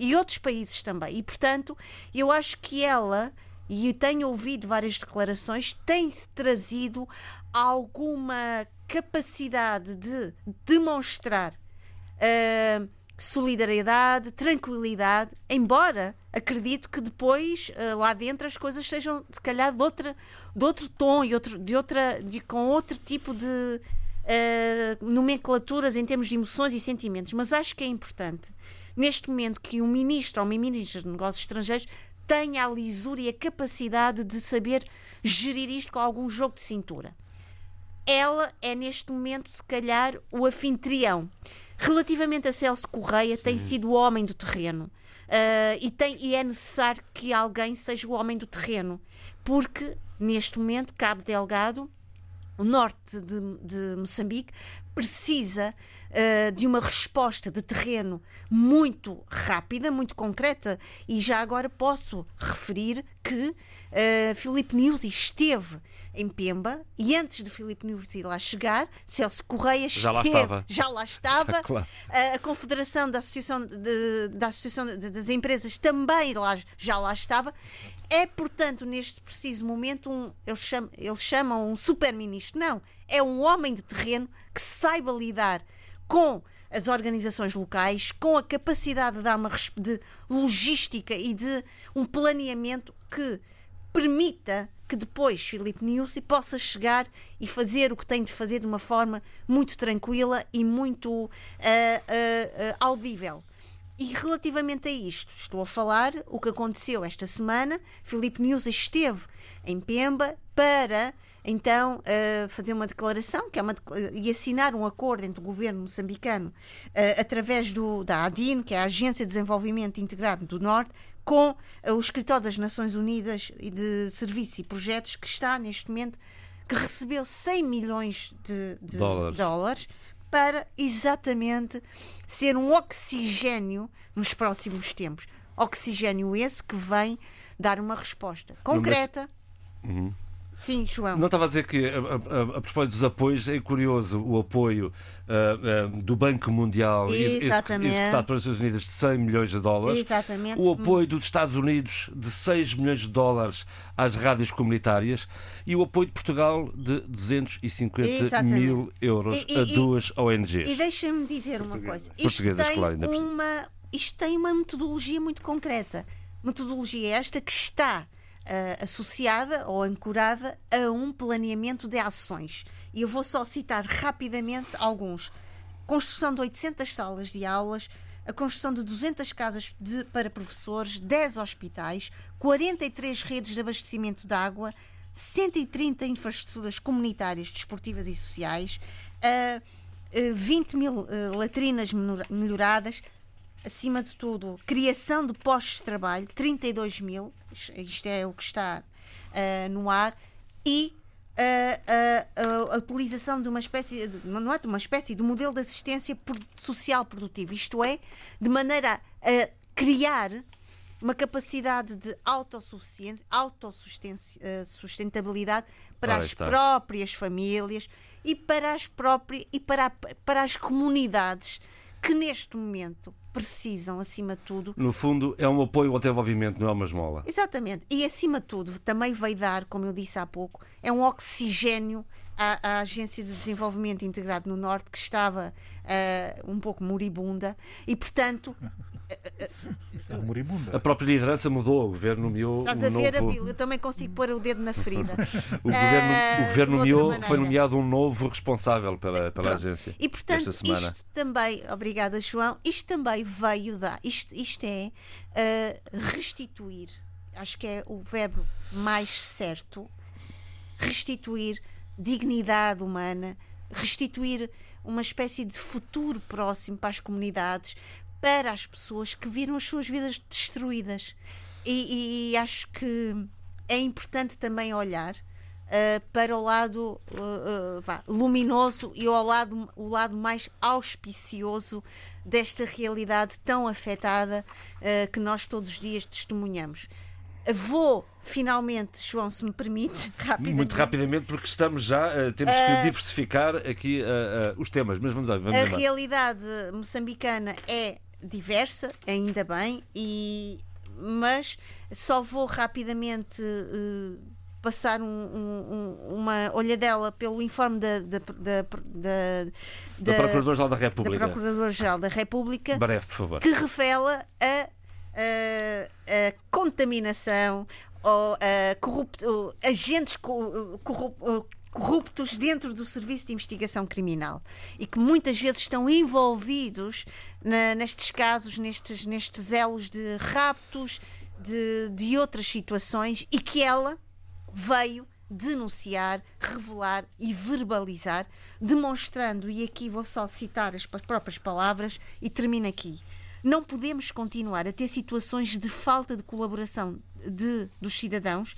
e outros países também. E, portanto, eu acho que ela e tenho ouvido várias declarações, tem-se trazido alguma capacidade de demonstrar uh, solidariedade, tranquilidade, embora acredito que depois uh, lá dentro as coisas sejam se calhar de, outra, de outro tom e outro, de outra, de, com outro tipo de uh, nomenclaturas em termos de emoções e sentimentos. Mas acho que é importante, neste momento, que um ministro ou uma ministra de negócios estrangeiros tenha a lisura e a capacidade de saber gerir isto com algum jogo de cintura. Ela é neste momento, se calhar, o anfitrião. Relativamente a Celso Correia, tem sido o homem do terreno. Uh, e, tem, e é necessário que alguém seja o homem do terreno, porque neste momento Cabo Delgado, o norte de, de Moçambique, precisa uh, de uma resposta de terreno muito rápida, muito concreta, e já agora posso referir que uh, Filipe Nuzzi esteve em Pemba e antes de Filipe Nuzzi lá chegar, Celso Correia já lá esteve, estava. já lá estava. claro. uh, a Confederação da Associação, de, da Associação de, das Empresas também lá, já lá estava. É, portanto, neste preciso momento, um, eles, chamam, eles chamam um super-ministro. Não, é um homem de terreno que saiba lidar com as organizações locais, com a capacidade de dar uma de logística e de um planeamento que permita que depois Filipe Niusi possa chegar e fazer o que tem de fazer de uma forma muito tranquila e muito uh, uh, uh, audível. E relativamente a isto, estou a falar o que aconteceu esta semana. Filipe Niusi esteve em Pemba para então uh, fazer uma declaração que é uma, e assinar um acordo entre o governo moçambicano uh, através do, da ADIN, que é a Agência de Desenvolvimento Integrado do Norte, com uh, o Escritório das Nações Unidas de Serviços e Projetos, que está neste momento, que recebeu 100 milhões de, de dólares. dólares para exatamente ser um oxigênio nos próximos tempos. Oxigênio esse que vem dar uma resposta concreta. Uhum Sim, João. Não estava a dizer que, a, a, a propósito dos apoios, é curioso o apoio uh, uh, do Banco Mundial Exatamente. executado pelas Nações Unidas de 100 milhões de dólares. Exatamente. O apoio dos Estados Unidos de 6 milhões de dólares às rádios comunitárias e o apoio de Portugal de 250 Exatamente. mil euros e, e, a duas ONGs. E deixem-me dizer uma coisa. Isto tem, claro, uma, isto tem uma metodologia muito concreta. Metodologia esta que está uh, associada ou ancorada a um planeamento de ações. E eu vou só citar rapidamente alguns: construção de 800 salas de aulas, a construção de 200 casas de, para professores, 10 hospitais, 43 redes de abastecimento de água, 130 infraestruturas comunitárias, desportivas e sociais, uh, uh, 20 mil uh, latrinas melhoradas, acima de tudo, criação de postos de trabalho, 32 mil, isto é o que está uh, no ar, e a, a, utilização de uma espécie, de, não é de uma espécie, de modelo de assistência social produtivo, isto é, de maneira a criar uma capacidade de autossustentabilidade para ah, as próprias famílias e para as próprias e para, para as comunidades que neste momento precisam, acima de tudo. No fundo, é um apoio ao desenvolvimento, não é uma esmola. Exatamente. E acima de tudo, também vai dar, como eu disse há pouco, é um oxigênio à, à Agência de Desenvolvimento Integrado no Norte, que estava uh, um pouco moribunda, e portanto Moribunda. A própria liderança mudou, o governo nomeou. Estás um a ver, novo... Abílio? Eu também consigo pôr o dedo na ferida. O governo, Ah, o governo nomeou, foi nomeado um novo responsável pela, pela Pronto. agência. E portanto, esta semana. isto também, obrigada João, isto também veio da. Isto, isto é ah, restituir, acho que é o verbo mais certo, restituir dignidade humana, restituir uma espécie de futuro próximo para as comunidades, para as pessoas que viram as suas vidas destruídas. E, e acho que é importante também olhar uh, para o lado uh, uh, vá, luminoso e ao lado, o lado mais auspicioso desta realidade tão afetada uh, que nós todos os dias testemunhamos. Vou, finalmente, João, se me permite, rapidamente. Muito rapidamente, porque estamos já, eh, temos que diversificar aqui eh, os temas, mas vamos lá, vamos A embora. realidade moçambicana é diversa, ainda bem, e, mas só vou rapidamente eh, passar um- um- um- uma olhadela pelo informe da, da, da, da, Da Procuradora-Geral da da República. Procuradora-Geral da República Breve, por favor. que revela a, a- a contaminação ou a corrupt, agentes co- corrup- corruptos dentro do Serviço de Investigação Criminal e que muitas vezes estão envolvidos na- nestes casos, nestes, nestes elos de raptos, de, de outras situações e que ela veio denunciar, revelar e verbalizar, demonstrando, e aqui vou só citar as próprias palavras e termino aqui. Não podemos continuar a ter situações de falta de colaboração de, dos cidadãos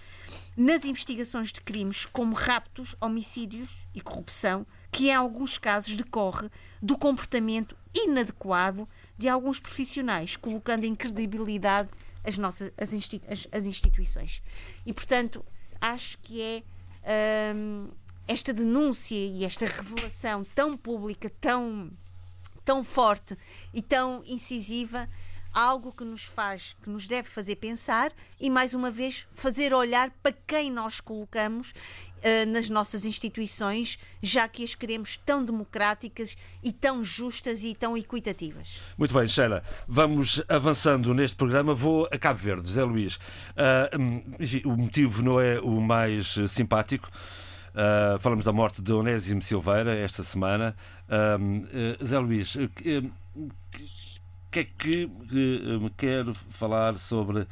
nas investigações de crimes como raptos, homicídios e corrupção, que em alguns casos decorre do comportamento inadequado de alguns profissionais, colocando em credibilidade as nossas as, insti- as- as instituições. E portanto, acho que é hum, esta denúncia e esta revelação tão pública, tão tão forte e tão incisiva, algo que nos faz, que nos deve fazer pensar e mais uma vez fazer olhar para quem nós colocamos eh, nas nossas instituições, já que as queremos tão democráticas e tão justas e tão equitativas. Muito bem, Sheila, vamos avançando neste programa. Vou a Cabo Verde, Zé Luís. Hum, enfim, o motivo não é o mais eh, simpático. Ah, falamos da morte de Onésimo Silveira esta semana. Ah, eh, Zé Luís, que é que eh, me quer falar sobre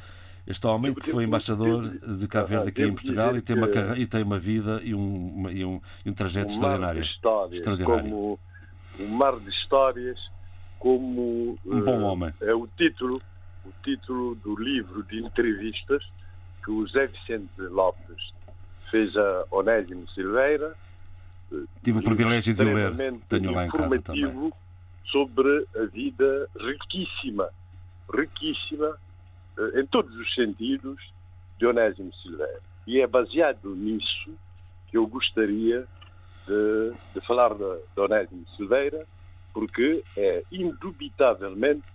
este homem que foi embaixador de Cabo Verde aqui em Portugal e tem uma, que- e tem uma vida e um, e um, e um trajeto extraordinário. histórias, Extraordinário. como um mar de histórias, como Um bom eh, homem. é o título, o título do livro de entrevistas que o José Vicente Lopes fez a Onésimo Silveira. Tive o privilégio de o ler. Tenho lá em casa também. Sobre a vida riquíssima, riquíssima eh, em todos os sentidos de Onésimo Silveira. E é baseado nisso que eu gostaria de, de falar de, de Onésimo Silveira, porque é indubitavelmente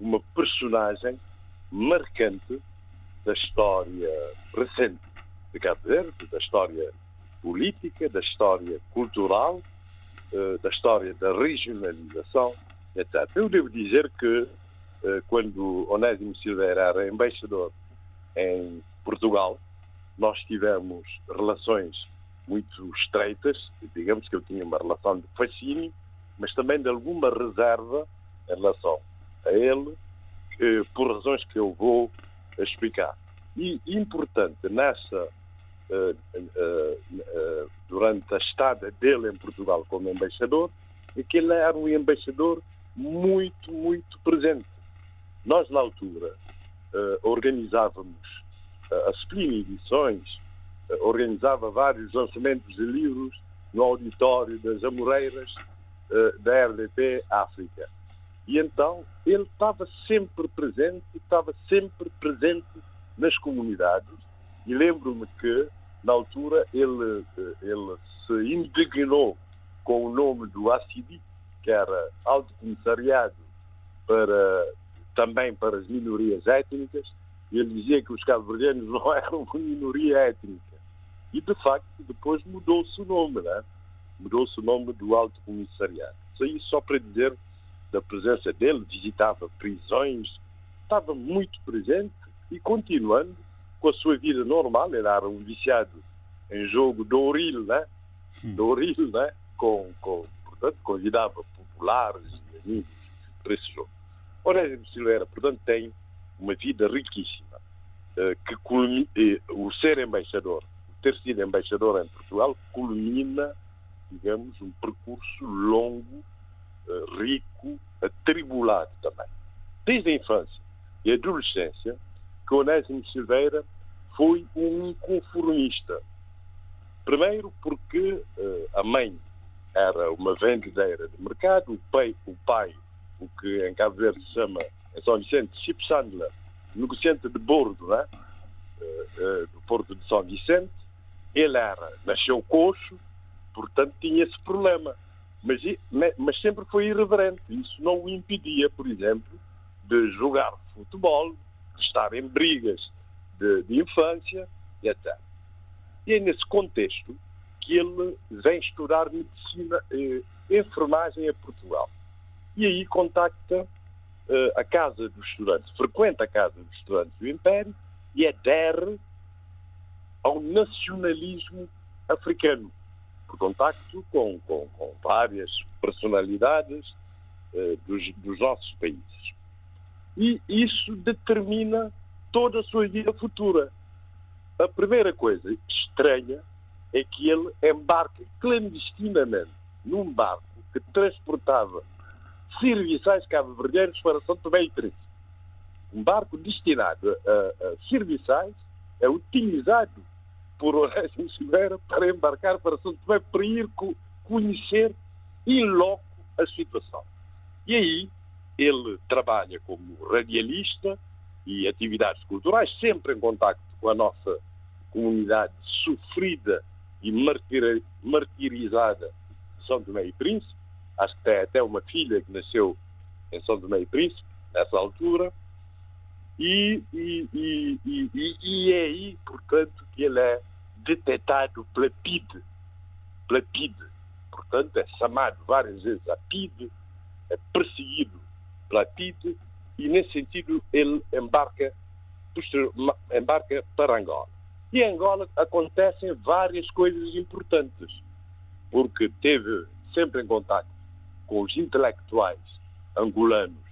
uma personagem marcante da história recente de Cabo Verde, da história política, da história cultural, da história da regionalização, etc. Eu devo dizer que eh, quando Onésimo Silveira era embaixador em Portugal, nós tivemos relações muito estreitas, digamos que eu tinha uma relação de fascínio, mas também de alguma reserva em relação a ele, eh, por razões que eu vou explicar. E importante nessa eh, eh, eh, durante a estada dele em Portugal como embaixador, é que ele era um embaixador muito, muito presente. Nós, na altura, eh, organizávamos eh, as Plini edições, eh, organizava vários lançamentos de livros no auditório das Amoreiras eh, da RDP África. E então ele estava sempre presente, estava sempre presente nas comunidades. E lembro-me que, na altura, ele, eh, ele se indignou com o nome do ACIDI, que era Alto Comissariado para, também para as minorias étnicas, e ele dizia que os cabo-verdianos não eram uma minoria étnica. E, de facto, depois mudou-se o nome, né? Mudou-se o nome do Alto Comissariado. Isso aí só para dizer da presença dele, visitava prisões, estava muito presente e continuando com a sua vida normal. Ele era um viciado em jogo do Oril, né? Oril, né? Com, com, portanto, convidava populares e amigos para esse jogo. Onésimo Silveira, portanto, tem uma vida riquíssima, eh, que culmina, o ser embaixador, ter sido embaixador em Portugal, culmina, digamos, um percurso longo, eh, rico, atribulado também. Desde a infância e a adolescência, que Onésimo Silveira foi um inconformista. Primeiro porque uh, a mãe era uma vendedeira de mercado, o pai, o pai o que em Cabo Verde se chama, em São Vicente, ship sandler, negociante de bordo, né? Uh, uh, do Porto de São Vicente. Ele era, nasceu coxo, portanto tinha esse problema. Mas, mas sempre foi irreverente. Isso não o impedia, por exemplo, de jogar futebol, de estar em brigas de, de infância, etc. E é nesse contexto que ele vem estudar medicina, eh, enfermagem a Portugal. E aí contacta eh, a Casa dos Estudantes, frequenta a Casa dos Estudantes do Império e adere ao nacionalismo africano, por contacto com, com, com várias personalidades eh, dos, dos nossos países. E isso determina toda a sua vida futura. A primeira coisa estranha é que ele embarca clandestinamente num barco que transportava serviçais cabo-verdianos para São Tomé e Príncipe. Um barco destinado a, a serviçais é utilizado por Horácio Silveira para embarcar para São Tomé para ir co conhecer em loco a situação. E aí ele trabalha como radialista e atividades culturais, sempre em contato com a nossa comunidade sofrida e martirizada de São Tomé e Príncipe. Acho que tem até uma filha que nasceu em São Tomé e Príncipe, nessa altura. E, e, e, e, é aí, portanto, que ele é detectado pela PIDE. Pela PIDE. Portanto, é chamado várias vezes a PIDE, é perseguido pela PIDE e, nesse sentido, ele embarca, embarca para Angola. E em Angola acontecem várias coisas importantes, porque teve sempre em contato com os intelectuais angolanos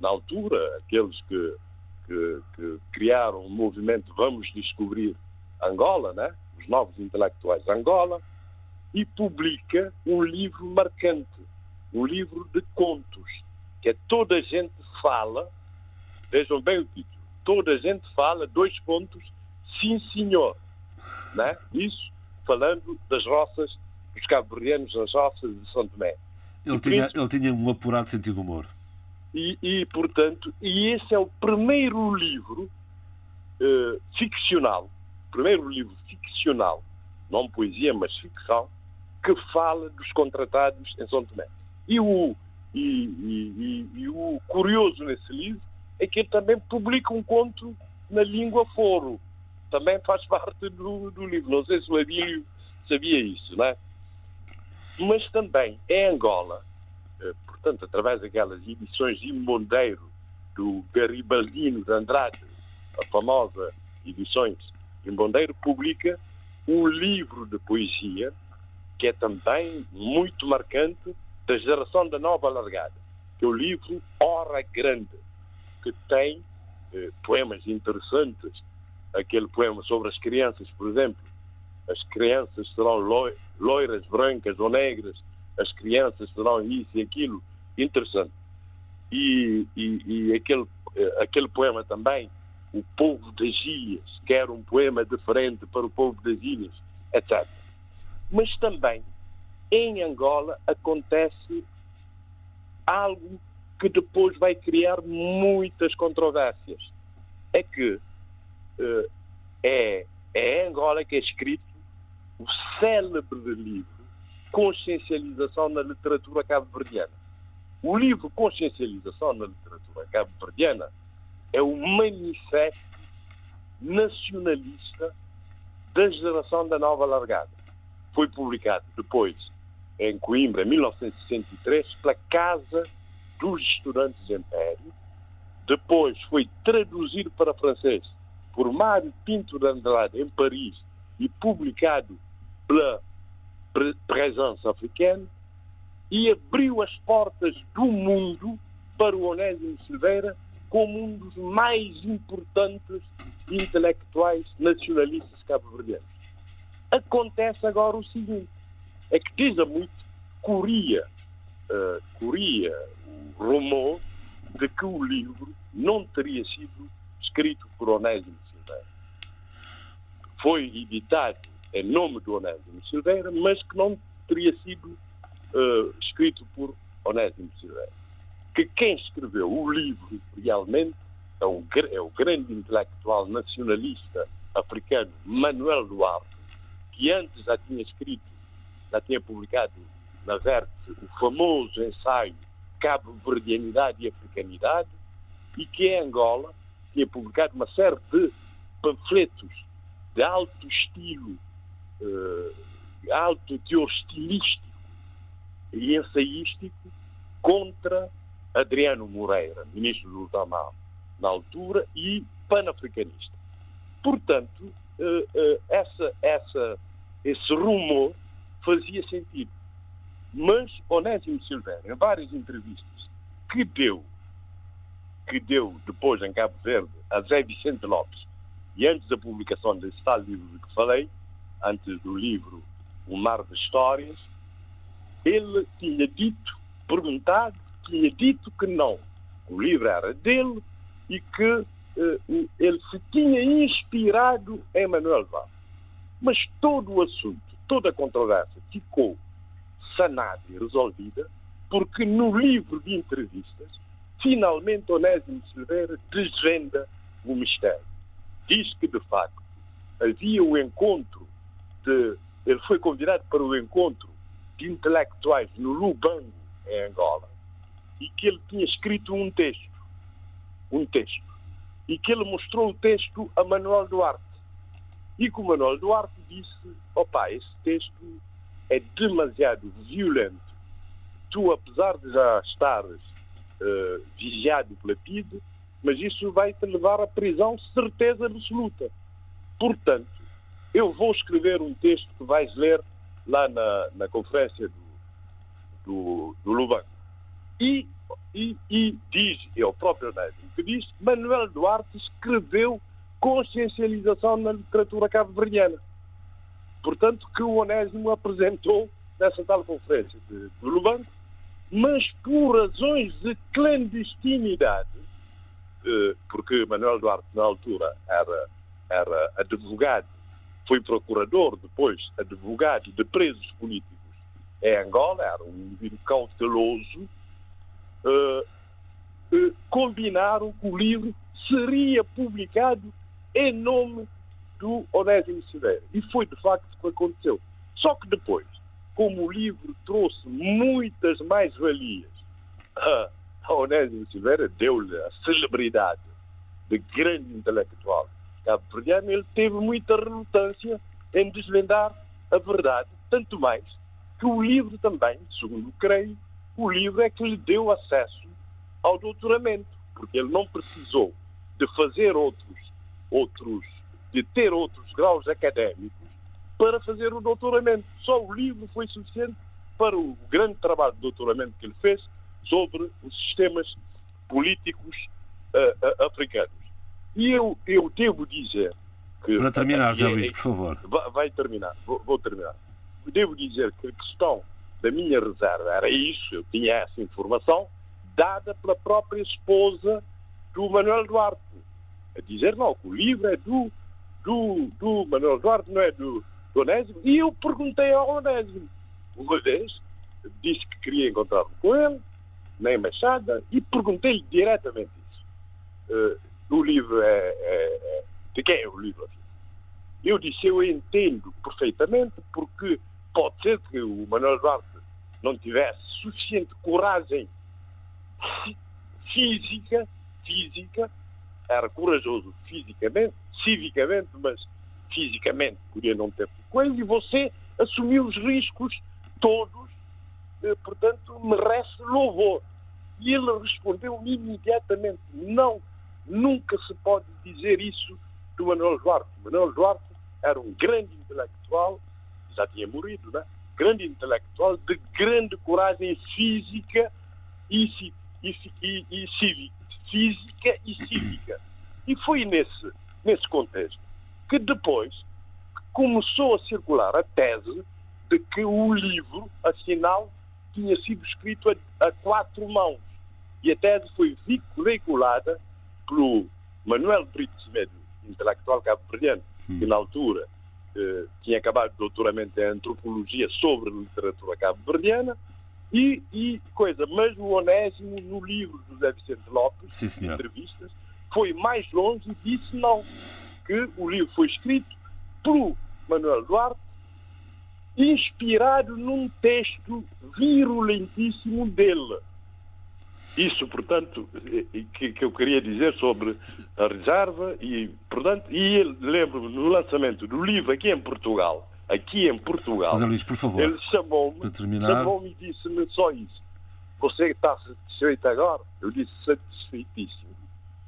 na altura, aqueles que, que, que criaram o movimento Vamos Descobrir Angola, né? os novos intelectuais de Angola, e publica um livro marcante, um livro de contos, que é Toda a Gente Fala, vejam bem o título, Toda a Gente Fala, dois pontos, sim senhor. Né? Isso falando das roças, dos cabo-verdianos das roças de São Tomé. Ele, tinha, ele tinha um apurado sentido de humor. E, e, portanto, e esse é o primeiro livro uh, ficcional, primeiro livro ficcional, não poesia, mas ficção, que fala dos contratados em São Tomé. E o, e, e, e, o curioso nesse livro é que ele também publica um conto na língua foro. Também faz parte do, do livro. Não sei se o Abílio sabia isso, não é? Mas também em Angola, eh, portanto, através daquelas edições de Mondeiro do Garibaldino de Andrade, a famosa edições de Mondeiro, publica um livro de poesia que é também muito marcante da geração da nova largada, que é o livro Hora Grande, que tem eh, poemas interessantes. Aquele poema sobre as crianças, por exemplo. As crianças serão loiras, brancas ou negras, as crianças serão isso e aquilo. Interessante. E, e, e aquele, eh, aquele poema também, O Povo das Ilhas, que era um poema diferente para o povo das ilhas, etc. Mas também em Angola acontece algo que depois vai criar muitas controvérsias. É que uh, é, é em Angola que é escrito o célebre livro Consciencialização na Literatura Cabo-Verdiana. O livro Consciencialização na Literatura Cabo-Verdiana é o manifesto nacionalista da geração da nova largada. Foi publicado depois em Coimbra, em 1963, pela Casa dos estudantes Império, depois foi traduzido para francês por Mário Pinto de Andrade em Paris e publicado pela Presença Africana e abriu as portas do mundo para o Onésimo Silveira como um dos mais importantes intelectuais nacionalistas cabo-verdianos. Acontece agora o seguinte, é que diz a muito, corria, uh, corria o rumor de que o livro não teria sido escrito por Onésimo Silveira. Foi editado em nome do Onésimo Silveira, mas que não teria sido uh, escrito por Onésimo Silveira. Que quem escreveu o livro realmente é, é o grande intelectual nacionalista africano Manuel Duarte, que antes já tinha escrito, já tinha publicado na Vértice o famoso ensaio Cabo-Verdianidade e Africanidade, e que em Angola tinha publicado uma série de panfletos de alto estilo, uh, alto teor estilístico e ensaístico contra Adriano Moreira, ministro do Ultramar, na altura, e panafricanista. Portanto, uh, uh, essa, essa, esse rumor fazia sentido. Mas Onésimo Silveira, em várias entrevistas que deu, que deu depois em Cabo Verde a Zé Vicente Lopes, e antes da publicação desse tal livro que falei, antes do livro O Mar de Histórias, ele tinha dito, perguntado, tinha dito que não. O livro era dele e que uh, ele se tinha inspirado em Manuel Vaz. Mas todo o assunto, toda a controvérsia ficou sanada e resolvida porque no livro de entrevistas, finalmente Onésimo Silveira desvenda o mistério. Diz que, de facto, havia o encontro de... Ele foi convidado para o encontro de intelectuais no Lubango, em Angola, e que ele tinha escrito um texto, um texto, e que ele mostrou o texto a Manuel Duarte. E que o Manuel Duarte disse, opa, esse texto é demasiado violento. Tu, apesar de já estares uh, vigiado pela PIDE, mas isso vai te levar à prisão, certeza absoluta. Portanto, eu vou escrever um texto que vais ler lá na, na conferência do, do, do Lubanco. E, e, e diz, é o próprio Onésimo que diz, Manuel Duarte escreveu consciencialização na literatura cabo-verdiana. Portanto, que o Onésimo apresentou nessa tal conferência de, Lubanco, mas por razões de clandestinidade, eh, porque Manuel Duarte, na altura, era, era advogado, foi procurador, depois advogado de presos políticos em Angola, era um indivíduo cauteloso, uh, uh, combinaram que o livro seria publicado em nome do Onésimo Silveira. E foi de facto o que aconteceu. Só que depois, como o livro trouxe muitas mais-valias a, a Onésimo Silveira, deu-lhe a celebridade de grande intelectual cabo-verdiano, ele teve muita relutância em desvendar a verdade, tanto mais que o livro também, segundo creio, o livro é que lhe deu acesso ao doutoramento, porque ele não precisou de fazer outros, outros, de ter outros graus académicos para fazer o doutoramento. Só o livro foi suficiente para o grande trabalho de doutoramento que ele fez sobre os sistemas políticos uh, uh, africanos. E eu, eu devo dizer que. Para terminar, José Luís, por favor. Vai, vai terminar, vou, vou terminar. Devo dizer que a questão da minha reserva era isso, eu tinha essa informação, dada pela própria esposa do Manuel Duarte. A dizer, não, que o livro é do, do, do Manuel Duarte, não é do, do Onésimo. E eu perguntei ao Onésimo, uma vez, disse que queria encontrar-me com ele, na embaixada, e perguntei-lhe diretamente isso. Uh, o livro é, é, é, De quem é o livro? Eu disse, eu entendo perfeitamente, porque pode ser que o Manuel Duarte não tivesse suficiente coragem física, física, era corajoso fisicamente, civicamente, mas fisicamente podia não ter coisa, e você assumiu os riscos todos, eh, portanto, merece louvor. E ele respondeu imediatamente, não, nunca se pode dizer isso do Manuel Duarte. Manuel Duarte era um grande intelectual, já tinha morrido, né? grande intelectual, de grande coragem física e, e, e, e cívica. Física e cívica. E foi nesse, nesse contexto que depois começou a circular a tese de que o livro, afinal, tinha sido escrito a, a quatro mãos. E a tese foi veiculada pelo Manuel Brito Semedo, intelectual cabo-verdiano, que na altura eh, tinha acabado de doutoramento em antropologia sobre literatura cabo-verdiana, e, e, coisa, mas o Onésimo, no livro do José Vicente Lopes, Sim, entrevistas, foi mais longe e disse não, que o livro foi escrito por Manuel Duarte, inspirado num texto virulentíssimo dele. Isso, portanto, que, que eu queria dizer sobre a reserva e, portanto, e lembro-me no lançamento do livro aqui em Portugal, aqui em Portugal, José Luís, por favor, ele chamou-me chamou e disse-me só isso. Você está satisfeito agora? Eu disse satisfeitíssimo.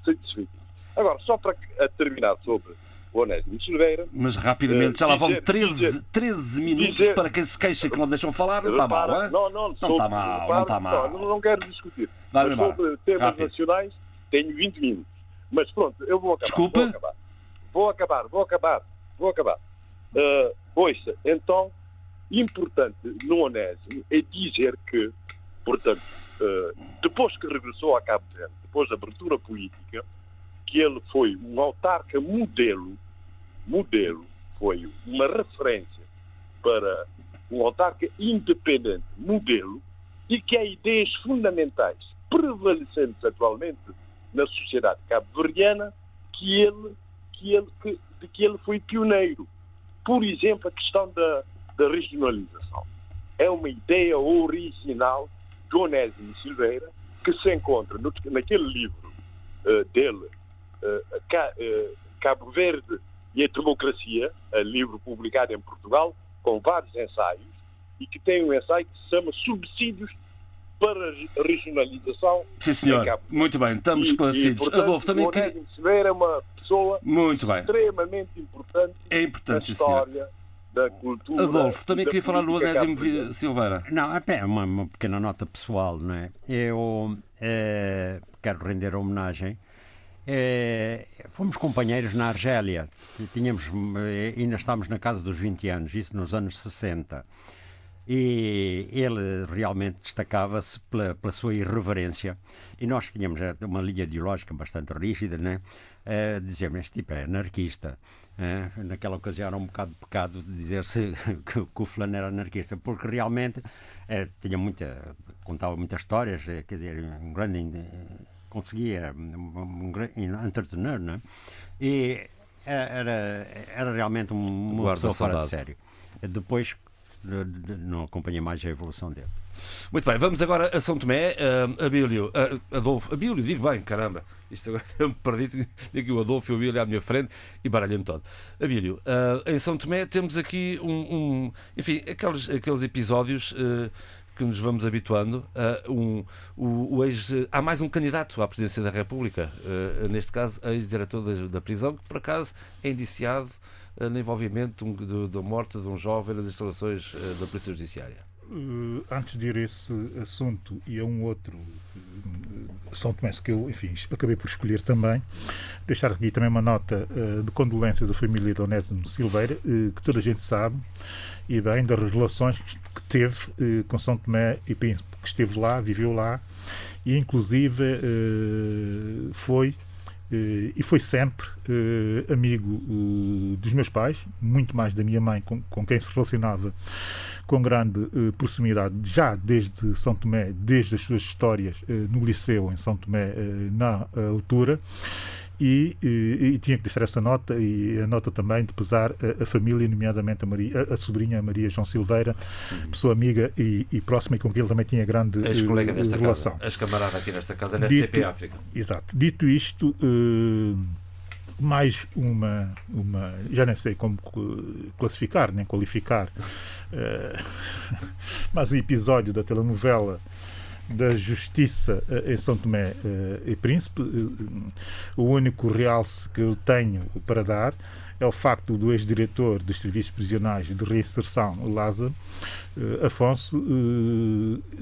Satisfeitíssimo. Agora, só para terminar sobre o Onésimo Silveira. Mas rapidamente, já lá vão 13, 13 minutos dizer, para quem se queixa que não deixam falar, não está mal, é? Não, não, não está mal, não está mal. Não, não quero discutir. Mas sobre temas Rápido. nacionais, tenho 20 minutos. Mas pronto, eu vou acabar. Desculpa? Vou acabar, vou acabar, vou acabar. Vou acabar. Uh, ouça, então, importante no Onésimo é dizer que, portanto, uh, depois que regressou a Cabo Verde, depois da abertura política, que ele foi um autarca modelo, modelo, foi uma referência para um autarca independente, modelo, e que há ideias fundamentais prevalecentes atualmente na sociedade cabo-verdiana que ele, que ele, que, de que ele foi pioneiro. Por exemplo, a questão da, da regionalização. É uma ideia original de Onésimo Silveira que se encontra no, naquele livro uh, dele, uh, Cabo Verde e a Democracia, livro publicado em Portugal, com vários ensaios, e que tem um ensaio que se chama Subsídios para a regionalização. Sim, senhor. Muito bem, estamos esclarecidos. Adolfo, também quer... é uma pessoa Muito bem. extremamente importante, é importante história da cultura. Adolfo, também queria falar no Onésimo Silveira. Não, é uma, uma pequena nota pessoal, não é? Eu é, quero render homenagem é, fomos companheiros na Argélia. Tínhamos, eh, ainda estávamos na casa dos 20 anos, isso nos anos 60. E ele realmente destacava-se pela, pela, sua irreverência. E nós tínhamos eh, uma linha ideológica bastante rígida, né? Uh, dizíamos, este tipo é anarquista. Uh, naquela ocasião era um bocado pecado dizer-se que, que, o fulano era anarquista, porque realmente uh, tinha muita, contava muitas histórias, quer dizer, um grande conseguia um, um, entretener, não é? E era, era realmente uma Guarda pessoa fora de sério. Depois não acompanhei mais a evolução dele. Muito bem, vamos agora a São Tomé, uh, Abílio, uh, Adolfo, Abílio, digo bem, caramba, isto agora me perdi, digo aqui o Adolfo e o Abílio à minha frente e baralhei-me todo. Abílio, uh, em São Tomé temos aqui um, um enfim, aqueles, aqueles episódios uh, que nos vamos habituando um, o, o ex, há mais um candidato à presidência da República, neste caso, ex-diretor da, da, prisão, que por acaso é indiciado no envolvimento da morte de um jovem nas instalações uh, da Polícia Judiciária. antes de ir a esse assunto e a um outro, São Tomé, que eu, enfim, acabei por escolher também, deixar aqui também uma nota de condolência da família de Onésimo Silveira, que toda a gente sabe, e bem das relações que teve eh, com São Tomé e Príncipe, que esteve lá, viveu lá e inclusive eh, foi eh, e foi sempre eh, amigo eh, dos meus pais, muito mais da minha mãe, com, com quem se relacionava com grande eh, proximidade, já desde São Tomé, desde as suas histórias no liceu em São Tomé, na altura e, e, e, tinha que deixar essa nota e a nota também de pesar a, a família, nomeadamente a, Maria, a, a, sobrinha Maria João Silveira, uhum. pessoa amiga e, e, próxima e com quem ele também tinha grande Ex-colega uh, relação. Ex-camarada aqui nesta casa, na Dito, RTP África. Exato. Dito isto, uh, mais uma, uma, já nem sei como classificar, nem qualificar, uh, mais um episódio da telenovela da Justiça em São Tomé e Príncipe. O único realce que eu tenho para dar é o facto do ex-diretor dos serviços prisionais de reinserção, Lázaro Afonso,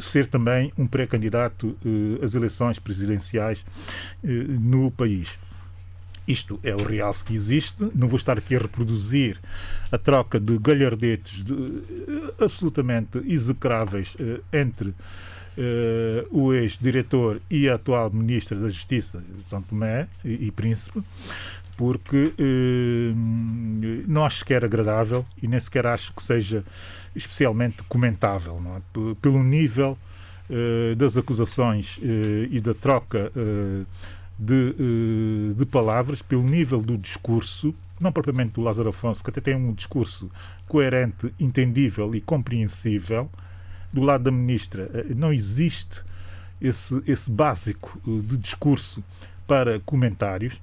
ser também um pré-candidato às eleições presidenciais no país. Isto é o realce que existe. Não vou estar aqui a reproduzir a troca de galhardetes de, eh, absolutamente execráveis entre uh, o ex-diretor e atual ministra da Justiça, São Tomé e, e Príncipe, porque uh, não acho sequer agradável e nem sequer acho que seja especialmente comentável, é? pelo nível das acusações e da troca de, eh, de palavras, pelo nível do discurso, não propriamente do Lázaro Afonso, que até tem um discurso coerente, entendível e compreensível, do lado da ministra eh, não existe esse, esse básico eh, de discurso para comentários.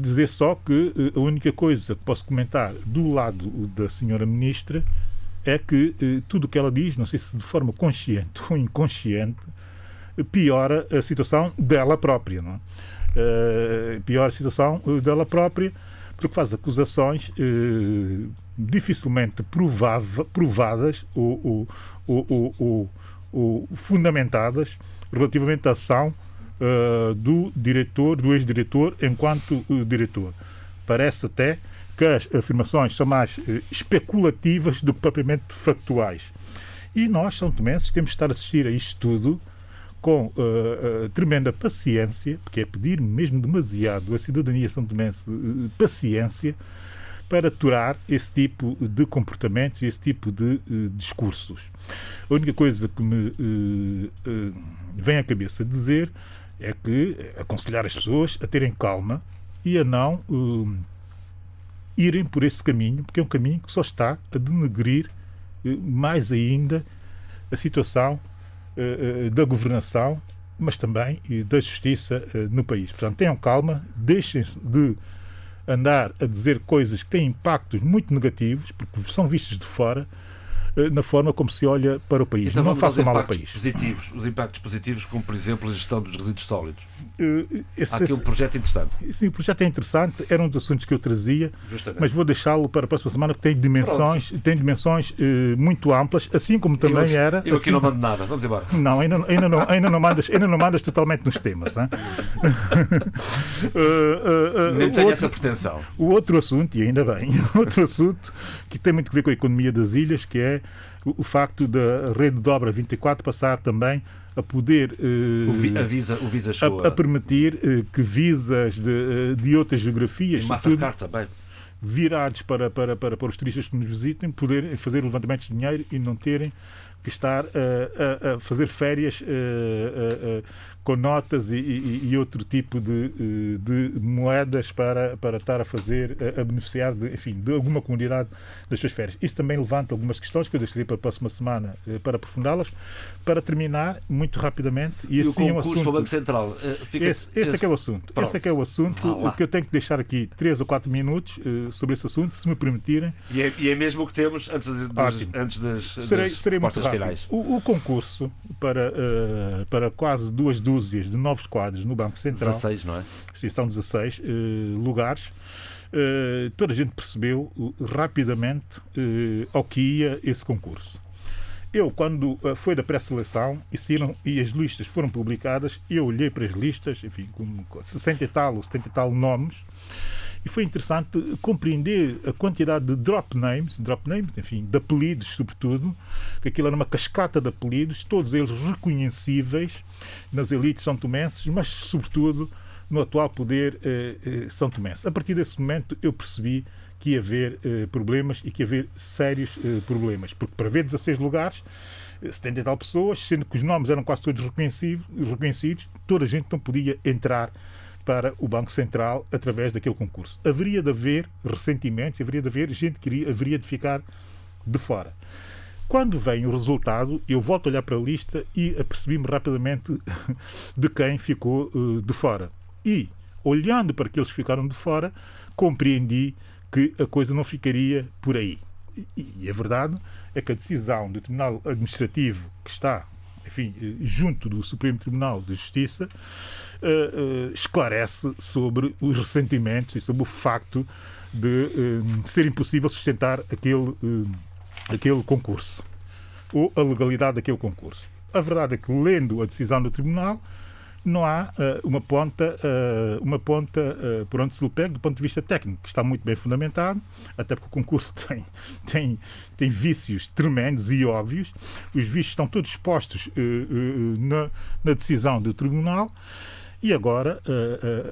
Dizer só que a única coisa que posso comentar do lado da senhora ministra é que tudo o que ela diz, não sei se de forma consciente ou inconsciente, piora a situação dela própria. Não é? Piora a situação eh, dela própria, porque faz acusações dificilmente provava, provadas ou, ou, ou, fundamentadas relativamente à ação uh, do diretor, do ex-diretor, enquanto diretor. Parece até que as afirmações são mais especulativas do que propriamente factuais. E nós, São Tomenses, temos de estar a assistir a isto tudo com uh, uh, tremenda paciência, porque é pedir mesmo demasiado à cidadania são tomense uh, paciência para aturar esse tipo de comportamentos e esse tipo de discursos. A única coisa que me vem à cabeça dizer é que aconselhar as pessoas a terem calma e a não irem por esse caminho, porque é um caminho que só está a denegrir mais ainda a situação da governação, mas também da justiça no país. Portanto, tenham calma, deixem-se de andar a dizer coisas que têm impactos muito negativos, porque são vistos de fora, na forma como se olha para o país. Então, não faça mal ao país. Positivos, os impactos positivos, como por exemplo a gestão dos resíduos sólidos. Uh, esse, Há aqui um projeto interessante. Sim, o projeto é interessante, era um dos assuntos que eu trazia, Justamente. mas vou deixá-lo para a próxima semana porque tem dimensões, tem dimensões uh, muito amplas, assim como também eu, era. Eu aqui assim, não mando nada, vamos embora. Não, ainda, ainda, não, ainda, não, mandas, ainda não mandas totalmente nos temas. uh, Nem tenho outro, essa pretensão. O outro assunto, e ainda bem, outro assunto que tem muito a ver com a economia das ilhas, que é o, facto da rede de obra 24 passar também a poder uh, o, vi, a visa, o visa a, a, permitir uh, que visas de, uh, de outras geografias também. virados para, para, para, para os turistas que nos visitem poderem fazer levantamentos de dinheiro e não terem que estar a, a, a fazer férias com notas e, e, e, outro tipo de, eh, de, moedas para, para estar a fazer, a, beneficiar de, enfim, de alguma comunidade das suas férias. Isso também levanta algumas questões que eu deixarei para a próxima semana eh, para aprofundá-las. Para terminar, muito rapidamente, e, e assim o concurso é um assunto, Banco Central. Eh, fica, esse, esse, esse é que é o assunto. Pronto. Esse é que é o assunto. O que eu tenho que deixar aqui três ou quatro minutos sobre esse assunto, se me permitirem. E é, é mesmo o que temos antes, de, antes das, serei, das serei muito finais. O, o concurso para, uh, para quase duas dúzias de novos quadros no Banco Central. 16, não é? Sim, são 16 uh, lugares. Uh, toda a gente percebeu uh, rapidamente ao que ia esse concurso. Eu, quando foi da pré-seleção e, e as listas foram publicadas, eu olhei para as listas, enfim, com 60 e tal ou 70 e tal nomes, e foi interessante compreender a quantidade de drop names, drop names, enfim, de apelidos, sobretudo, que aquilo era uma cascata de apelidos, todos eles reconhecíveis nas elites são tomenses, mas, sobretudo, no atual poder eh, eh, são tomense. A partir desse momento, eu percebi que ia haver eh, problemas e que ia haver sérios eh, problemas, porque para ver 16 lugares 70 e tal pessoas, sendo que os nomes eram quase todos reconhecidos, reconhecidos toda a gente não podia entrar para o Banco Central através daquele concurso. Haveria de haver ressentimentos, haveria de haver gente que iria, haveria de ficar de fora. Quando vem o resultado, eu volto a olhar para a lista e apercebi-me rapidamente de quem ficou uh, de fora. E, olhando para aqueles que ficaram de fora, compreendi que a coisa não ficaria por aí. E, e a verdade é que a decisão do Tribunal Administrativo que está enfim, junto do Supremo Tribunal de Justiça, esclarece sobre os ressentimentos e sobre o facto de ser impossível sustentar aquele, aquele concurso ou a legalidade daquele concurso. A verdade é que, lendo a decisão do Tribunal, não há uh, uma ponta, uh, uma ponta uh, por onde se lhe pega do ponto de vista técnico, que está muito bem fundamentado, até porque o concurso tem, tem, tem vícios tremendos e óbvios. Os vícios estão todos expostos na, na, decisão do Tribunal. E agora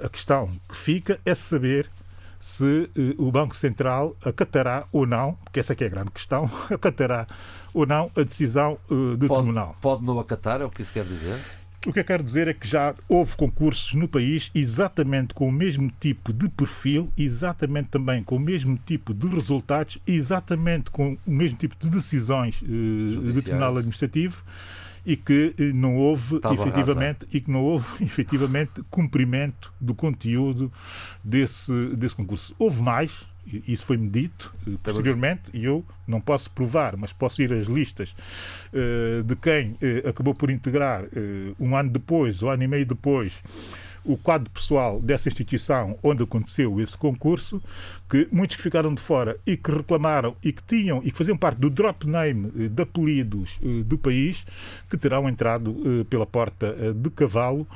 a questão que fica é saber se o Banco Central acatará ou não, porque essa é, é a grande questão, acatará ou não a decisão do pode, Tribunal. Pode não acatar, é o que isso quer dizer? O que eu quero dizer é que já houve concursos no país exatamente com o mesmo tipo de perfil, exatamente também com o mesmo tipo de resultados, exatamente com o mesmo tipo de decisões uh, do Tribunal Administrativo e que uh, não houve efetivamente e que não houve efetivamente cumprimento do conteúdo desse, desse concurso. Houve mais, isso foi-me dito uh, posteriormente e eu não posso provar, mas posso ir às listas uh, de quem uh, acabou por integrar um ano depois, um ano e meio depois, o quadro pessoal dessa instituição onde aconteceu esse concurso, que muitos que ficaram de fora e que reclamaram e que tinham e que faziam parte do drop name de apelidos do país, que terão entrado pela porta de cavalo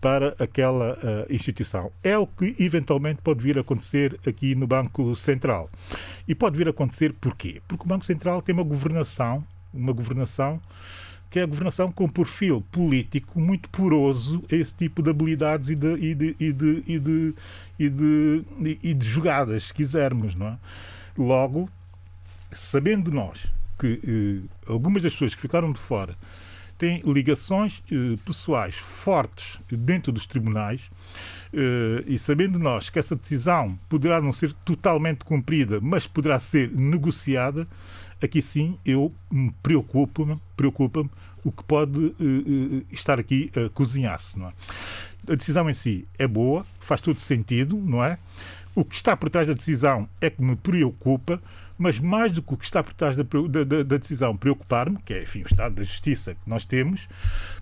para aquela instituição. É o que eventualmente pode vir a acontecer aqui no Banco Central. E pode vir a acontecer porquê? Porque o Banco Central tem uma governação, uma governação que é a governação com perfil político muito poroso a esse tipo de habilidades e de, e de, e de, e de, e de, e de jogadas, se quisermos. Não é? Logo, sabendo nós que eh, algumas das pessoas que ficaram de fora têm ligações eh, pessoais fortes dentro dos tribunais eh, e sabendo nós que essa decisão poderá não ser totalmente cumprida, mas poderá ser negociada, aqui sim eu me preocupo-me preocupa o que pode eh, estar aqui a cozinhar-se. É? A decisão em si é boa, faz todo sentido, não é? O que está por trás da decisão é que me preocupa, mas mais do que o que está por trás da, da, da decisão preocupar-me, que é enfim, o estado da justiça que nós temos,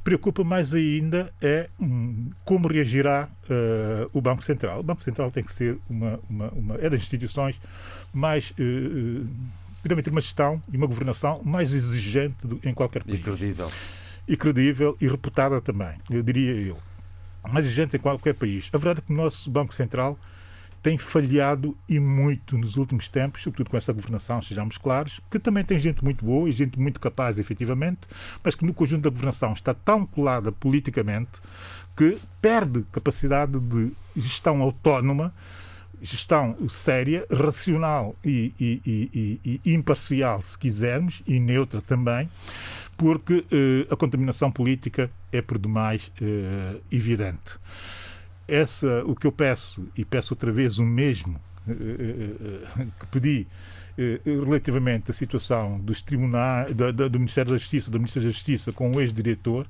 preocupa mais ainda é hum, como reagirá uh, o Banco Central. O Banco Central tem que ser uma, uma, uma é das instituições mais. Uh, uh, ter uma gestão e uma governação mais exigente do, em qualquer país. E credível. E credível e reputada também, eu diria eu. Mais exigente em qualquer país. A verdade é que o nosso Banco Central tem falhado e muito nos últimos tempos, sobretudo com essa governação, sejamos claros, que também tem gente muito boa e gente muito capaz, efetivamente, mas que no conjunto da governação está tão colada politicamente que perde capacidade de gestão autónoma, gestão séria, racional e, e, e, e imparcial, se quisermos, e neutra também, porque eh, a contaminação política é por demais eh, evidente. Essa, o que eu peço, e peço outra vez o mesmo eh, que pedi relativamente à situação dos tribunais, do, do Ministério da Justiça, do Ministério da Justiça com o ex-diretor,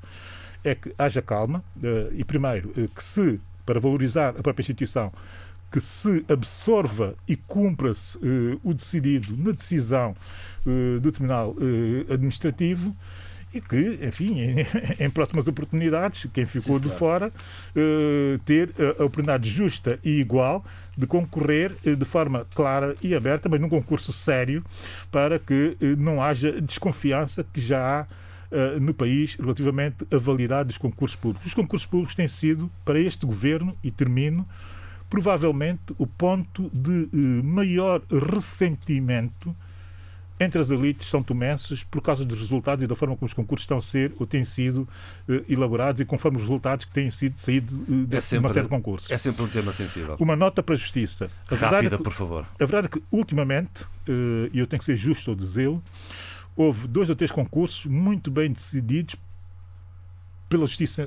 é que haja calma e, primeiro, que se, para valorizar a própria instituição, que se absorva e cumpra-se o decidido na decisão do Tribunal Administrativo e que, enfim, em, em próximas oportunidades, quem ficou Sim, de fora, ter a oportunidade justa e igual de concorrer de forma clara e aberta, mas num concurso sério, para que não haja desconfiança que já há no país relativamente à validade dos concursos públicos. Os concursos públicos têm sido, para este governo, e termino, provavelmente o ponto de maior ressentimento entre as elites são tomenses por causa dos resultados e da forma como os concursos estão a ser ou têm sido uh, elaborados e conforme os resultados que têm sido saído uh, de é sempre, uma série de concursos. É sempre um tema sensível. Uma nota para a Justiça. A Rápida, é que, por favor. A verdade é que, ultimamente, e eu tenho que ser justo ao dizê-lo, houve dois ou três concursos muito bem decididos pela Justiça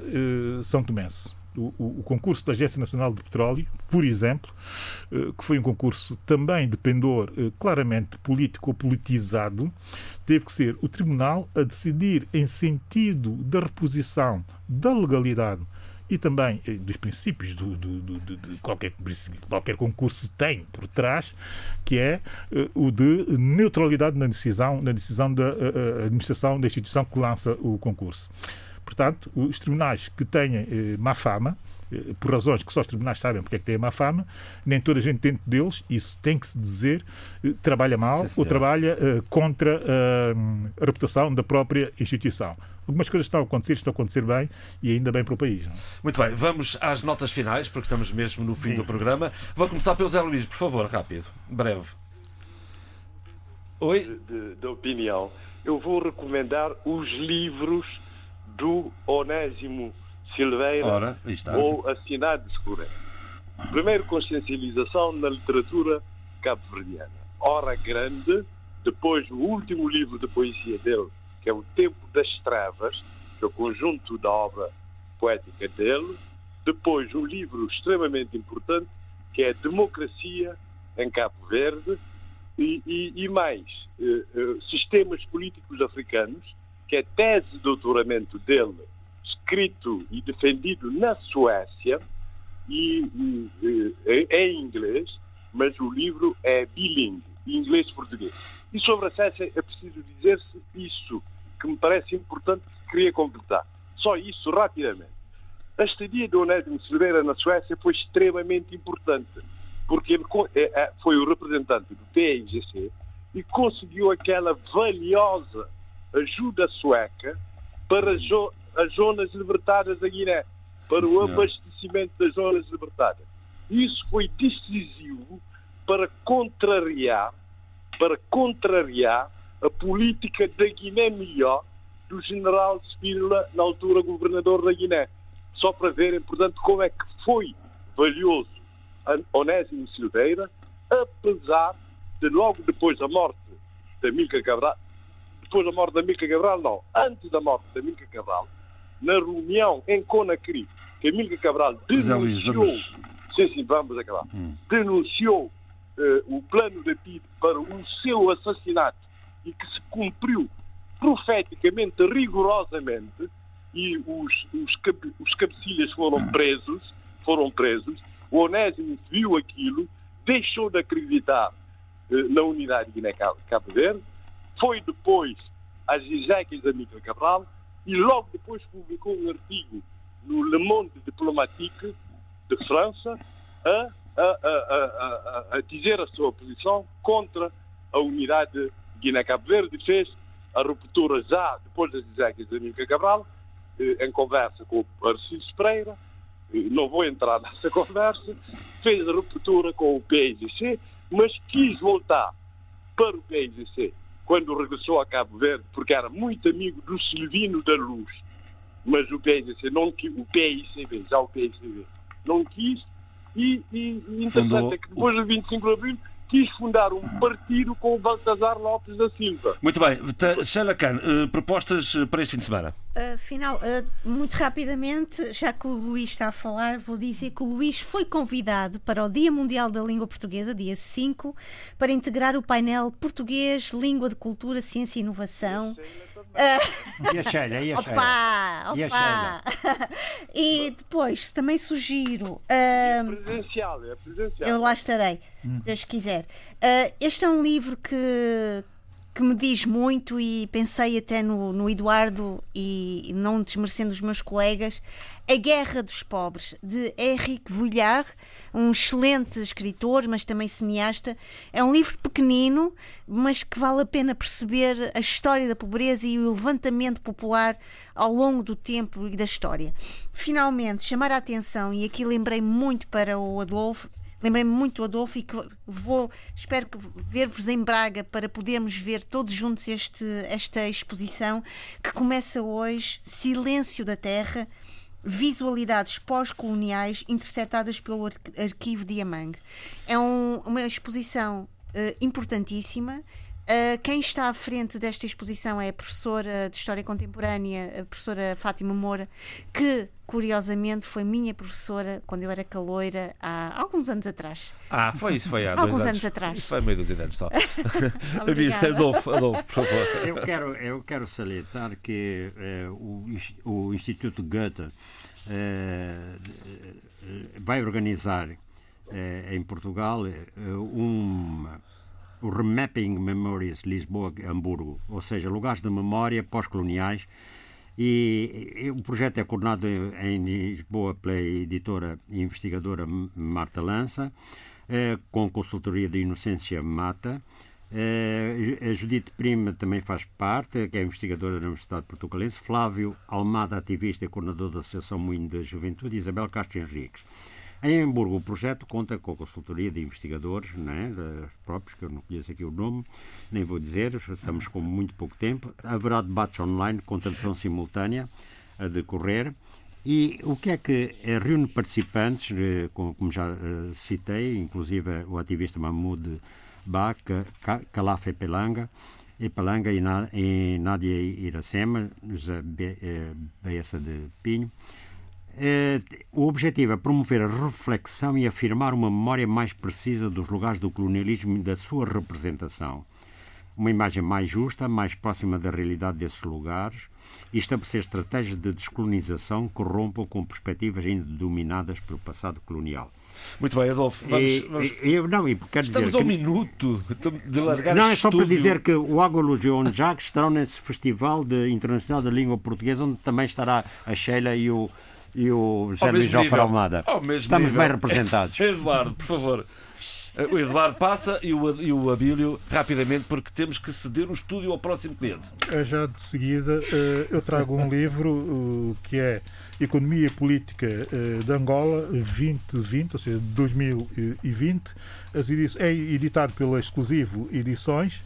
São Tomense o, o, concurso da Agência Nacional de Petróleo, por exemplo, eh, que foi um concurso também de pendor eh, claramente político ou politizado, teve que ser o Tribunal a decidir em sentido da reposição da legalidade e também eh, dos princípios do, do, do, de qualquer, qualquer concurso tem por trás, que é o de neutralidade na decisão, na decisão da administração da instituição que lança o concurso. Portanto, os tribunais que têm eh, má fama, eh, por razões que só os tribunais sabem porque é que têm má fama, nem toda a gente dentro deles, isso tem que se dizer, eh, trabalha mal Sim, ou trabalha eh, contra eh, a reputação da própria instituição. Algumas coisas estão a acontecer, estão a acontecer bem e ainda bem para o país. Não? é? Muito bem, vamos às notas finais, porque estamos mesmo no fim do programa. Vou começar pelo Zé Luís, por favor, rápido, breve. Oi? de, de opinião, eu vou recomendar os livros do Onésimo Silveira Ora, ou Assinados por ele. Primeiro, consciencialização na literatura cabo-verdiana. Hora Grande, depois o último livro de poesia dele, que é O Tempo das Trevas, que é o conjunto da obra poética dele. Depois, um livro extremamente importante, que é Democracia em Cabo Verde, e, e- e mais, eh, eh, Sistemas Políticos Africanos, que é tese de doutoramento dele, escrito e defendido na Suécia, e, e, eh, em inglês, mas o livro é bilingue, inglês e. E sobre a Suécia é preciso dizer-se isso, que me parece importante, que queria completar. Só isso, rapidamente. A estadia de Onésimo Silveira na Suécia foi extremamente importante, porque ele é- é- foi o representante do PIGC e conseguiu aquela valiosa ajuda sueca para jo- as zonas libertadas da Guiné, para o abastecimento das zonas libertadas. Isso foi decisivo para contrariar, para contrariar a política da Guiné melhor do general Spínola, na altura governador da Guiné. Só para verem, portanto, como é que foi valioso Onésimo Silveira, apesar de logo depois da morte da Milka Cabral, depois da morte da Milka Cabral, não, antes da morte da Milka Cabral, na reunião em Conakry, que a Milka Cabral denunciou, vamos- sim, sim, vamos acabar, denunciou eh, o plano da PID para o seu assassinato e que se cumpriu profeticamente, rigorosamente, e os, os, cabe- os cabecilhas foram presos, foram presos, o Onésimo viu aquilo, deixou de acreditar eh, na unidade de Guiné-Cabo Verde, foi depois às Ezequias da Mica Cabral e logo depois publicou um artigo no Le Monde Diplomatique de França a, a, a, a, a, a dizer a sua posição contra a unidade de Guiné-Cabo Verde fez a ruptura já depois das Ezequias da Mica Cabral eh, em conversa com o Arciso Pereira eh, não vou entrar nessa conversa, fez a ruptura com o PIGC, mas quis voltar para o PIGC quando regressou a Cabo Verde, porque era muito amigo do Silvino da Luz. Mas o PIGC não quis, o PICB, já o PICB, não quis, e, e, e interessante é que depois do 25 de Abril quis fundar um partido com o Baltazar Lopes da Silva. Muito bem, Sheila Khan, eh, propostas eh, para este fim de semana? Afinal, uh, muito rapidamente, já que o Luís está a falar, vou dizer que o Luís foi convidado para o Dia Mundial da Língua Portuguesa, dia 5, para integrar o painel Português, Língua de Cultura, Ciência e Inovação. E a Sheila, e a Sheila? Opa! E a Opa! e depois também sugiro. uh, Presencial, é presencial. eu lá estarei, se Deus quiser. Ah, este é um livro que, que me diz muito e pensei até no, no Eduardo e não desmerecendo os meus colegas. A Guerra dos Pobres, de Henrique Vulliard, um excelente escritor, mas também cineasta. É um livro pequenino, mas que vale a pena perceber a história da pobreza e o levantamento popular ao longo do tempo e da história. Finalmente, chamar a atenção, e aqui lembrei muito para o Adolfo, Lembrei-me muito do Adolfo e que vou, espero ver-vos em Braga para podermos ver todos juntos este, esta exposição que começa hoje, Silêncio da Terra, visualidades pós-coloniais interceptadas pelo Ar- Arquivo de Amang. É um- uma exposição eh, importantíssima. Uh, quem está à frente desta exposição é a professora de História Contemporânea, a professora Fátima Moura, que curiosamente foi minha professora quando eu era caloira há alguns anos atrás. Ah, foi isso, foi há Alguns dois anos atrás. Isso foi meio dúzia de anos só. Adolfo, Adolfo, por favor. Eu quero, eu quero salientar que eh, o, o Instituto Goethe eh, vai organizar eh, em Portugal um, o Remapping Memories Lisboa-Hamburgo, ou seja, lugares de memória pós-coloniais E, e, o projeto é coordenado em Lisboa pela editora e investigadora Marta Lança, eh, com consultoria de Inocência Mata. Eh, a Judite Prima também faz parte, que é investigadora da Universidade Portugalense. Flávio Almada, ativista e coordenador da Associação Moinho da Juventude. Isabel Castro Henriques. Em Hamburgo, o projeto conta com a consultoria de investigadores né, próprios, que eu não conheço aqui o nome, nem vou dizer, estamos com muito pouco tempo. Haverá debates online com tradução simultânea a decorrer. E o que é que eh, reúne participantes, eh, como já eh, citei, inclusive o ativista Mahmoud Ba, Calaf Pelanga, e Pelanga e Nádia Iracema, José Beessa de Pinho, o objetivo é promover a reflexão e afirmar uma memória mais precisa dos lugares do colonialismo e da sua representação. Uma imagem mais justa, mais próxima da realidade desses lugares e estabelecer estratégias de descolonização que rompam com perspectivas ainda dominadas pelo passado colonial. Muito bem, Adolfo. Vamos, e, vamos... Eu, não, e quero Estamos dizer ao que... minuto de largar Não, é só para dizer que o Águas e o Jacques estarão nesse Festival de, Internacional da Língua Portuguesa, onde também estará a Sheila e o, e o José Luís Joffre Almada. Estamos nível. bem representados. Eduardo, por favor. O Eduardo passa e o, e o Abílio rapidamente, porque temos que ceder o estúdio ao próximo cliente. É já de seguida, eh, eu trago um livro que é Economia e Política eh, de Angola 2020, ou seja, 2020. É editado pela Exclusivo Edições.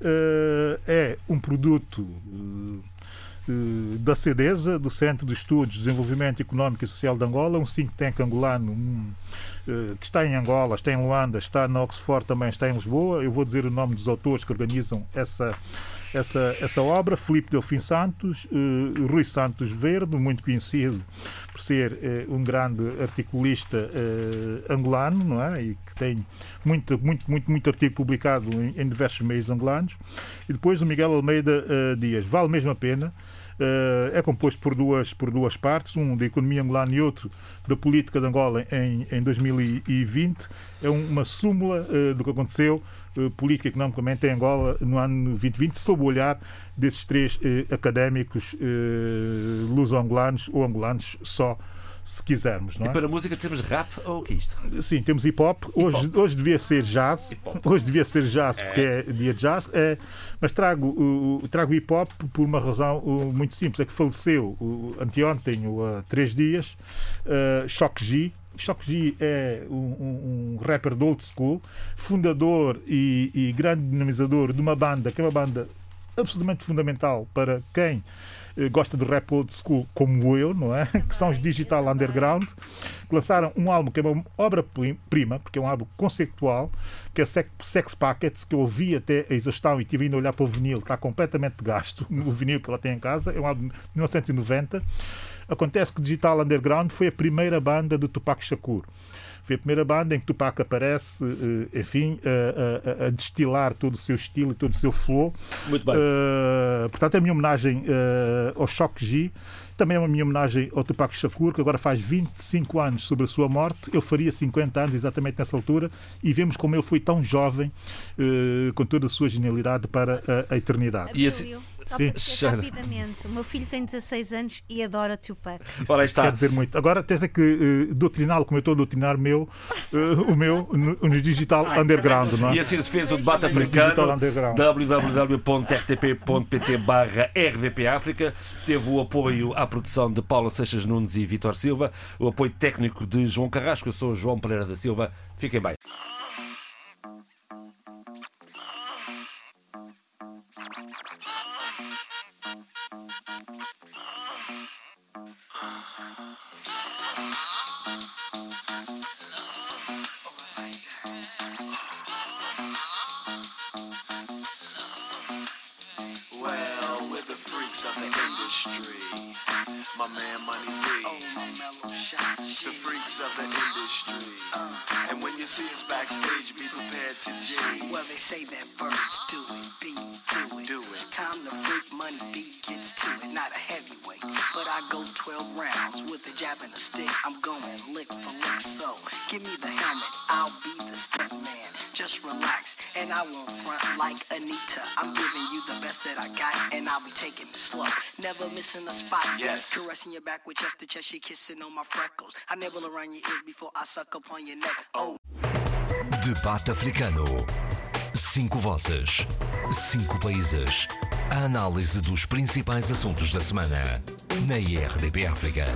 Eh, é um produto eh, da CEDESA, do Centro de Estudos, Desenvolvimento Económico e Social de Angola, um think tank angolano um, uh, que está em Angola, está em Luanda, está na Oxford, também está em Lisboa. Eu vou dizer o nome dos autores que organizam essa, essa, essa obra: Felipe Delfim Santos, uh, Rui Santos Verde, muito conhecido por ser uh, um grande articulista angolano, não é? E que tem muito, muito, muito, muito artigo publicado em, em diversos meios angolanos. E depois o Miguel Almeida Dias. Vale mesmo a pena. Uh, é composto por duas, por duas partes, um da economia angolana e outro da política de Angola em, em 2020. É uma súmula uh, do que aconteceu uh, política economicamente em Angola no ano 2020, sob o olhar desses três académicos luso-angolanos ou angolanos só se quisermos. Não é? E para música temos rap ou o que é isto? Sim, temos hip hop. Hoje, hip -hop. hoje devia ser jazz. Hoje devia ser jazz porque é dia de jazz. É, mas trago o trago hip hop por uma razão muito simples. É que faleceu anteontem, ou há três dias, uh, Shock G, Shock G é um, um, um, rapper do old school, fundador e, e, grande dinamizador de uma banda que é uma banda absolutamente fundamental para quem gosta de rap old school como eu, não é? Que são os Digital Underground, que lançaram um álbum que é uma obra-prima, porque é um álbum conceitual, que é Sex Packets, que eu ouvi até a exaustão e tive ainda a olhar para o vinil, está completamente gasto, o vinil que ela tem em casa, é um álbum de 1990. Acontece que Digital Underground foi a primeira banda do Tupac Shakur. Foi a primeira banda em que Tupac aparece, eh, enfim, a, a, a destilar todo o seu estilo e todo o seu flow. Muito bem. Uh, portanto, é a minha homenagem uh, ao Shock G. Também é uma minha homenagem ao Tupac Shakur, que agora faz 25 anos sobre a sua morte. Eu faria 50 anos exatamente nessa altura e vemos como ele foi tão jovem, uh, com toda a sua genialidade para a, a eternidade. E assim, só Sim. rapidamente, o meu filho tem 16 anos e adora Tupac. Ora, está. Quer dizer muito. Agora tens é que uh, doutriná-lo como eu estou a doutrinar meu, uh, o meu no, no Digital Underground. Não é? E assim se fez o debate africano. www.rtp.pt barra África. Teve o apoio à produção de Paulo Seixas Nunes e Vitor Silva, o apoio técnico de João Carrasco. Eu sou João Pereira da Silva. Fiquem bem. Ah. voice of the industry. My man Money B. The freaks of the industry. And when you see us backstage, be prepared to G. Well, they say that birds do it, bees do it. Do it. Time to freak Money B gets to it. Not a heavyweight, but I go 12 rounds with a jab and a stick. I'm going lick for lick, so give me the helmet. I'll be the step man. Just relax, and I won't front like Anita. I'm giving you the best that I got, and I'll be taking it slow. Never missing a spot. Yes. Caressing your back with chest to chest, she kissing on my freckles. I nibble around your ears before I suck upon your neck. Oh. Debate Africano. Cinco vozes. Cinco países. A análise dos principais assuntos da semana. Na IRDP África.